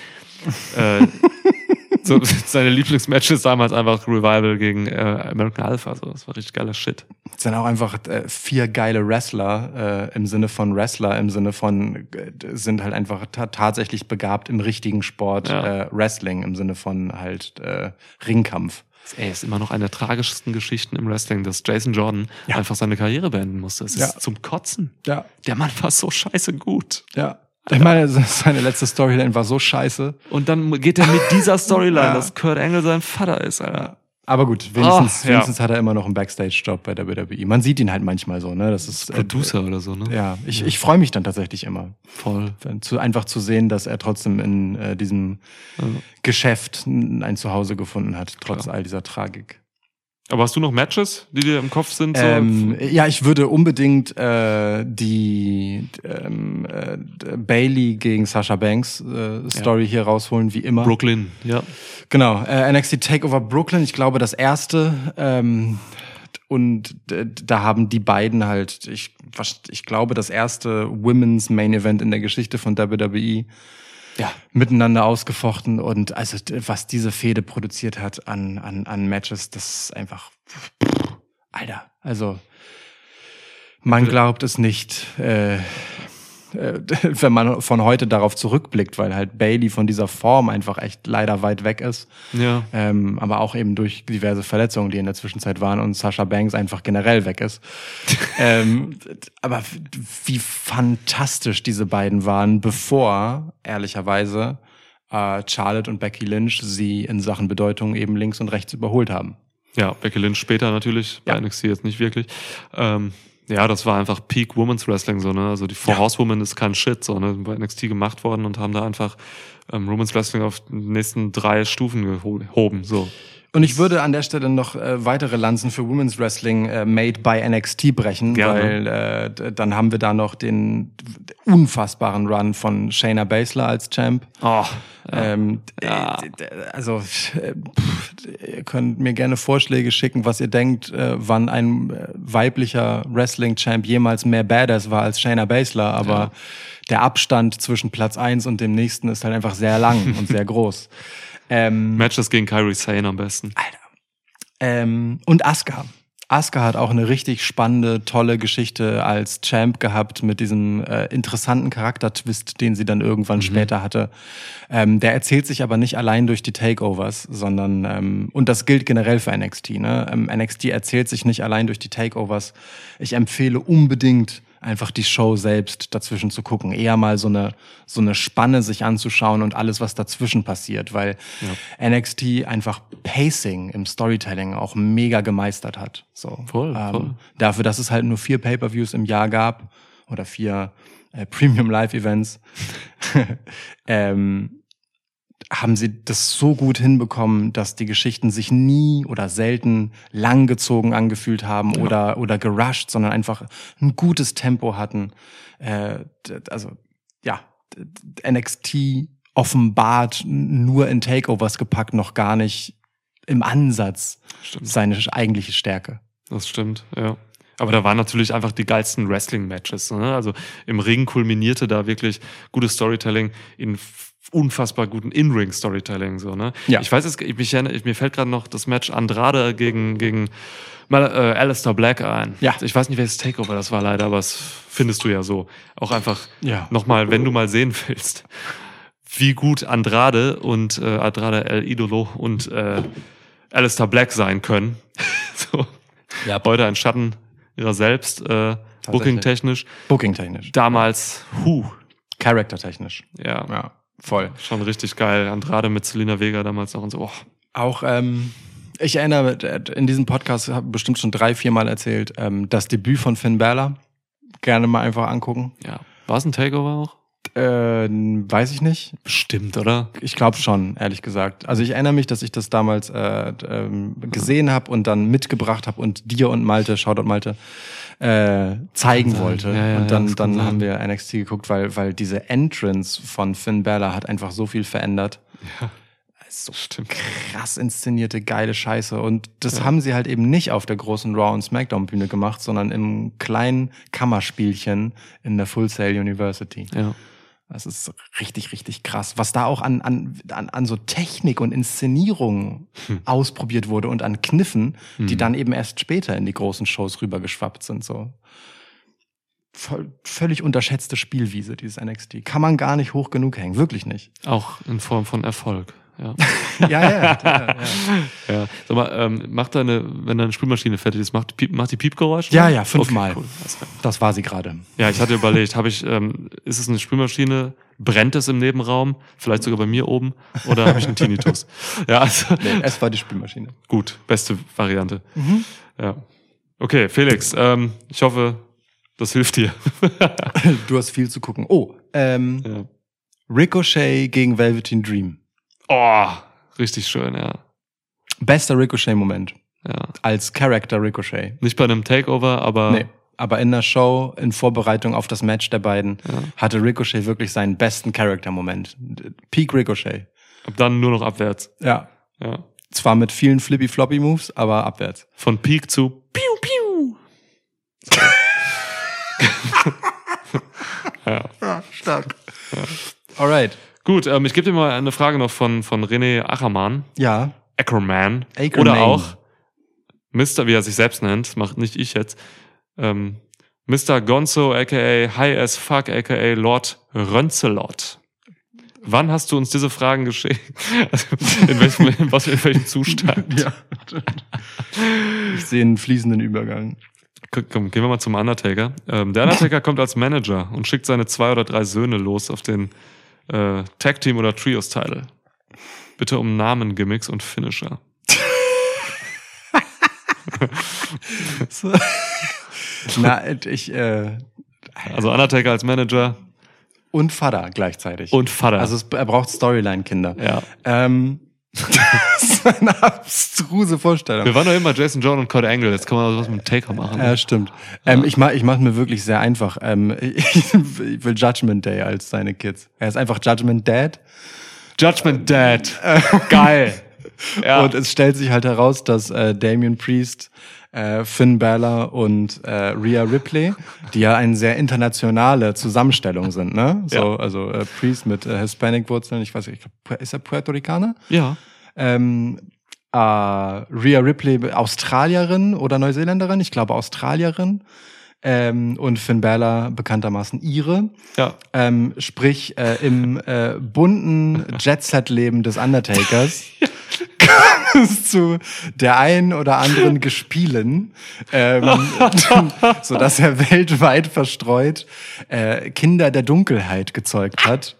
äh, so, seine Lieblingsmatches damals einfach Revival gegen äh, American Alpha. So. Das war richtig geiler Shit. Es sind auch einfach äh, vier geile Wrestler äh, im Sinne von Wrestler, im Sinne von äh, sind halt einfach ta tatsächlich begabt im richtigen Sport, Ja. äh, Wrestling im Sinne von halt äh, Ringkampf. Ey, ist immer noch eine der tragischsten Geschichten im Wrestling, dass Jason Jordan Ja. einfach seine Karriere beenden musste. Es ist Ja. zum Kotzen. Ja, Der Mann war so scheiße gut. ja. Ich meine, seine letzte Storyline war so scheiße. Und dann geht er mit dieser Storyline, Ja. dass Kurt Angle sein Vater ist, Alter. Aber gut, wenigstens, Ah, ja. wenigstens hat er immer noch einen Backstage-Job bei der WWE. Man sieht ihn halt manchmal so, ne? Das ist äh, Producer oder so, ne? Ja, ich, ich freue mich dann tatsächlich immer. Voll. Zu, einfach zu sehen, dass er trotzdem in äh, diesem Geschäft n- ein Zuhause gefunden hat, trotz all dieser Tragik. Aber hast du noch Matches, die dir im Kopf sind? So? Ähm, ja, ich würde unbedingt äh, die ähm, äh, Bailey gegen Sasha Banks äh, Story hier rausholen, wie immer. Brooklyn, ja. Genau, äh, NXT Takeover Brooklyn, ich glaube das erste. Ähm, und da haben die beiden halt, ich, ich glaube, das erste Women's Main Event in der Geschichte von WWE Ja. miteinander ausgefochten. Und also was diese Fehde produziert hat an, an, an Matches, das ist einfach, Alter, also man glaubt es nicht. Äh, wenn man von heute darauf zurückblickt, weil halt Bailey von dieser Form einfach echt leider weit weg ist. Ja. Ähm, aber auch eben durch diverse Verletzungen, die in der Zwischenzeit waren und Sasha Banks einfach generell weg ist. ähm, aber wie fantastisch diese beiden waren, bevor, ehrlicherweise, äh, Charlotte und Becky Lynch sie in Sachen Bedeutung eben links und rechts überholt haben. Ja, Becky Lynch später natürlich, bei Ja. NXT jetzt nicht wirklich. Ähm, ja, das war einfach Peak Women's Wrestling so, ne? Also die Four Ja. Horsewomen ist kein Shit, so, ne? Bei NXT gemacht worden und haben da einfach ähm, Women's Wrestling auf die nächsten drei Stufen geho- gehoben, so. Und ich würde an der Stelle noch äh, weitere Lanzen für Women's Wrestling äh, made by NXT brechen, Gerne. weil äh, dann haben wir da noch den unfassbaren Run von Shayna Baszler als Champ. Oh, Ähm, d- Ja. d- also äh, pff, ihr könnt mir gerne Vorschläge schicken, was ihr denkt, äh, wann ein äh, weiblicher Wrestling-Champ jemals mehr Badass war als Shayna Baszler, aber Ja. der Abstand zwischen Platz eins und dem nächsten ist halt einfach sehr lang und sehr groß. Ähm, Matches gegen Kyrie Sane am besten. ähm, und Asuka. Asuka hat auch eine richtig spannende, tolle Geschichte als Champ gehabt mit diesem äh, interessanten Charaktertwist, den sie dann irgendwann später hatte. Ähm, der erzählt sich aber nicht allein durch die Takeovers, sondern ähm, und das gilt generell für NXT. Ne? Ähm, NXT erzählt sich nicht allein durch die Takeovers. Ich empfehle unbedingt einfach die Show selbst dazwischen zu gucken, eher mal so eine so eine Spanne sich anzuschauen und alles was dazwischen passiert, weil NXT einfach Pacing im Storytelling auch mega gemeistert hat. So Voll, ähm, voll. dafür, dass es halt nur vier Pay-per-Views im Jahr gab oder vier äh, Premium Live Events, ähm, haben sie das so gut hinbekommen, dass die Geschichten sich nie oder selten langgezogen angefühlt haben Ja. oder, oder gerusht, sondern einfach ein gutes Tempo hatten. Äh, also, ja, NXT offenbart nur in Takeovers gepackt, noch gar nicht im Ansatz Stimmt. seine eigentliche Stärke. Das stimmt, ja. Aber da waren natürlich einfach die geilsten Wrestling-Matches. Ne? Also im Ring kulminierte da wirklich gutes Storytelling in unfassbar guten In-Ring-Storytelling. So, ne? Ja. Ich weiß jetzt, ich, mich, ich, mir fällt gerade noch das Match Andrade gegen, gegen mal, äh, Alistair Black ein. Ja. Ich weiß nicht, welches Takeover das war leider, aber das findest du ja so. Auch einfach Ja. nochmal, wenn du mal sehen willst, wie gut Andrade und äh, Andrade El Idolo und äh, Alistair Black sein können. so. Ja. Heute ein Schatten ihrer selbst, äh, booking-technisch. Booking-technisch. Damals, hu, Character-technisch. ja, Ja, voll. schon richtig geil. Andrade mit Selina Vega damals noch und so. Oh, Auch, ähm, ich erinnere, äh, in diesem Podcast habe ich bestimmt schon drei, vier Mal erzählt, ähm, das Debüt von Finn Balor. Gerne mal einfach angucken. ja. War es ein Takeover auch? Äh, weiß ich nicht. Bestimmt, oder? Ich glaube schon, ehrlich gesagt. Also ich erinnere mich, dass ich das damals äh, ähm, gesehen habe und dann mitgebracht habe und dir und Malte, Shoutout Malte, äh, zeigen sein. wollte. Ja, ja, und dann, dann sein. haben wir NXT geguckt, weil, weil diese Entrance von Finn Balor hat einfach so viel verändert. Ja. So Stimmt. krass inszenierte, geile Scheiße. Und das Ja. haben sie halt eben nicht auf der großen Raw und Smackdown Bühne gemacht, sondern im kleinen Kammerspielchen in der Full Sail University. Ja. Das ist richtig, richtig krass. Was da auch an, an, an, an so Technik und Inszenierung Hm. ausprobiert wurde und an Kniffen, die Hm. dann eben erst später in die großen Shows rübergeschwappt sind. So. Voll, völlig unterschätzte Spielwiese, dieses NXT. Kann man gar nicht hoch genug hängen. Wirklich nicht. Auch in Form von Erfolg. Ja. Ja, ja, ja. ja. ja. Sag mal, ähm, macht deine, wenn deine Spülmaschine fertig ist, macht, die Piep, macht die Piepgeräusche? Ja, ja, fünfmal. Okay, cool. Klar. Das war sie gerade. Ja, ich hatte überlegt, habe ich, ähm, ist es eine Spülmaschine? Brennt es im Nebenraum? Vielleicht sogar bei mir oben? Oder habe ich einen Tinnitus? ja, also Nee, es war die Spülmaschine. gut, beste Variante. Ja. Okay, Felix, ähm, ich hoffe, das hilft dir. Du hast viel zu gucken. Oh, ähm, ja. Ricochet gegen Velveteen Dream. Oh, richtig schön, ja. Bester Ricochet-Moment. ja. Als Character Ricochet. Nicht bei einem Takeover, aber Nee. Aber in der Show, in Vorbereitung auf das Match der beiden, Ja. hatte Ricochet wirklich seinen besten Character-Moment. Peak Ricochet. ab dann nur noch abwärts. Ja. Ja. Zwar mit vielen Flippy-Floppy-Moves, aber abwärts. Von Peak zu Piu Piu. ja. stark. Alright. Gut, ähm, ich gebe dir mal eine Frage noch von, von René Ackermann. Ja. Ackerman. Ackerman. Oder auch Mr., wie er sich selbst nennt, macht nicht ich jetzt. Ähm, Mr. Gonzo, aka High as Fuck, aka Lord Rönzelot. Wann hast du uns diese Fragen geschickt? Also, in welchem, in was, in welchem Zustand? Ja. Ich sehe einen fließenden Übergang. Komm, komm, gehen wir mal zum Undertaker. Ähm, der Undertaker kommt als Manager und schickt seine zwei oder drei Söhne los auf den äh, Tag Team oder Trios Title. Bitte um Namen, Gimmicks und Finisher. So. Na, ich, äh, Also Undertaker als Manager und Vater gleichzeitig. und Vater. Also es, er braucht Storyline-Kinder. ja. Ähm, das ist eine abstruse Vorstellung. Wir waren doch immer Jason John und Kurt Angle. Jetzt kann man was mit dem Taker machen. Ja, stimmt. Ähm, ich mach, ich mach mir wirklich sehr einfach. Ähm, ich, ich will Judgment Day als seine Kids. Er ist einfach Judgment Dad. Judgment Dad. Geil. Ja. Und es stellt sich halt heraus, dass äh, Damien Priest, äh, Finn Balor und äh, Rhea Ripley, die ja eine sehr internationale Zusammenstellung sind, ne? So, Ja. also äh, Priest mit äh, Hispanic-Wurzeln, ich weiß nicht, ich glaub, ist er Puerto Ricaner? ja. Ähm, äh, Rhea Ripley, Australierin oder Neuseeländerin, ich glaube Australierin. Ähm, und Finn Balor bekanntermaßen ihre. Ja. Ähm, sprich, äh, im äh, bunten Jet-Set-Leben des Undertakers kam es zu der einen oder anderen Gespielen, ähm, so dass er weltweit verstreut äh, Kinder der Dunkelheit gezeugt hat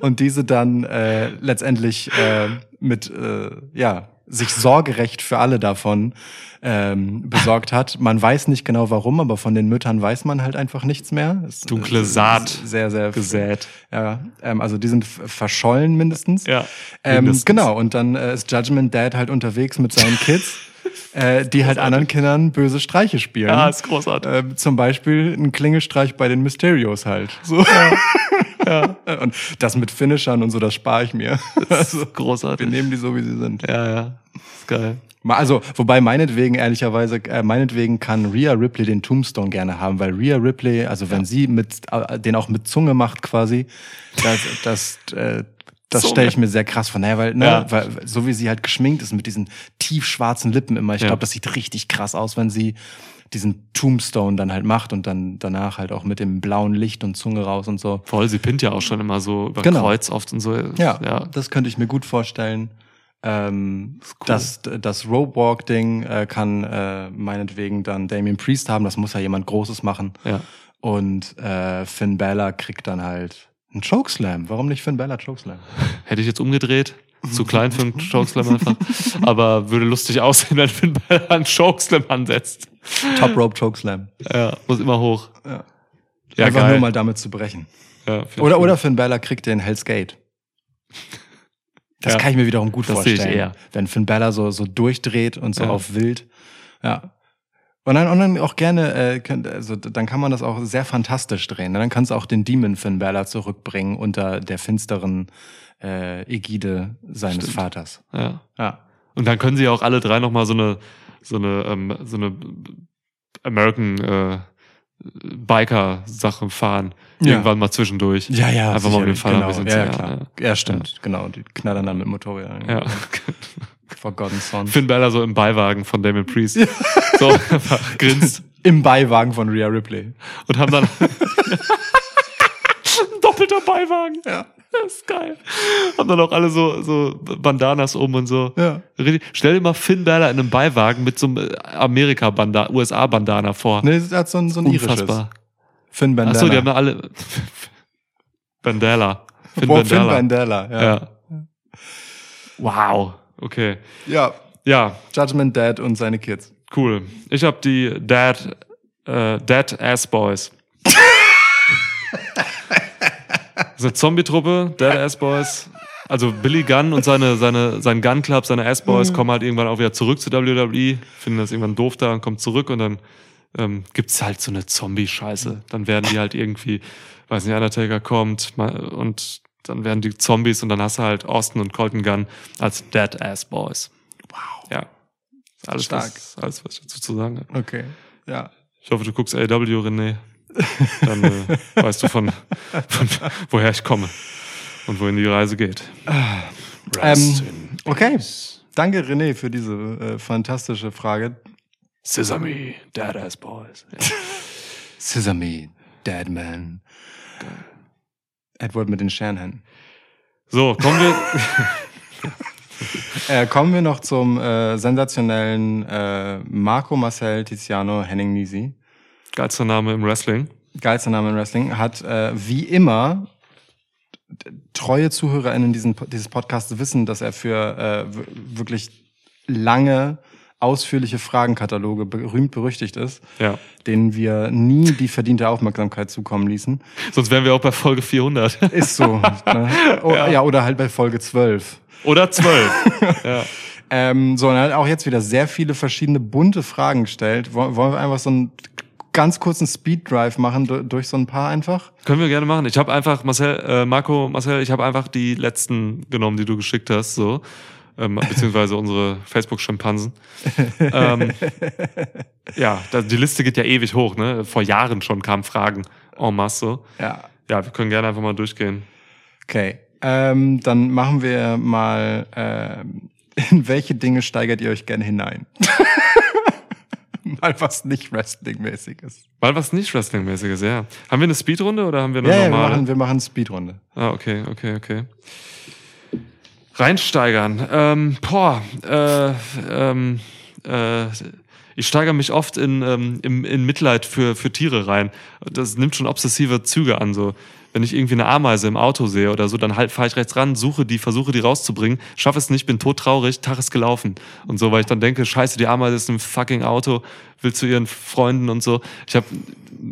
und diese dann äh, letztendlich äh, mit äh, ja sich Sorgerecht für alle davon ähm, besorgt hat. Man weiß nicht genau warum, aber von den Müttern weiß man halt einfach nichts mehr. Es, Dunkle Saat Sehr, sehr gesät. Ja, ähm, also die sind verschollen mindestens. Ja, Ähm, mindestens. genau, und dann äh, ist Judgment Dad halt unterwegs mit seinen Kids, äh, die halt anderen Kindern böse Streiche spielen. Ja, ist großartig. Ähm, zum Beispiel ein Klingelstreich bei den Mysterios halt. So. Ja. Und das mit Finishern und so, das spare ich mir. Also, großartig. wir nehmen die so, wie sie sind. Ja, ja. Ist geil. Also, wobei meinetwegen, ehrlicherweise, äh, meinetwegen kann Rhea Ripley den Tombstone gerne haben, weil Rhea Ripley, also wenn sie mit, äh, den auch mit Zunge macht quasi, das, das, äh, das stelle ich mir sehr krass vor. Naja, weil, ne, Ja. weil, so wie sie halt geschminkt ist mit diesen tiefschwarzen Lippen immer, ich Ja. glaube, das sieht richtig krass aus, wenn sie diesen Tombstone dann halt macht und dann danach halt auch mit dem blauen Licht und Zunge raus und so. Voll, sie pinnt ja auch schon immer so über Genau. Kreuz oft und so. Ja, ja. das könnte ich mir gut vorstellen. Ähm, cool. Das, das Rope Walk Ding äh, kann äh, meinetwegen dann Damien Priest haben. Das muss ja jemand Großes machen. ja. Und äh, Finn Balor kriegt dann halt einen Chokeslam. Warum nicht Finn Balor Chokeslam? Hätte ich jetzt umgedreht. Zu klein für einen Chokeslam einfach. Aber würde lustig aussehen, wenn Finn Balor einen Chokeslam ansetzt. Top Rope Chokeslam. Ja, muss immer hoch. Ja. Ja, Einfach geil. nur mal damit zu brechen. Ja, Oder, oder. Finn Balor kriegt den Hell's Gate. Das Ja. kann ich mir wiederum gut Das vorstellen. eher. Wenn Finn Balor so, so durchdreht und so Ja. auf wild. Ja. Und dann, und dann auch gerne, äh, könnt, also dann kann man das auch sehr fantastisch drehen. Dann kannst du auch den Demon Finn Balor zurückbringen unter der finsteren äh, Ägide seines Stimmt. Vaters. Ja. Ja. Und dann können sie auch alle drei nochmal so eine, so eine, ähm, so eine American äh, Biker-Sache fahren. Ja. Irgendwann mal zwischendurch. Ja, ja. Einfach mal um den sicherlich, Vater ein genau. bisschen ja, ja, klar. Ja, stimmt. Genau. Die knallern dann mit Motorrädern. Ja. Forgotten Son. Finn Balor so im Beiwagen von Damon Priest. So einfach grinst Im Beiwagen von Rhea Ripley. und haben dann ein doppelter Beiwagen. Ja. Das ist geil. Haben dann auch alle so, so Bandanas um und so. Ja. Stell dir mal Finn Balor in einem Beiwagen mit so einem Amerika-Bandana, USA-Bandana vor. Nee, er hat so ein, so ein irisches. Unfassbar. Finn Bandana. Achso, die haben da alle. Bandela. Finn Boah, Finn Bandela. Bandela. Ja. Ja. Wow. Okay. ja. Ja, Judgment Dad und seine Kids. cool. Ich habe die Dad, äh, Dad Ass Boys. Eine Zombie-Truppe, Dad Ass Boys. Also Billy Gunn und seine, seine, sein Gun Club, seine Ass Boys kommen halt irgendwann auch wieder zurück zu WWE, finden das irgendwann doof da und kommen zurück und dann ähm, gibt's halt so eine Zombie-Scheiße. Dann werden die halt irgendwie, weiß nicht, Undertaker kommt und dann werden die Zombies und dann hast du halt Austin und Colton Gunn als Dead Ass Boys. Wow. Ja. Alles, Stark. Was, alles, was ich dazu zu sagen habe. Okay. Ja. Ich hoffe, du guckst AW, René. Dann äh, weißt du von, von woher ich komme und wohin die Reise geht. Ähm, okay. Danke, René, für diese äh, fantastische Frage. Sesame, Dead Ass Boys. Sesame, Deadman. Edward mit den Sternhänden. So, kommen wir. Äh, kommen wir noch zum äh, sensationellen äh, Marco Marcel Tiziano Henning Nisi. Geilster Name im Wrestling. Geilster Name im Wrestling. Hat äh, wie immer treue ZuhörerInnen diesen, dieses Podcasts wissen, dass er für äh, wirklich lange, ausführliche Fragenkataloge berühmt berüchtigt ist, Ja. denen wir nie die verdiente Aufmerksamkeit zukommen ließen. Sonst wären wir auch bei Folge 400. Ist so. ne? oh, ja. oder halt bei Folge 12. Oder 12. ja. Ähm, so, und er hat auch jetzt wieder sehr viele verschiedene bunte Fragen gestellt. Woll- Wollen wir einfach so einen ganz kurzen Speed Drive machen du- durch so ein paar einfach? Können wir gerne machen. Ich habe einfach, Marcel, äh, Marco, Marcel, ich habe einfach die letzten genommen, die du geschickt hast, so. Ähm, beziehungsweise unsere Facebook-Schimpansen. ähm, ja, die Liste geht ja ewig hoch, ne? Vor Jahren schon kamen Fragen en masse. So. Ja. Ja, wir können gerne einfach mal durchgehen. Okay. Ähm, dann machen wir mal, ähm, in welche Dinge steigert ihr euch gerne hinein? mal was nicht Wrestling-mäßiges. Mal was nicht Wrestling-mäßiges, ja. Haben wir eine Speedrunde oder haben wir eine Ja, ja, wir normale? machen, wir machen Speedrunde. Ah, okay, okay, okay. Reinsteigern. Ähm, boah, äh, ähm, äh, ich steigere mich oft in, ähm, im, in Mitleid für, für Tiere rein. Das nimmt schon obsessive Züge an. So. Wenn ich irgendwie eine Ameise im Auto sehe oder so, dann halt fahre ich rechts ran, suche die, versuche die rauszubringen, schaffe es nicht, bin todtraurig, Tag ist gelaufen. Und so, weil ich dann denke, scheiße, die Ameise ist im fucking Auto, will zu ihren Freunden und so. Ich habe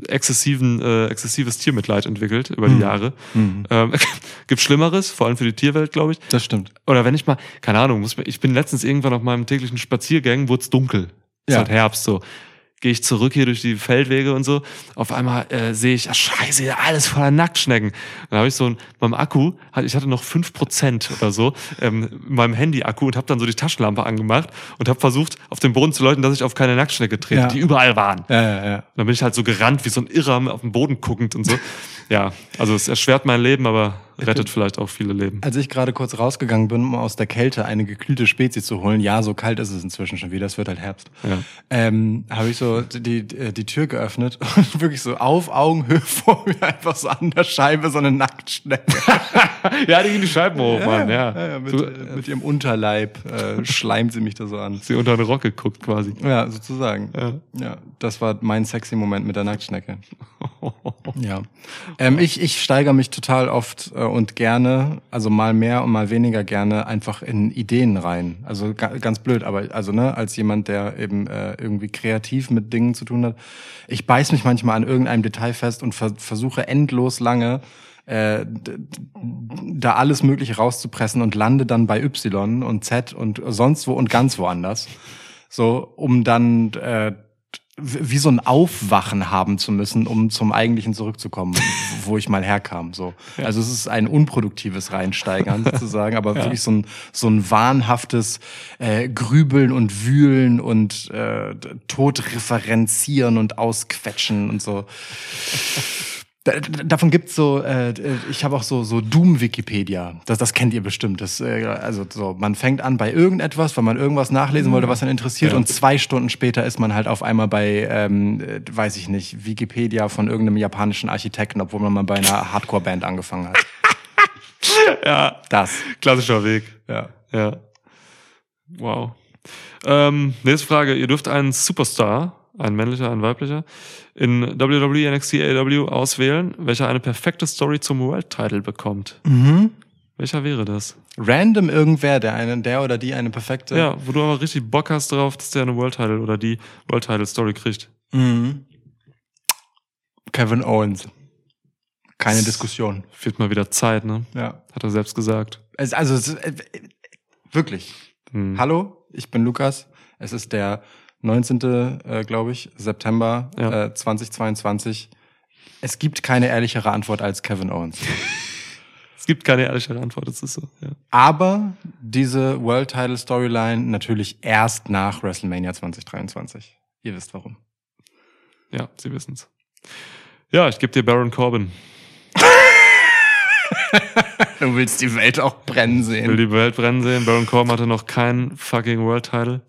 exzessiven, äh, exzessives Tiermitleid entwickelt über die Jahre. Ähm, gibt Schlimmeres, vor allem für die Tierwelt, glaube ich. Das stimmt. Oder wenn ich mal, keine Ahnung, muss, ich bin letztens irgendwann auf meinem täglichen Spaziergang, wurde es dunkel. Es ist Ja. halt Herbst so. Gehe ich zurück hier durch die Feldwege und so. Auf einmal äh, sehe ich, ach scheiße, alles voller Nacktschnecken. Dann habe ich so ein, beim Akku, ich hatte noch 5% oder so, ähm, in meinem Handy-Akku und habe dann so die Taschenlampe angemacht und habe versucht, auf den Boden zu läuten, dass ich auf keine Nacktschnecke trete, Ja. die überall waren. Ja, ja, ja. Dann bin ich halt so gerannt, wie so ein Irrer auf den Boden guckend und so. Ja, also es erschwert mein Leben, aber rettet vielleicht auch viele Leben. Als ich gerade kurz rausgegangen bin, um aus der Kälte eine gekühlte Spezie zu holen, ja, so kalt ist es inzwischen schon wieder, es wird halt Herbst, Ja. ähm, habe ich so die, die, die Tür geöffnet und wirklich so auf Augenhöhe vor mir einfach so an der Scheibe so eine Nacktschnecke. Ja, die gehen die Scheiben hoch, Mann, ja. Ja, ja, mit, Du, äh, mit ihrem Unterleib äh, schleimt sie mich da so an. sie unter den Rock geguckt quasi. Ja, sozusagen. Ja. Ja, das war mein sexy Moment mit der Nacktschnecke. Ja. Ähm, ich ich steigere mich total oft äh, und gerne, also mal mehr und mal weniger gerne, einfach in Ideen rein. Also ga, ganz blöd, aber also ne, als jemand, der eben äh, irgendwie kreativ mit Dingen zu tun hat, ich beiß mich manchmal an irgendeinem Detail fest und ver versuche endlos lange äh, da alles Mögliche rauszupressen und lande dann bei Y und Z und sonst wo und ganz woanders. So, um dann äh, wie so ein Aufwachen haben zu müssen, um zum Eigentlichen zurückzukommen, wo ich mal herkam. So. Also es ist ein unproduktives Reinsteigern sozusagen, aber wirklich so ein, so ein wahnhaftes äh, Grübeln und Wühlen und äh, Todreferenzieren und Ausquetschen und so. Da, da- davon gibt's so, äh, ich habe auch so so Doom Wikipedia. Das das kennt ihr bestimmt. Das äh, also so man fängt an bei irgendetwas, weil man irgendwas nachlesen wollte, was einen interessiert und zwei Stunden später ist man halt auf einmal bei ähm, äh, weiß ich nicht, Wikipedia von irgendeinem japanischen Architekten, obwohl man mal bei einer Hardcore Band angefangen hat. Ja, Das. klassischer Weg. Ja. Ja. Wow. Ähm, nächste Frage. Ihr dürft einen Superstar, ein männlicher, ein weiblicher, in WWE, NXT, AEW auswählen, welcher eine perfekte Story zum World Title bekommt. Mhm. Welcher wäre das? Random irgendwer, der einen der oder die eine perfekte Ja, wo du aber richtig Bock hast drauf, dass der eine World Title oder die World Title Story kriegt. Mhm. Kevin Owens. Keine Diskussion. Wird mal wieder Zeit, ne? Ja. Hat er selbst gesagt. Es, also es, äh, wirklich. Hm. Hallo, ich bin Lukas. Es ist der 19. Äh, glaube ich, September Ja. äh, 2022. Es gibt keine ehrlichere Antwort als Kevin Owens. Es gibt keine ehrlichere Antwort, das ist so. Ja. Aber diese World Title Storyline natürlich erst nach WrestleMania 2023. Ihr wisst warum. Ja, Sie wissen's. Ja, ich gebe dir Baron Corbin. Du willst die Welt auch brennen Ich will sehen. die Welt brennen sehen. Baron Corbin hatte noch keinen fucking World Title.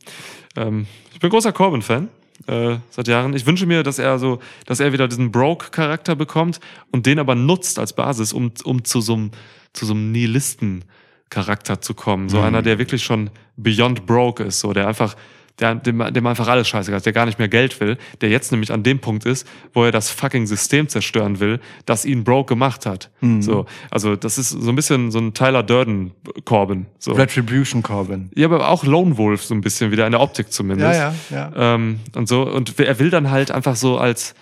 Ähm, ich bin großer Corbin-Fan. Äh, seit Jahren. Ich wünsche mir, dass er so, dass er wieder diesen Broke-Charakter bekommt und den aber nutzt als Basis, um, um zu so einem, zu so einem Nihilisten-Charakter zu kommen. So einer, der wirklich schon beyond broke ist, so, der einfach, der, dem, dem einfach alles scheißegal ist, der gar nicht mehr Geld will, der jetzt nämlich an dem Punkt ist, wo er das fucking System zerstören will, das ihn broke gemacht hat. So, also das ist so ein bisschen so ein Tyler Durden Corbin. So. Retribution Corbin. Ja, aber auch Lone Wolf so ein bisschen wieder in der Optik zumindest. Ja, ja, ja. Ähm, und so und er will dann halt einfach so als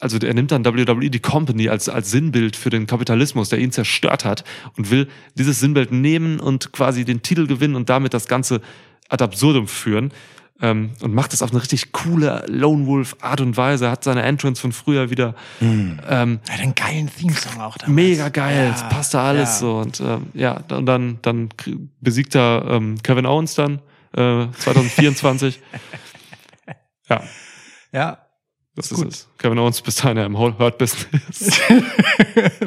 also er nimmt dann WWE die Company als als Sinnbild für den Kapitalismus, der ihn zerstört hat und will dieses Sinnbild nehmen und quasi den Titel gewinnen und damit das ganze ad absurdum führen. Ähm, und macht es auf eine richtig coole Lone Wolf Art und Weise, hat seine Entrance von früher wieder ähm, Er hat einen geilen Theme-Song auch damals. mega geil, Ja, es passt da alles ja. so und ähm, ja, und dann dann besiegt er ähm, Kevin Owens dann äh, 2024. ja, Ja. das ist, gut. es. Kevin Owens bis dahin ja im Whole Hurt Business,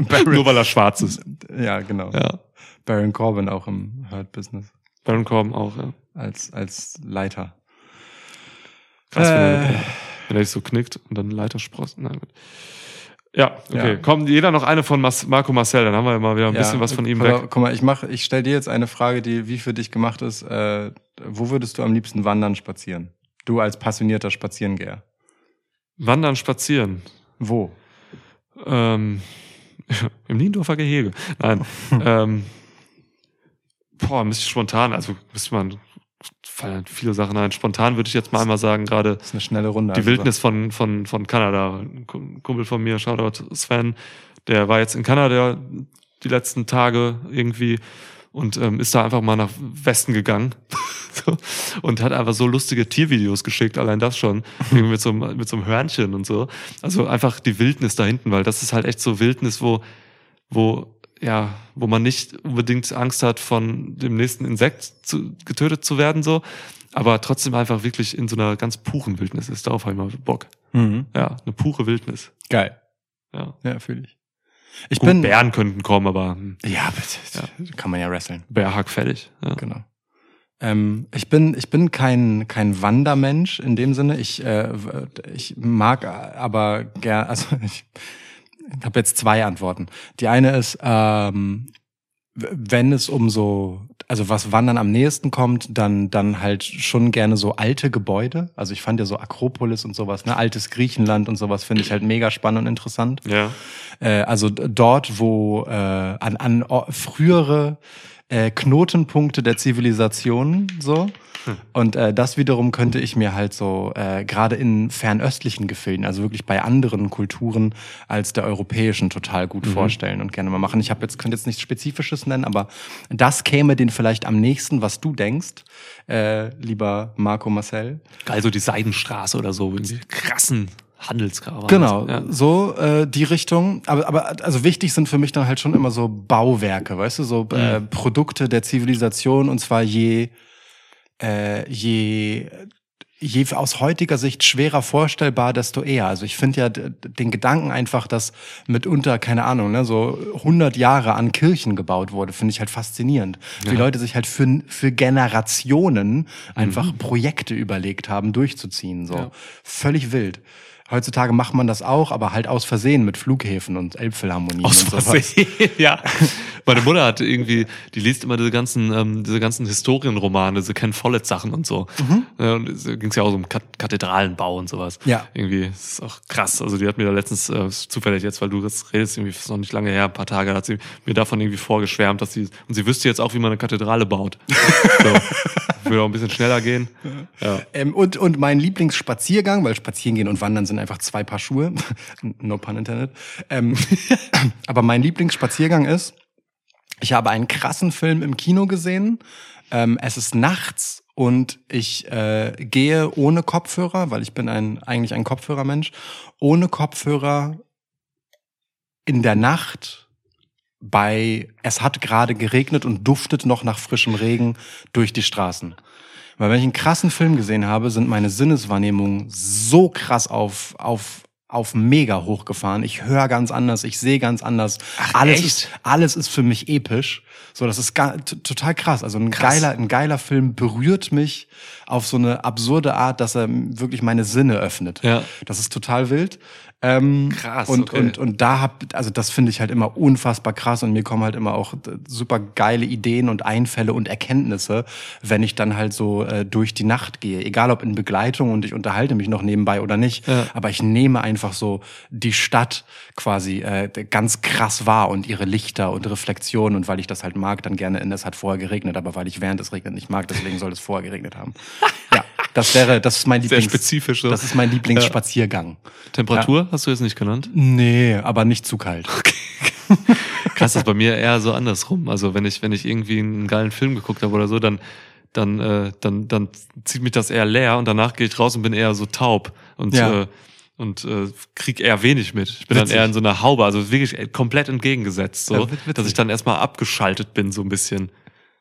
Baron, nur weil er schwarz ist. ja, genau. Ja, Baron Corbin auch im Hurt Business Baron Corbin auch. Ja. als als Leiter. Krass, wenn, Äh. er, wenn er sich so knickt und dann Leitersprossen. Nein, gut. Ja, okay. Ja. Kommt jeder noch eine von Mas Marco Marcel, dann haben wir mal wieder ein bisschen was von ihm pass weg. Guck mal, ich mach, ich stell dir jetzt eine Frage, die wie für dich gemacht ist. Äh, wo würdest du am liebsten wandern, spazieren? Du als passionierter Spazierengeher. Wandern, spazieren. Wo? Ähm, Im Niendorfer Gehege. Nein. ähm, boah, ein bisschen spontan. Also müsste man fallen viele Sachen ein. Spontan würde ich jetzt mal einmal sagen, gerade Das ist eine schnelle Runde. die also Wildnis von, von, von Kanada. Ein Kum- Kumpel von mir, Shoutout Sven, der war jetzt in Kanada die letzten Tage irgendwie und ähm, ist da einfach mal nach Westen gegangen so, und hat einfach so lustige Tiervideos geschickt, allein das schon, mit so, einem, mit so einem Hörnchen und so. Also einfach die Wildnis da hinten, weil das ist halt echt so Wildnis, wo, wo, ja, wo man nicht unbedingt Angst hat, von dem nächsten Insekt zu, getötet zu werden, so, aber trotzdem einfach wirklich in so einer ganz puren Wildnis ist. Darauf habe ich mal Bock. Mhm. Ja, eine pure Wildnis. Geil. Ja. Ja, fühle ich. Ich Gut, bin. Bären könnten kommen, aber hm, Ja, bitte. Kann man ja wresteln. Bärhack fertig. Ja. Genau. Ähm, ich bin ich bin kein kein Wandermensch in dem Sinne. Ich äh, ich mag aber gern. Also ich habe jetzt zwei Antworten. Die eine ist, ähm, wenn es um so also was Wandern am nächsten kommt, dann dann halt schon gerne so alte Gebäude. Also ich fand ja so Akropolis und sowas, ne, altes Griechenland und sowas finde ich halt mega spannend und interessant. ja. Äh, also dort, wo äh, an, an frühere äh, Knotenpunkte der Zivilisation so. Und äh, das wiederum könnte ich mir halt so äh, gerade in fernöstlichen Gefilden, also wirklich bei anderen Kulturen als der europäischen, total gut vorstellen und gerne mal machen. Ich habe jetzt könnte jetzt nichts Spezifisches nennen, aber das käme den vielleicht am nächsten, was du denkst, äh, lieber Marco Marcel. Geil, so die Seidenstraße oder so, irgendwie krassen Handelskarawanen. Genau, Ja. so äh, die Richtung. Aber, aber also wichtig sind für mich dann halt schon immer so Bauwerke, weißt du, so äh, Produkte der Zivilisation und zwar je äh, je je aus heutiger Sicht schwerer vorstellbar, desto eher. Also ich finde ja den Gedanken einfach, dass mitunter, keine Ahnung, ne, so 100 Jahre an Kirchen gebaut wurde, finde ich halt faszinierend. Wie Leute sich halt für, für Generationen einfach Projekte überlegt haben, durchzuziehen. So Völlig wild. Heutzutage macht man das auch, aber halt aus Versehen mit Flughäfen und Elbphilharmonien Aus und sowas. Versehen, ja. Meine Mutter hat irgendwie, die liest immer diese ganzen, ähm, diese ganzen Historienromane, diese Ken Follett Sachen und so. Ja, und es ging ja auch so um Kat Kathedralenbau und sowas. Ja. Irgendwie, das ist auch krass. Also die hat mir da letztens, äh, zufällig jetzt, weil du das redest, irgendwie ist noch nicht lange her, ein paar Tage, hat sie mir davon irgendwie vorgeschwärmt, dass sie, und sie wüsste jetzt auch, wie man eine Kathedrale baut. so. Würde auch ein bisschen schneller gehen. Ja. Ähm, und, und mein Lieblingsspaziergang, weil Spazieren gehen und Wandern sind einfach zwei Paar Schuhe. no pun intended. Ähm, aber mein Lieblingsspaziergang ist, ich habe einen krassen Film im Kino gesehen. Ähm, es ist nachts und ich äh, gehe ohne Kopfhörer, weil ich bin ein eigentlich ein Kopfhörermensch, ohne Kopfhörer in der Nacht bei es hat gerade geregnet und duftet noch nach frischem Regen durch die Straßen. Weil wenn ich einen krassen Film gesehen habe, sind meine Sinneswahrnehmungen so krass auf, auf, auf mega hochgefahren. Ich höre ganz anders, ich sehe ganz anders. alles, echt? ist, alles ist für mich episch. So, das ist total krass. Also ein Krass. geiler, ein geiler Film berührt mich auf so eine absurde Art, dass er wirklich meine Sinne öffnet. Ja. Das ist total wild. Ähm, Krass, Und, okay. und, und da hab, also das finde ich halt immer unfassbar krass und mir kommen halt immer auch äh, super geile Ideen und Einfälle und Erkenntnisse, wenn ich dann halt so äh, durch die Nacht gehe. Egal ob in Begleitung und ich unterhalte mich noch nebenbei oder nicht. Ja. Aber ich nehme einfach so die Stadt quasi äh, ganz krass wahr und ihre Lichter und Reflexionen und weil ich das halt mag, dann gerne in es hat vorher geregnet, aber weil ich während es regnet nicht mag, deswegen soll es vorher geregnet haben. Ja, das wäre, das ist mein Sehr Lieblings, spezifisch. So. das ist mein Lieblingsspaziergang. Temperatur hast du jetzt nicht genannt? Nee, aber nicht zu kalt. Krass, das ist bei mir eher so andersrum. Also wenn ich, wenn ich irgendwie einen geilen Film geguckt habe oder so, dann, dann, äh, dann, dann zieht mich das eher leer und danach gehe ich raus und bin eher so taub und, Ja. äh, und äh, krieg eher wenig mit. Ich bin Witzig. dann eher in so einer Haube, also wirklich äh, komplett entgegengesetzt, so, Ja, dass ich dann erstmal abgeschaltet bin, so ein bisschen.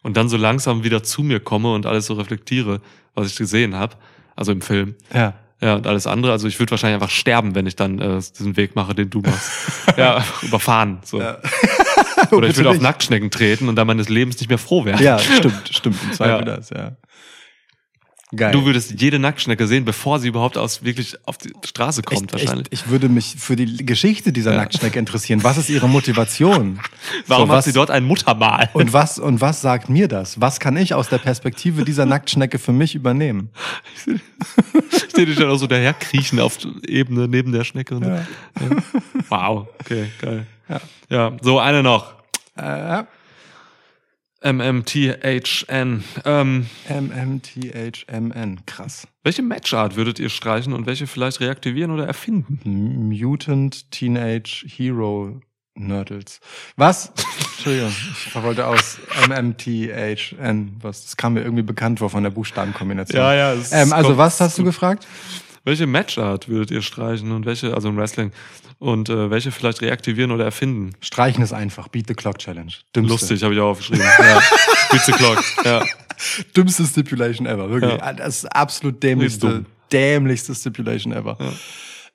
Und dann so langsam wieder zu mir komme und alles so reflektiere, was ich gesehen habe, also im Film. Ja. Ja, und alles andere. Also ich würde wahrscheinlich einfach sterben, wenn ich dann äh, diesen Weg mache, den du machst. ja, überfahren. So. Oder ich würde auf. Nacktschnecken treten und dann meines Lebens nicht mehr froh werden. Ja, stimmt, stimmt. Im Zweifel Ja. das, ja. Geil. Du würdest jede Nacktschnecke sehen, bevor sie überhaupt aus wirklich auf die Straße kommt, ich, wahrscheinlich. Ich, ich würde mich für die Geschichte dieser Nacktschnecke interessieren. Was ist ihre Motivation? Warum So, hat was, sie dort ein Muttermal? und was und was sagt mir das? Was kann ich aus der Perspektive dieser Nacktschnecke für mich übernehmen? Ich sehe dich dann auch so daherkriechen auf Ebene neben der Schnecke. Ja. Ja. Wow, okay, geil. Ja. Ja, so eine noch. Äh, MMTHN. Ähm, MMTHMN. Krass. welche Matchart würdet ihr streichen und welche vielleicht reaktivieren oder erfinden? Mutant Teenage Hero Nerdles. Was? Entschuldigung, ich wollte aus MMTHN. Was? Das kam mir irgendwie bekannt vor von der Buchstabenkombination. Ja, ja, es Ähm, also was hast du gefragt? Welche Matchart würdet ihr streichen und welche, also im Wrestling, und äh, welche vielleicht reaktivieren oder erfinden? Streichen ist einfach. Beat the Clock Challenge. Dümmste. Lustig, habe ich auch aufgeschrieben. ja. Beat the Clock. Ja. Dümmste Stipulation ever. Wirklich. Ja. Das ist absolut dämlichste, dämlichste Stipulation ever. Ja.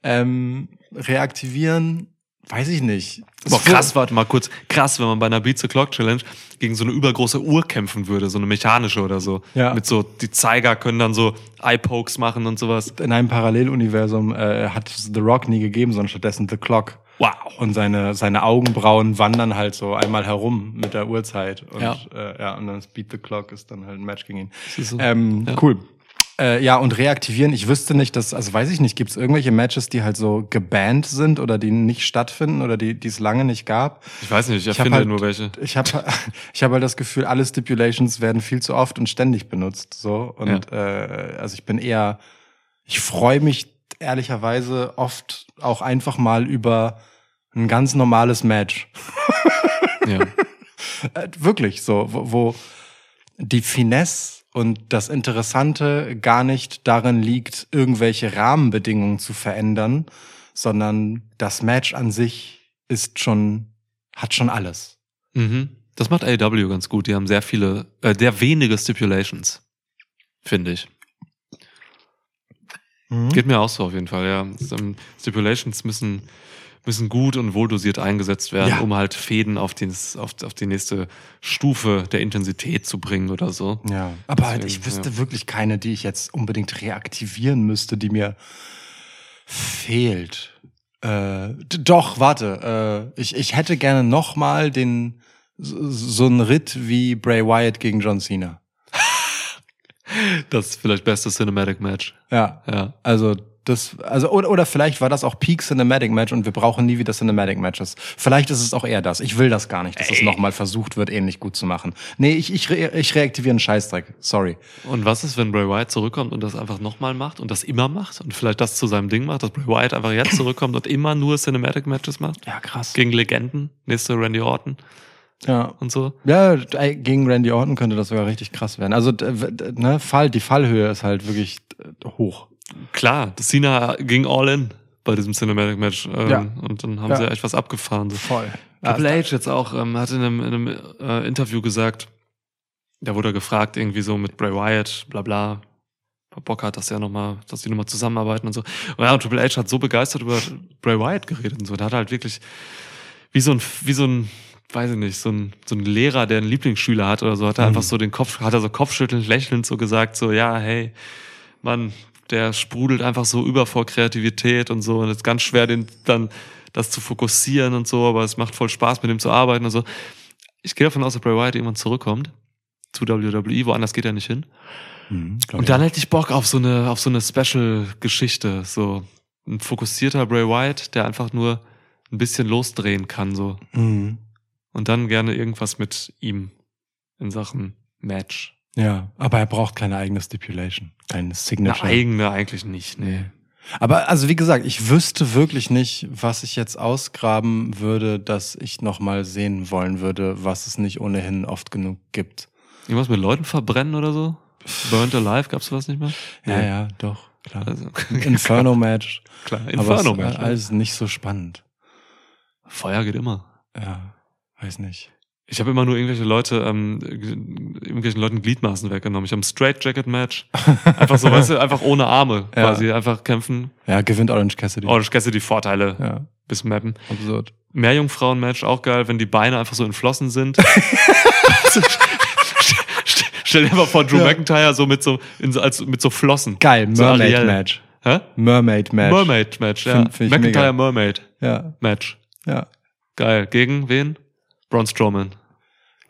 Ähm, reaktivieren, weiß ich nicht. Boah, krass, warte mal kurz. Krass, wenn man bei einer Beat the Clock Challenge gegen so eine übergroße Uhr kämpfen würde, so eine mechanische oder so. Ja. Mit so, die Zeiger können dann so Eye-Pokes machen und sowas. In einem Paralleluniversum äh, hat The Rock nie gegeben, sondern stattdessen The Clock. Wow. Und seine, seine Augenbrauen wandern halt so einmal herum mit der Uhrzeit. Und Ja. äh, ja, und dann ist Beat the Clock ist dann halt ein Match gegen ihn. so. Ähm, Ja. Cool. Äh, ja, und reaktivieren, ich wüsste nicht, dass, also weiß ich nicht, gibt es irgendwelche Matches, die halt so gebannt sind oder die nicht stattfinden oder die die es lange nicht gab? Ich weiß nicht, ich erfinde halt- nur welche. Ich habe ich hab halt das Gefühl, alle Stipulations werden viel zu oft und ständig benutzt. So. Und äh, also ich bin eher, ich freue mich ehrlicherweise oft auch einfach mal über ein ganz normales Match. Ja. Äh, wirklich so, wo, wo die Finesse und das Interessante gar nicht darin liegt, irgendwelche Rahmenbedingungen zu verändern, sondern das Match an sich ist schon, hat schon alles. Mhm. Das macht AEW ganz gut. Die haben sehr viele, äh, sehr wenige Stipulations. Finde ich. Geht mir auch so auf jeden Fall, ja. Ähm, Stipulations müssen, müssen gut und wohldosiert eingesetzt werden, Ja. um halt Fäden auf, den, auf, auf die nächste Stufe der Intensität zu bringen oder so. Ja, aber halt, Deswegen, ich wüsste ja. wirklich keine, die ich jetzt unbedingt reaktivieren müsste, die mir fehlt. Äh, doch, warte. Äh, ich, ich hätte gerne noch mal den so, so einen Ritt wie Bray Wyatt gegen John Cena. Das ist vielleicht beste Cinematic Match. Ja, Ja. also das, also oder, oder vielleicht war das auch Peak Cinematic Match und wir brauchen nie wieder Cinematic Matches. Vielleicht ist es auch eher das. Ich will das gar nicht, dass es Ey. noch mal versucht wird, ähnlich gut zu machen. Nee, ich, ich, re ich reaktiviere einen Scheißdreck. Sorry. Und was ist, wenn Bray Wyatt zurückkommt und das einfach nochmal macht und das immer macht und vielleicht das zu seinem Ding macht, dass Bray Wyatt einfach jetzt zurückkommt und immer nur Cinematic Matches macht? Ja, krass. Gegen Legenden, nächste Randy Orton Ja, und so. Ja, gegen Randy Orton könnte das sogar richtig krass werden. Also ne, Fall, die Fallhöhe ist halt wirklich äh, hoch. Klar, das Cena ging all in bei diesem Cinematic Match. Ähm, Ja. Und dann haben Ja. sie echt was abgefahren. So. Voll. Triple H jetzt auch, ähm, hat in einem, in einem äh, Interview gesagt, da wurde er gefragt, irgendwie so mit Bray Wyatt, bla bla. Bock hat, dass er noch mal, dass die nochmal zusammenarbeiten und so. Und ja, und Triple H hat so begeistert über Bray Wyatt geredet und so. Da hat er halt wirklich wie so ein, wie so ein, weiß ich nicht, so ein, so ein Lehrer, der einen Lieblingsschüler hat oder so, hat er Mhm. einfach so den Kopf, hat er so kopfschüttelnd, lächelnd so gesagt, so, ja, hey, Mann, der sprudelt einfach so über vor Kreativität und so. Und es ist ganz schwer, den dann das zu fokussieren und so, aber es macht voll Spaß, mit ihm zu arbeiten und so. Ich gehe davon aus, dass Bray Wyatt irgendwann zurückkommt zu WWE, woanders geht er nicht hin. Mhm, Und dann hätte ich Bock auf so eine, auf so eine Special-Geschichte, so ein fokussierter Bray Wyatt, der einfach nur ein bisschen losdrehen kann, so. Mhm. Und dann gerne irgendwas mit ihm in Sachen Match. Ja, aber er braucht keine eigene Stipulation, keine Eine Signature. eigene eigentlich nicht, nee. aber also wie gesagt, ich wüsste wirklich nicht, was ich jetzt ausgraben würde, dass ich noch mal sehen wollen würde, was es nicht ohnehin oft genug gibt. Irgendwas mit Leuten verbrennen oder so? Burnt Alive, gab's sowas nicht mehr? Ja, Nee. ja, doch, klar. Also, Inferno Match. klar, Inferno Match. äh, alles nicht so spannend. Feuer geht immer. Ja, weiß nicht. Ich habe immer nur irgendwelche Leute, ähm, irgendwelchen Leuten Gliedmaßen weggenommen. Ich habe ein Straight Jacket Match. Einfach so, weißt du, einfach ohne Arme Ja. quasi. Einfach kämpfen. Ja, gewinnt Orange Cassidy. Gesse die Vorteile Ja, bis mappen. absurd. Mehrjungfrauen-Match auch geil, wenn die Beine einfach so entflossen sind. Stell dir mal vor, Drew Ja. McIntyre so mit so, in, so als, mit so Flossen. Geil, So Mermaid Ariel. Match. Hä? Mermaid Match. Mermaid Match, ja. Find- find McIntyre mega. Mermaid Ja, Match. ja. Geil. Gegen wen? Braun Strowman.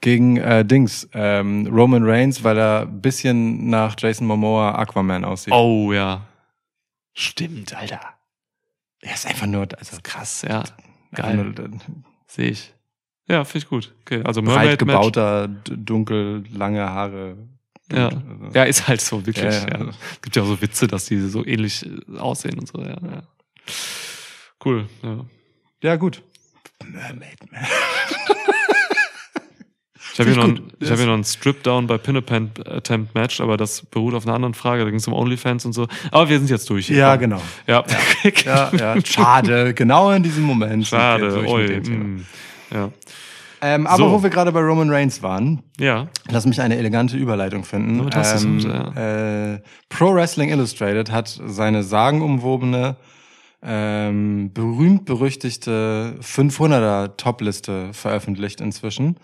Gegen äh, Dings, ähm, Roman Reigns, weil er ein bisschen nach Jason Momoa Aquaman aussieht. Oh ja. Stimmt, Alter. Er ist einfach nur, also Krass, ja. Geil. Sehe ich. Ja, finde ich gut. Okay, also Breit Mermaid Match. gebauter, dunkel, lange Haare. Ja. Also, ja, ist halt so, wirklich. Ja, Ja, ja. Es gibt ja auch so Witze, dass die so ähnlich äh, aussehen und so. Ja, ja. Cool. Ja. ja, gut. Mermaid Man. Ich habe hier, noch ein- ich hab hier noch einen Strip-Down bei Pin-Attempt-Match, aber das beruht auf einer anderen Frage. Da ging es um OnlyFans und so. Aber wir sind jetzt durch. hier. Ja, Komm. genau. Ja, Ja, ja. Schade, genau in diesem Moment. schade. Oi, mm. Ja. Ähm, aber So. wo wir gerade bei Roman Reigns waren, ja. lass mich eine elegante Überleitung finden. Hast du's, ähm, ja. äh, Pro Wrestling Illustrated hat seine sagenumwobene, ähm, berühmt-berüchtigte 500er Topliste veröffentlicht inzwischen.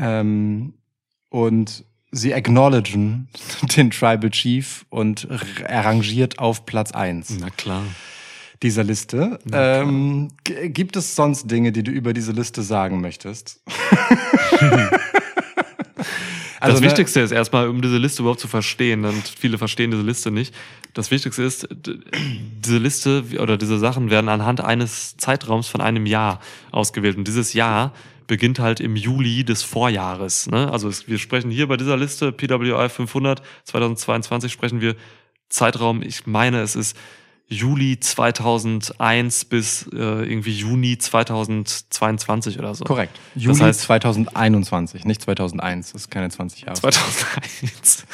Ähm, und sie acknowledgen den Tribal Chief und arrangiert auf Platz eins Na klar. dieser Liste. Ähm, gibt es sonst Dinge, die du über diese Liste sagen möchtest? das Also, ne- Wichtigste ist erstmal, um diese Liste überhaupt zu verstehen, und viele verstehen diese Liste nicht. Das Wichtigste ist, diese Liste oder diese Sachen werden anhand eines Zeitraums von einem Jahr ausgewählt. Und dieses Jahr beginnt halt im Juli des Vorjahres. Ne? Also es, wir sprechen hier bei dieser Liste PWI 500 2022 sprechen wir Zeitraum, ich meine, es ist Juli 2001 bis äh, irgendwie Juni 2022 oder so. Korrekt. Juli heißt- 2021, nicht 2001. Das ist keine 20 Jahre. 2001.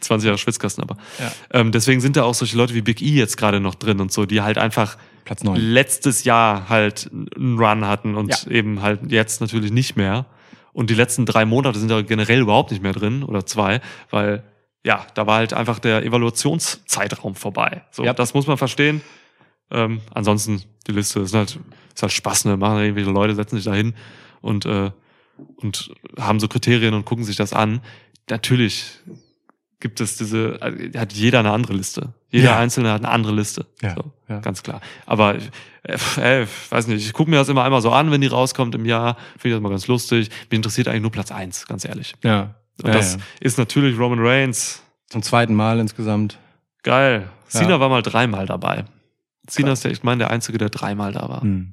20 Jahre Schwitzkasten, aber. Ja. Ähm, deswegen sind da auch solche Leute wie Big E jetzt gerade noch drin und so, die halt einfach Platz 9. letztes Jahr halt einen Run hatten und Ja. eben halt jetzt natürlich nicht mehr. Und die letzten drei Monate sind da generell überhaupt nicht mehr drin oder zwei, weil ja, da war halt einfach der Evaluationszeitraum vorbei. So, Ja. das muss man verstehen. Ähm, ansonsten, die Liste ist halt, ist halt Spaß, ne? Machen irgendwelche Leute, setzen sich da hin und, äh, und haben so Kriterien und gucken sich das an. Natürlich gibt es diese, äh, hat jeder eine andere Liste. Jeder Ja. Einzelne hat eine andere Liste. Ja, So, ja. Ganz klar. Aber äh, ey, weiß nicht, ich gucke mir das immer einmal so an, wenn die rauskommt im Jahr. Finde ich das mal ganz lustig. Mich interessiert eigentlich nur Platz eins, ganz ehrlich. Ja. Und ja, das ja. ist natürlich Roman Reigns. Zum zweiten Mal insgesamt. Geil. Ja. Cena war mal dreimal dabei. Cena ist der, ich meine, der Einzige, der dreimal da war. Hm.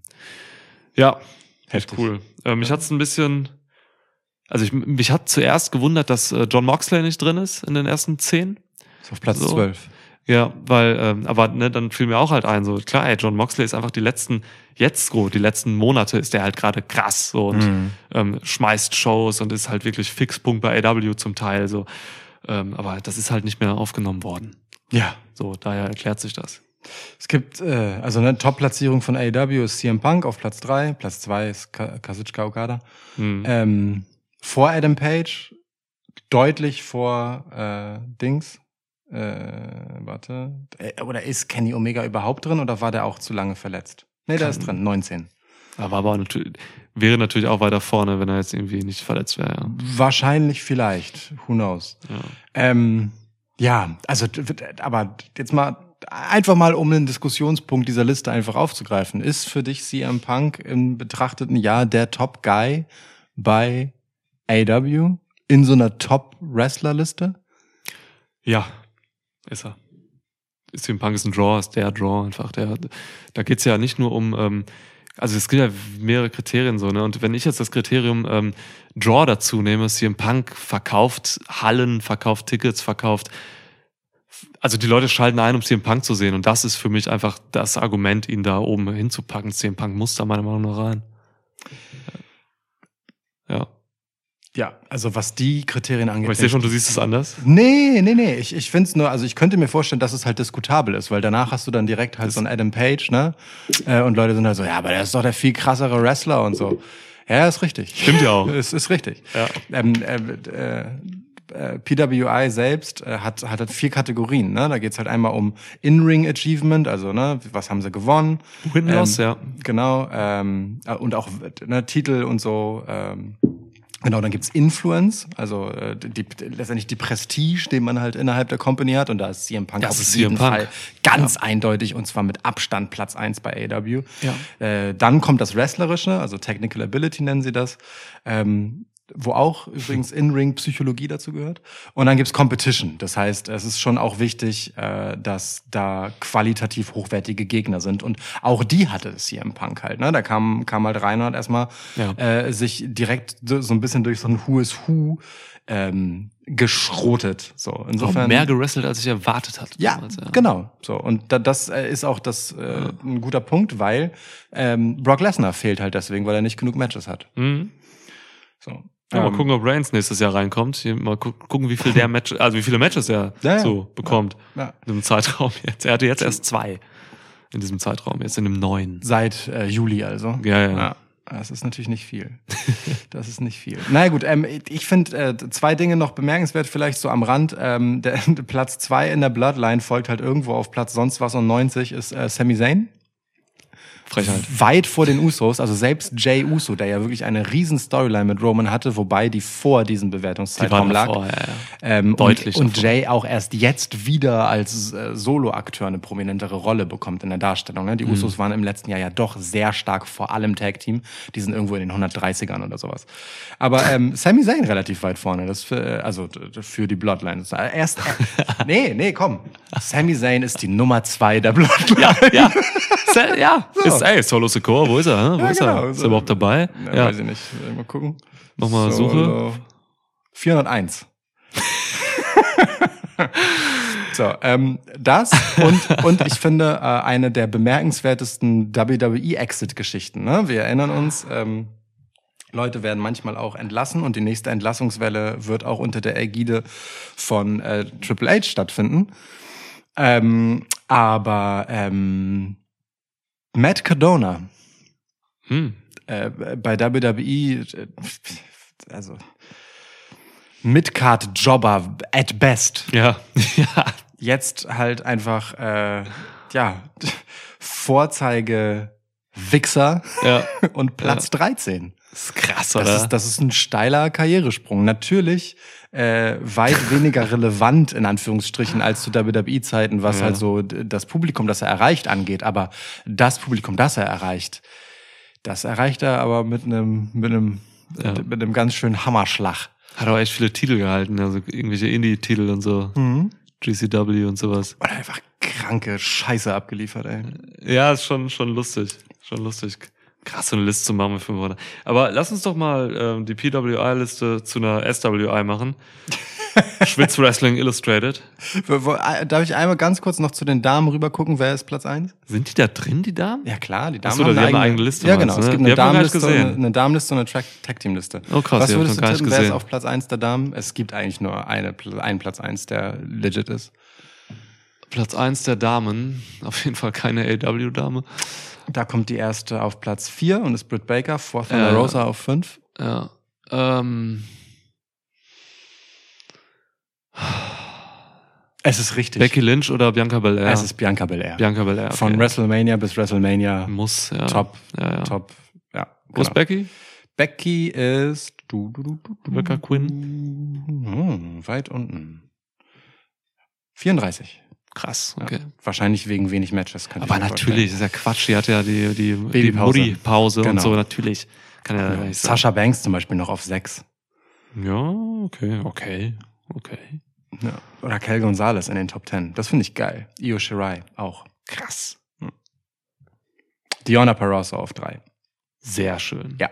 Ja, echt Heftig. cool. Äh, mich hat's ein bisschen, also ich, mich hat zuerst gewundert, dass äh, John Moxley nicht drin ist in den ersten zehn. Ist auf Platz So. 12. Ja, weil, ähm, aber ne, dann fiel mir auch halt ein, so klar, ey, John Moxley ist einfach die letzten, jetzt so, die letzten Monate ist der halt gerade krass so und Mhm. ähm, schmeißt Shows und ist halt wirklich Fixpunkt bei AW zum Teil so. Ähm, aber das ist halt nicht mehr aufgenommen worden. Ja. So, daher erklärt sich das. Es gibt, äh, also eine Top-Platzierung von AEW ist CM Punk auf Platz 3, Platz 2 ist Ka- Kazuchika Okada. Hm. Ähm, vor Adam Page, deutlich vor äh, Dings. Äh, warte. Äh, Oder ist Kenny Omega überhaupt drin oder war der auch zu lange verletzt? Nee, der Kann- ist drin, 19. Aber, aber natürlich, wäre natürlich auch weiter vorne, wenn er jetzt irgendwie nicht verletzt wäre. Ja. Wahrscheinlich vielleicht, who knows. Ja. Ähm, ja, also, aber jetzt mal einfach mal, um einen Diskussionspunkt dieser Liste einfach aufzugreifen. Ist für dich CM Punk im betrachteten Jahr der Top Guy bei AW in so einer Top-Wrestler-Liste? Ja, ist er. CM Punk ist ein Draw, ist der Draw einfach. Der, da geht's ja nicht nur um, ähm, also es gibt ja mehrere Kriterien so, ne? Und wenn ich jetzt das Kriterium ähm, Draw dazu nehme, CM Punk verkauft Hallen, verkauft Tickets, verkauft. Also die Leute schalten ein, um CM Punk zu sehen. Und das ist für mich einfach das Argument, ihn da oben hinzupacken. CM Punk muss da meiner Meinung nach rein. Ja. Ja, also was die Kriterien angeht. Aber ich sehe schon, du siehst es anders. Nee, nee, nee. Ich, ich finde es nur, also ich könnte mir vorstellen, dass es halt diskutabel ist, weil danach hast du dann direkt halt so einen Adam Page, ne? Äh, und Leute sind halt so, ja, aber der ist doch der viel krassere Wrestler und so. Ja, ist richtig. Stimmt ja auch. Es ist richtig. Ja. Ähm, äh, äh, äh, PWI selbst äh, hat, hat halt vier Kategorien. Ne? Da geht's halt einmal um In-Ring Achievement, also ne, was haben sie gewonnen. Win-Loss, ähm, ja. Genau. Ähm, äh, und auch ne, Titel und so. Ähm, Genau, dann gibt's Influence, also äh, die, letztendlich die Prestige, den man halt innerhalb der Company hat. Und da ist CM Punk Das auf ist jeden CM Punk. Fall ganz eindeutig und zwar mit Abstand Platz eins bei AW. Ja. Äh, dann kommt das Wrestlerische, also Technical Ability nennen sie das. Ähm, wo auch übrigens In-Ring-Psychologie dazu gehört. Und dann gibt's Competition. Das heißt, es ist schon auch wichtig, äh, dass da qualitativ hochwertige Gegner sind. Und auch die hatte es hier im Punk halt. Ne? Da kam, kam halt rein und hat erstmal Ja. äh, sich direkt so so ein bisschen durch so ein Who is Who ähm, geschrotet. So, Auch insofern. mehr gerestelt, als ich erwartet hatte. Ja, damals, genau. So und da, das äh, ist auch das äh, ein guter Punkt, weil ähm, Brock Lesnar fehlt halt deswegen, weil er nicht genug Matches hat. Mhm. So. Ja, mal Ähm, gucken, ob Reigns nächstes Jahr reinkommt. Hier, mal gu gucken, wie viel der Match, also wie viele Matches er ja. so bekommt Ja. in diesem Zeitraum jetzt. Er hatte jetzt erst zwei in diesem Zeitraum, jetzt in dem neuen. Seit äh, Juli also. Ja, ja. Ja. Das ist natürlich nicht viel. Das ist nicht viel. Na naja, gut, ähm, ich finde äh, zwei Dinge noch bemerkenswert, vielleicht so am Rand. Ähm, der, Platz zwei in der Bloodline folgt halt irgendwo auf Platz sonst was und 90 ist äh, Sami Zayn. Frechheit. weit vor den Usos, also selbst Jay Uso, der ja wirklich eine riesen Storyline mit Roman hatte, wobei die vor diesem Die Bewertungszeitraum waren lag. davor, ja, ja. Ähm, Deutlich Und, und. Jay auch erst jetzt wieder als äh, Solo-Akteur eine prominentere Rolle bekommt in der Darstellung. Ne? Die Mhm. Usos waren im letzten Jahr ja doch sehr stark, vor allem Tag-Team. Die sind irgendwo in den 130ern oder sowas. Aber ähm, Sami Zayn relativ weit vorne, das für, äh, also für die Bloodline. Ist Erst, äh, nee, nee, komm. Sami Zayn ist die Nummer zwei der Bloodline. Ja, ja. Ja. Ist, ey, Solo Secure, wo ist er? Wo Ja, ist genau. er? Ist er überhaupt dabei? Ja, Ja. Weiß ich nicht. Mal gucken. Mach mal Solo. 401. so, ähm, das und, und ich finde äh, eine der bemerkenswertesten WWE-Exit-Geschichten. Ne? Wir erinnern uns, ähm, Leute werden manchmal auch entlassen und die nächste Entlassungswelle wird auch unter der Ägide von äh, Triple H stattfinden. Ähm, aber ähm, Matt Cardona, Hm. äh, bei WWE, äh, also Midcard-Jobber at best. Ja. ja. Jetzt halt einfach, äh, ja, Vorzeige-Wichser Ja. und Platz 13. Das ist krass, Das oder? ist, das ist ein steiler Karrieresprung. Natürlich äh, weit weniger relevant in Anführungsstrichen als zu WWE-Zeiten, was Ja. halt so das Publikum, das er erreicht, angeht. Aber das Publikum, das er erreicht, das erreicht er aber mit einem mit einem Ja. mit einem ganz schönen Hammerschlag. Hat auch echt viele Titel gehalten, also irgendwelche Indie-Titel und so. Mhm. GCW und sowas. Und einfach kranke Scheiße abgeliefert, ey. Ja, ist schon, schon lustig. Schon lustig. Krass, so eine Liste zu machen mit fünf Worten. Aber lass uns doch mal ähm, die PWI-Liste zu einer SWI machen. Schwitz Wrestling Illustrated. Äh, Darf ich einmal ganz kurz noch zu den Damen rüber gucken, wer ist Platz eins? Sind die da drin, die Damen? Ja klar, die Damen so, die haben eine eigene Liste, Ja, meinst genau. Es ne? gibt Die eine Damenliste, und eine, eine Damenliste und eine Track Tag Team Liste. Oh, krass, Was würdest du tippen, wer ist auf Platz eins der Damen? Es gibt eigentlich nur eine, einen Platz eins, der legit ist. Platz eins der Damen. Auf jeden Fall keine AW-Dame. Da kommt die erste auf Platz vier und ist Britt Baker, vor Thunder Ja. Rosa auf fünf. Ja. Ähm, Es ist richtig. Becky Lynch oder Bianca Belair? Es ist Bianca Belair. Bianca Belair. okay. Von WrestleMania bis WrestleMania. Muss, ja. Top, Ja, ja. top. Ja, Wo ist genau. Becky? Becky ist du, du, du, du, du, Rebecca Quinn. Hm, weit unten. 34. Krass, Ja. okay. Wahrscheinlich wegen wenig Matches. könnte Aber ich natürlich, das ist ja Quatsch. Die hat ja die, die, die Babypause. Mutti-Pause und Genau. so, natürlich. Kann ja, sein. Sascha Banks zum Beispiel noch auf 6. Ja, okay, okay, okay. Ja. Oder Kel Gonzalez in den Top 10. Das finde ich geil. Io Shirai auch. Krass. Diona Peroso auf 3. Sehr schön. Ja.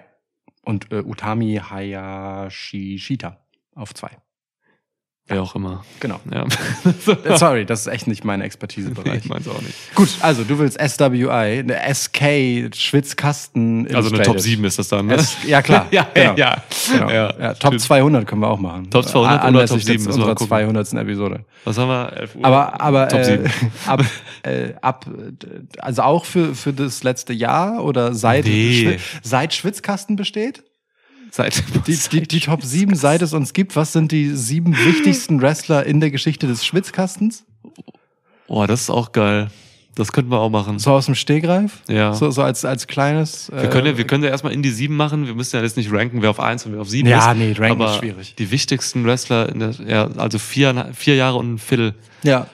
Und äh, Utami Hayashishita auf 2. Wer auch immer. Genau. Ja. Äh, Sorry, das ist echt nicht mein ich Expertisebereich. mein's auch nicht. Gut, also du willst SWI, eine SK, Schwitzkasten. Also eine. Top 7 ist das dann, ne? S ja, klar. ja, genau. ja. Genau. ja. Ja, Top 200 können wir auch machen. Top 200 oder Top 7 jetzt müssen wir unserer gucken. 200. Episode. Was haben wir? 11 Uhr? Aber, aber Top äh, 7. ab, äh, ab, äh, also auch für, für das letzte Jahr oder seit, Nee. Seit Schwitzkasten besteht? Seit, Die, die, die Top 7, seit es uns gibt, was sind die sieben wichtigsten Wrestler in der Geschichte des Schwitzkastens? Oh, das ist auch geil. Das könnten wir auch machen. So aus dem Stegreif? Ja. So, so als, als kleines. Wir können, ja, wir können ja erstmal in die 7 machen. Wir müssen ja jetzt nicht ranken, wer auf 1 und wer auf 7 Ja, ist. nee, ranken aber ist schwierig. Die wichtigsten Wrestler, in der, ja, also vier, vier Jahre und ein Viertel. ja.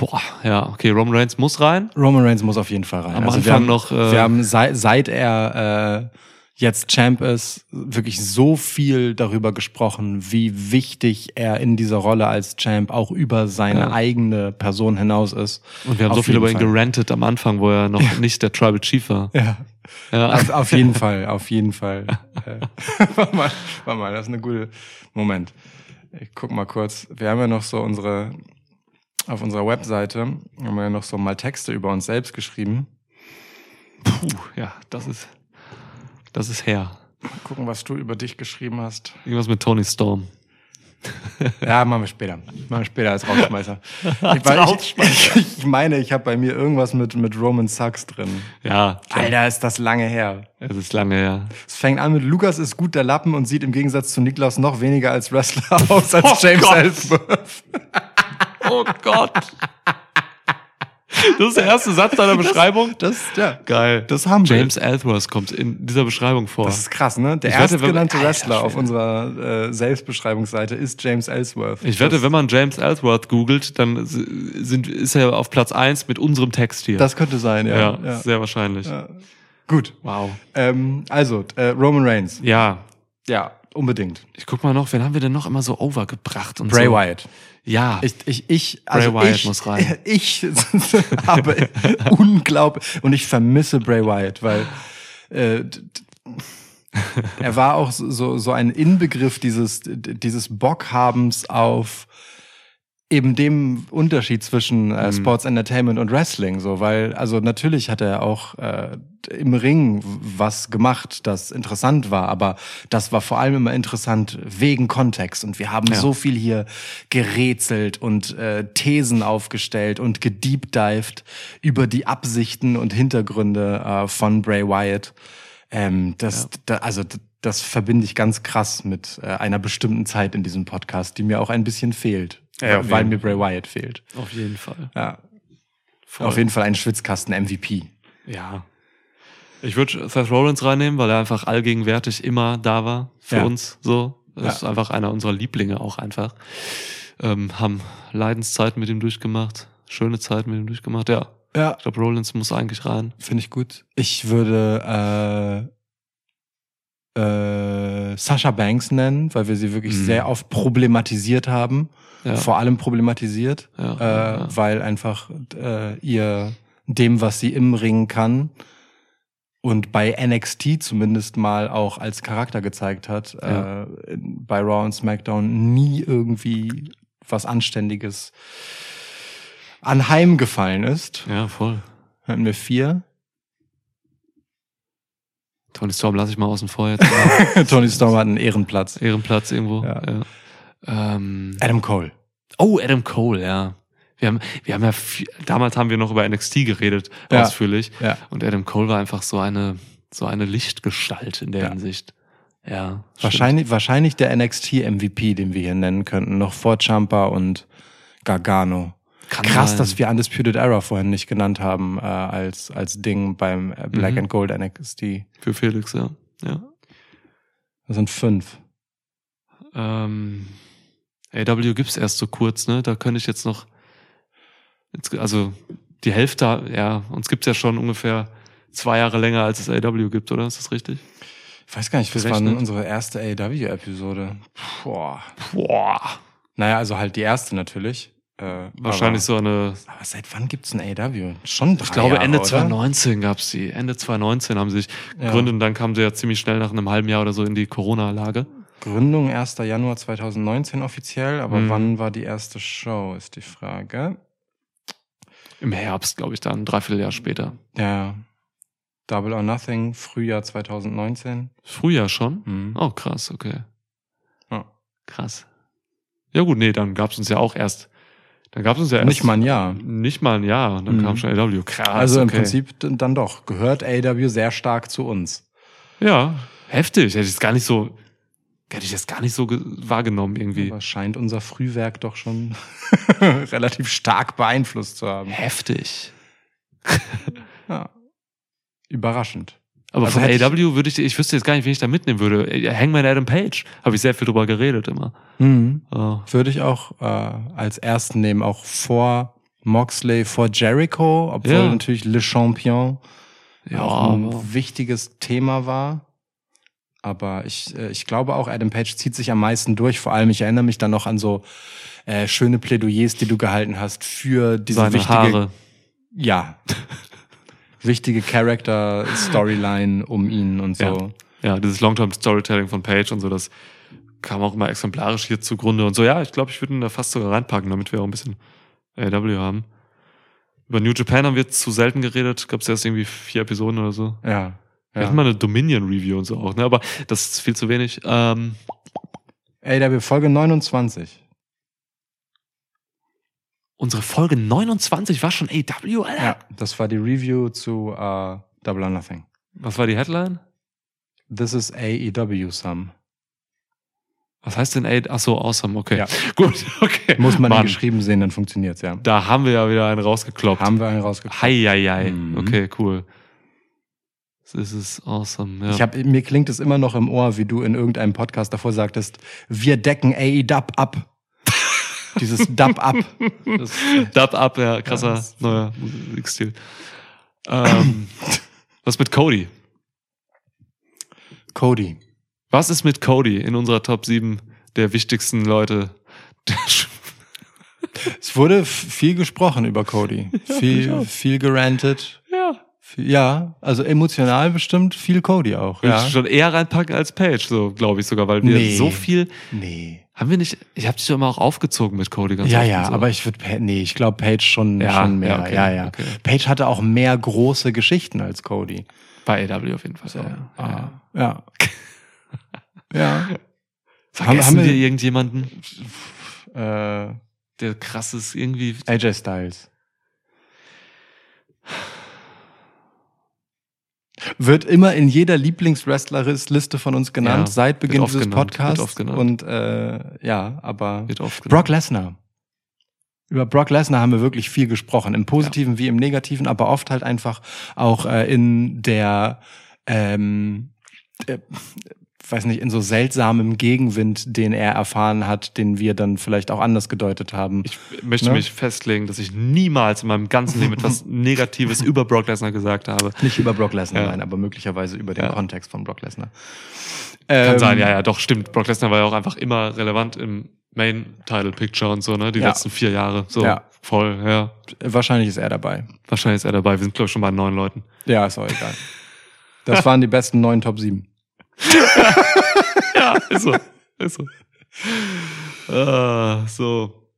Boah, ja, okay, Roman Reigns muss rein. Roman Reigns muss auf jeden Fall rein. Am also wir Anfang haben, noch, äh, wir haben seit, seit er äh, jetzt Champ ist, wirklich so viel darüber gesprochen, wie wichtig er in dieser Rolle als Champ auch über seine Ja. eigene Person hinaus ist. Und wir haben Auf so viel über ihn gerantet am Anfang, wo er noch nicht der Tribal Chief war. Ja. Ja. Auf, auf jeden Fall, auf jeden Fall. Äh, warte mal, warte mal, das ist eine gute Moment. Ich guck mal kurz. Wir haben ja noch so unsere, auf unserer Webseite haben wir ja noch so mal Texte über uns selbst geschrieben. Puh, ja, das ist, das ist her. Mal gucken, was du über dich geschrieben hast. Irgendwas mit Tony Storm. Ja, machen wir später. Machen wir später als Rausschmeißer. Ich, weil Rausschmeißer. Ich, ich meine, ich habe bei mir irgendwas mit, mit Roman Sucks drin. Ja, klar. Alter, ist das lange her. Es ist lange her. Es fängt an mit Lukas ist gut der Lappen und sieht im Gegensatz zu Niklas noch weniger als Wrestler aus als Oh James. Ellsworth. Oh Gott. Das ist der erste Satz deiner Beschreibung? Das, ja, Geil. das haben wir. James Ellsworth kommt in dieser Beschreibung vor. Das ist krass, ne? Der Ich wette, erstgenannte Alter Wrestler auf unserer äh, Selbstbeschreibungsseite ist James Ellsworth. ich wette, wenn man James Ellsworth googelt, dann sind, ist er auf Platz eins mit unserem Text hier. das könnte sein, ja. ja, ja. sehr wahrscheinlich. Ja. Gut. Wow. Ähm, also, äh, Roman Reigns. Ja, Ja, unbedingt. ich guck mal noch, wen haben wir denn noch immer so overgebracht und Bray so. Wyatt. Ja. Ich, ich, ich, also Bray Wyatt ich, muss rein. Ich habe unglaublich und ich vermisse Bray Wyatt, weil äh, er war auch so so ein Inbegriff dieses dieses Bockhabens auf eben dem Unterschied zwischen äh, Mhm. Sports Entertainment und Wrestling so, weil also natürlich hat er auch äh, im Ring was gemacht, das interessant war, aber das war vor allem immer interessant wegen Kontext und wir haben Ja. so viel hier gerätselt und äh, Thesen aufgestellt und gedeepdived über die Absichten und Hintergründe äh, von Bray Wyatt. Ähm, das, da, also das verbinde ich ganz krass mit äh, einer bestimmten Zeit in diesem Podcast, die mir auch ein bisschen fehlt, Ja, weil mir Bray Wyatt fehlt. auf jeden Fall. Ja, Voll. auf jeden Fall ein Schwitzkasten MVP. Ja. Ich würde Seth Rollins reinnehmen, weil er einfach allgegenwärtig immer da war für Ja. uns. So, das Ja. ist einfach einer unserer Lieblinge auch einfach. Ähm, haben Leidenszeiten mit ihm durchgemacht, schöne Zeiten mit ihm durchgemacht. Ja, Ja, ich glaube, Rollins muss eigentlich rein. finde ich gut. Ich würde äh, äh, Sasha Banks nennen, weil wir sie wirklich Mhm. sehr oft problematisiert haben. Ja. Vor allem problematisiert, Ja, äh, ja. weil einfach äh, ihr dem, was sie im Ring kann und bei NXT zumindest mal auch als Charakter gezeigt hat, äh, bei Raw und SmackDown nie irgendwie was Anständiges anheimgefallen ist. Ja, voll. Hatten wir vier. Tony Storm lasse ich mal außen vor jetzt. Tony Storm hat einen Ehrenplatz. Ehrenplatz irgendwo. Ja. Ja. Ähm, Adam Cole. oh, Adam Cole, ja. Wir haben, wir haben ja, viel, damals haben wir noch über NXT geredet, Ja. ausführlich. Ja. Und Adam Cole war einfach so eine, so eine Lichtgestalt in der Ja. Hinsicht. Ja. stimmt. Wahrscheinlich, wahrscheinlich der NXT-MVP, den wir hier nennen könnten, noch vor Champa und Gargano. Kann Krass, sein. dass wir Undisputed Era vorhin nicht genannt haben äh, als, als Ding beim äh, Black Mhm. and Gold NXT. Für Felix, ja. Ja. Das sind fünf. Ähm, AW gibt's erst so kurz, ne? Da könnte ich jetzt noch, jetzt, also die Hälfte, ja, uns gibt's ja schon ungefähr zwei Jahre länger, als es AW gibt, oder? Ist das richtig? Ich weiß gar nicht, das war unsere erste AEW-Episode. Boah. Boah. Naja, also halt die erste natürlich. Äh, Wahrscheinlich aber, so eine, Aber seit wann gibt's ein AEW? Schon drei ich glaube Jahre, Ende oder? 2019 gab's die. Ende 2019 haben sie sich Ja. gegründet und dann kamen sie ja ziemlich schnell nach einem halben Jahr oder so in die Corona-Lage. Gründung 1. Januar 2019 offiziell, aber Mhm. wann war die erste Show, ist die Frage. Im Herbst, glaube ich, dann, ein Dreivierteljahr später. Ja. Double or Nothing, Frühjahr 2019. Frühjahr schon? Mhm. Oh, krass, okay. Ja. Krass. Ja gut, nee, dann gab's uns ja auch erst. Dann gab's uns ja erst. Nicht mal ein Jahr. Nicht mal ein Jahr. Dann Mhm. kam schon AW. Krass. also im okay. Prinzip dann doch. Gehört AEW sehr stark zu uns. Ja, heftig. Hätte ich es gar nicht so, hätte ich das gar nicht so ge- wahrgenommen irgendwie. Aber scheint unser Frühwerk doch schon relativ stark beeinflusst zu haben. Heftig. Ja. Überraschend. Aber Also von AW würde ich, ich wüsste jetzt gar nicht, wen ich da mitnehmen würde. Äh, Hangman Adam Page. Habe ich sehr viel drüber geredet immer. Mhm. Oh. Würde ich auch äh, als ersten nehmen, auch vor Moxley, vor Jericho, obwohl Ja. natürlich Le Champion Ja, auch ein aber- wichtiges Thema war. Aber ich, äh, ich glaube auch, Adam Page zieht sich am meisten durch. Vor allem, ich erinnere mich dann noch an so äh, schöne Plädoyers, die du gehalten hast für diese Seine wichtige, Haare. ja, wichtige Character-Storyline um ihn und so. Ja. Ja, dieses Long-Term-Storytelling von Page und so, das kam auch immer exemplarisch hier zugrunde und so. Ja, ich glaube, ich würde ihn da fast sogar reinpacken, damit wir auch ein bisschen AW haben. Über New Japan haben wir zu selten geredet. Gab es erst irgendwie vier Episoden oder so. Ja. Wir hatten mal eine Dominion-Review und so auch, ne? Aber das ist viel zu wenig. Ähm, AW Folge 29. unsere Folge 29 war schon AW, Alter. Ja, das war die Review zu äh, Double or Nothing. Was war die Headline? This is AEW Some. Was heißt denn A? Ach so, awesome, okay. Ja. Gut, okay. Muss man Mann, geschrieben sehen, dann funktioniert's ja. Da haben wir ja wieder einen rausgekloppt. Haben wir einen rausgekommen. Hei, hei, hei. Mhm. Okay, cool. This is awesome. Ja. Ich hab, mir klingt es immer noch im Ohr, wie du in irgendeinem Podcast davor sagtest, wir decken AEW ab. Dieses Dub ab. Das, Dub up, ja, krasser Ja, neuer Musikstil. Ähm, was mit Cody? Cody. Was ist mit Cody in unserer Top 7 der wichtigsten Leute? Es wurde viel gesprochen über Cody. ich viel, viel gerantet. ja. Ja, also emotional bestimmt viel Cody auch. Ja. ich schon eher reinpacken als Page, so glaube ich sogar, weil wir Nee. so viel. Nee. Haben wir nicht. Ich habe dich doch immer auch aufgezogen mit Cody ganz Ja, ja, so. aber ich würde, nee, ich glaube Page schon, Ja, schon mehr. ja, okay, ja, ja. okay. Page hatte auch mehr große Geschichten als Cody. Bei AW auf jeden Fall. So, ja, ja. ah, ja. ja. Vergessen haben wir- wir irgendjemanden, Äh, der krasses irgendwie. AJ Styles. Wird immer in jeder Lieblingswrestler-Liste von uns genannt, Ja, seit Beginn dieses genannt, Podcasts. Und äh, ja, aber Brock Lesnar. Über Brock Lesnar haben wir wirklich viel gesprochen, im Positiven wie im Negativen, aber oft halt einfach auch äh, in der, ähm, äh, weiß nicht, in so seltsamem Gegenwind, den er erfahren hat, den wir dann vielleicht auch anders gedeutet haben. Ich möchte Ne? mich festlegen, dass ich niemals in meinem ganzen Leben etwas Negatives über Brock Lesnar gesagt habe. Nicht über Brock Lesnar, Ja. nein, aber möglicherweise über den Ja. Kontext von Brock Lesnar. Kann Ähm, sein, ja, ja, doch, stimmt. Brock Lesnar war ja auch einfach immer relevant im Main-Title-Picture und so, ne? Die Ja. letzten vier Jahre. So, Ja. voll, ja. Wahrscheinlich ist er dabei. Wahrscheinlich ist er dabei. Wir sind, glaube ich, schon bei neun Leuten. Ja, ist auch egal. Das waren die besten neun Top 7. Ja, ist so. ist so. Ah, so.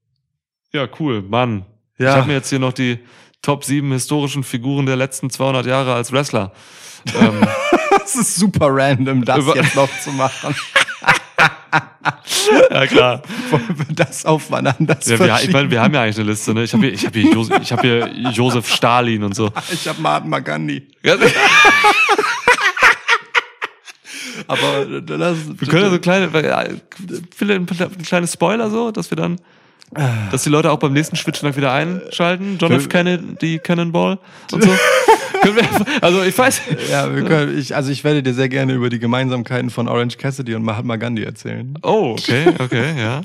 Ja, cool, Mann. Ja. Ich habe mir jetzt hier noch die Top 7 historischen Figuren der letzten 200 Jahre als Wrestler. ähm, Das ist super random, das jetzt noch zu machen. ja, klar. Wollen wir das aufeinander Ja, wir, ich meine, wir haben ja eigentlich eine Liste, ne? Ich habe hier, ich hab hier, Josef, ich hab hier Josef Stalin und so. ich habe Mahatma Gandhi. Aber das, wir können so kleine, äh, vielleicht ein kleines Spoiler so, dass wir dann, dass die Leute auch beim nächsten Switch dann wieder einschalten. John F. Kennedy, Cannonball und so. Also ich weiß, ja, wir können, ich, also ich werde dir sehr gerne über die Gemeinsamkeiten von Orange Cassidy und Mahatma Gandhi erzählen. Oh, okay, okay, ja.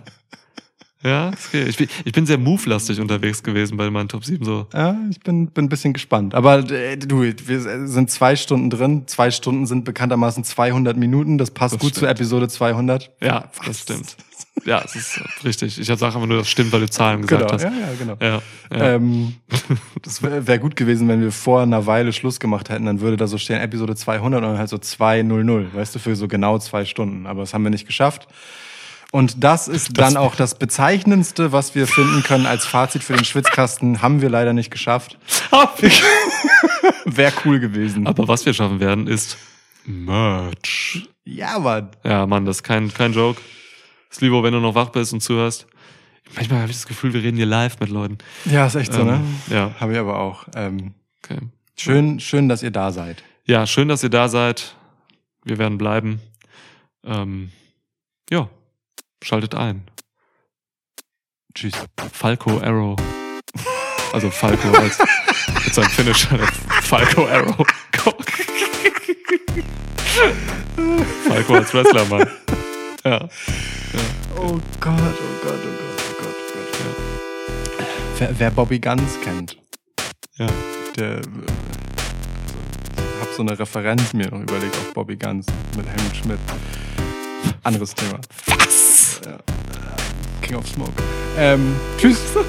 Ja, okay. Ich bin, ich bin sehr move-lastig unterwegs gewesen bei meinen Top 7 so. Ja, ich bin, bin ein bisschen gespannt. Aber äh, du, wir sind zwei Stunden drin. Zwei Stunden sind bekanntermaßen 200 Minuten. Das passt Das gut stimmt. zur Episode 200. Ja, das stimmt. Ja, es ist richtig. Ich sage einfach nur, das stimmt, weil du Zahlen gesagt Genau, hast. ja, ja, genau. Ja, ja. Ähm, das wäre wär gut gewesen, wenn wir vor einer Weile Schluss gemacht hätten. Dann würde da so stehen Episode 200 und dann halt so 200, weißt du, für so genau zwei Stunden. Aber das haben wir nicht geschafft. Und das ist dann auch das Bezeichnendste, was wir finden können als Fazit für den Schwitzkasten. Haben wir leider nicht geschafft. Wäre cool gewesen. Aber was wir schaffen werden, ist Merch. Ja, aber Ja, Mann, das ist kein, kein Joke. Slivo, wenn du noch wach bist und zuhörst. Manchmal habe ich das Gefühl, wir reden hier live mit Leuten. ja, ist echt so, ne? Ähm, Ja, Habe ich aber auch. Ähm, okay. schön, schön, dass ihr da seid. Ja, schön, dass ihr da seid. Wir werden bleiben. Ähm, ja, schaltet ein. Tschüss. Falco Arrow. Also Falco als mit seinem Finisher. Falco Arrow. Falco als Wrestler, Mann. Ja. Oh Gott, oh Gott, oh Gott, oh Gott, oh Gott. Wer, wer Bobby Guns kennt, Ja. der äh, hab's so eine Referenz mir noch überlegt auf Bobby Guns mit Helmut Schmidt. Anderes Thema. Was? King of Smoke. Ähm, tschüss.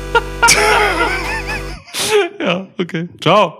Ja, okay. Ciao.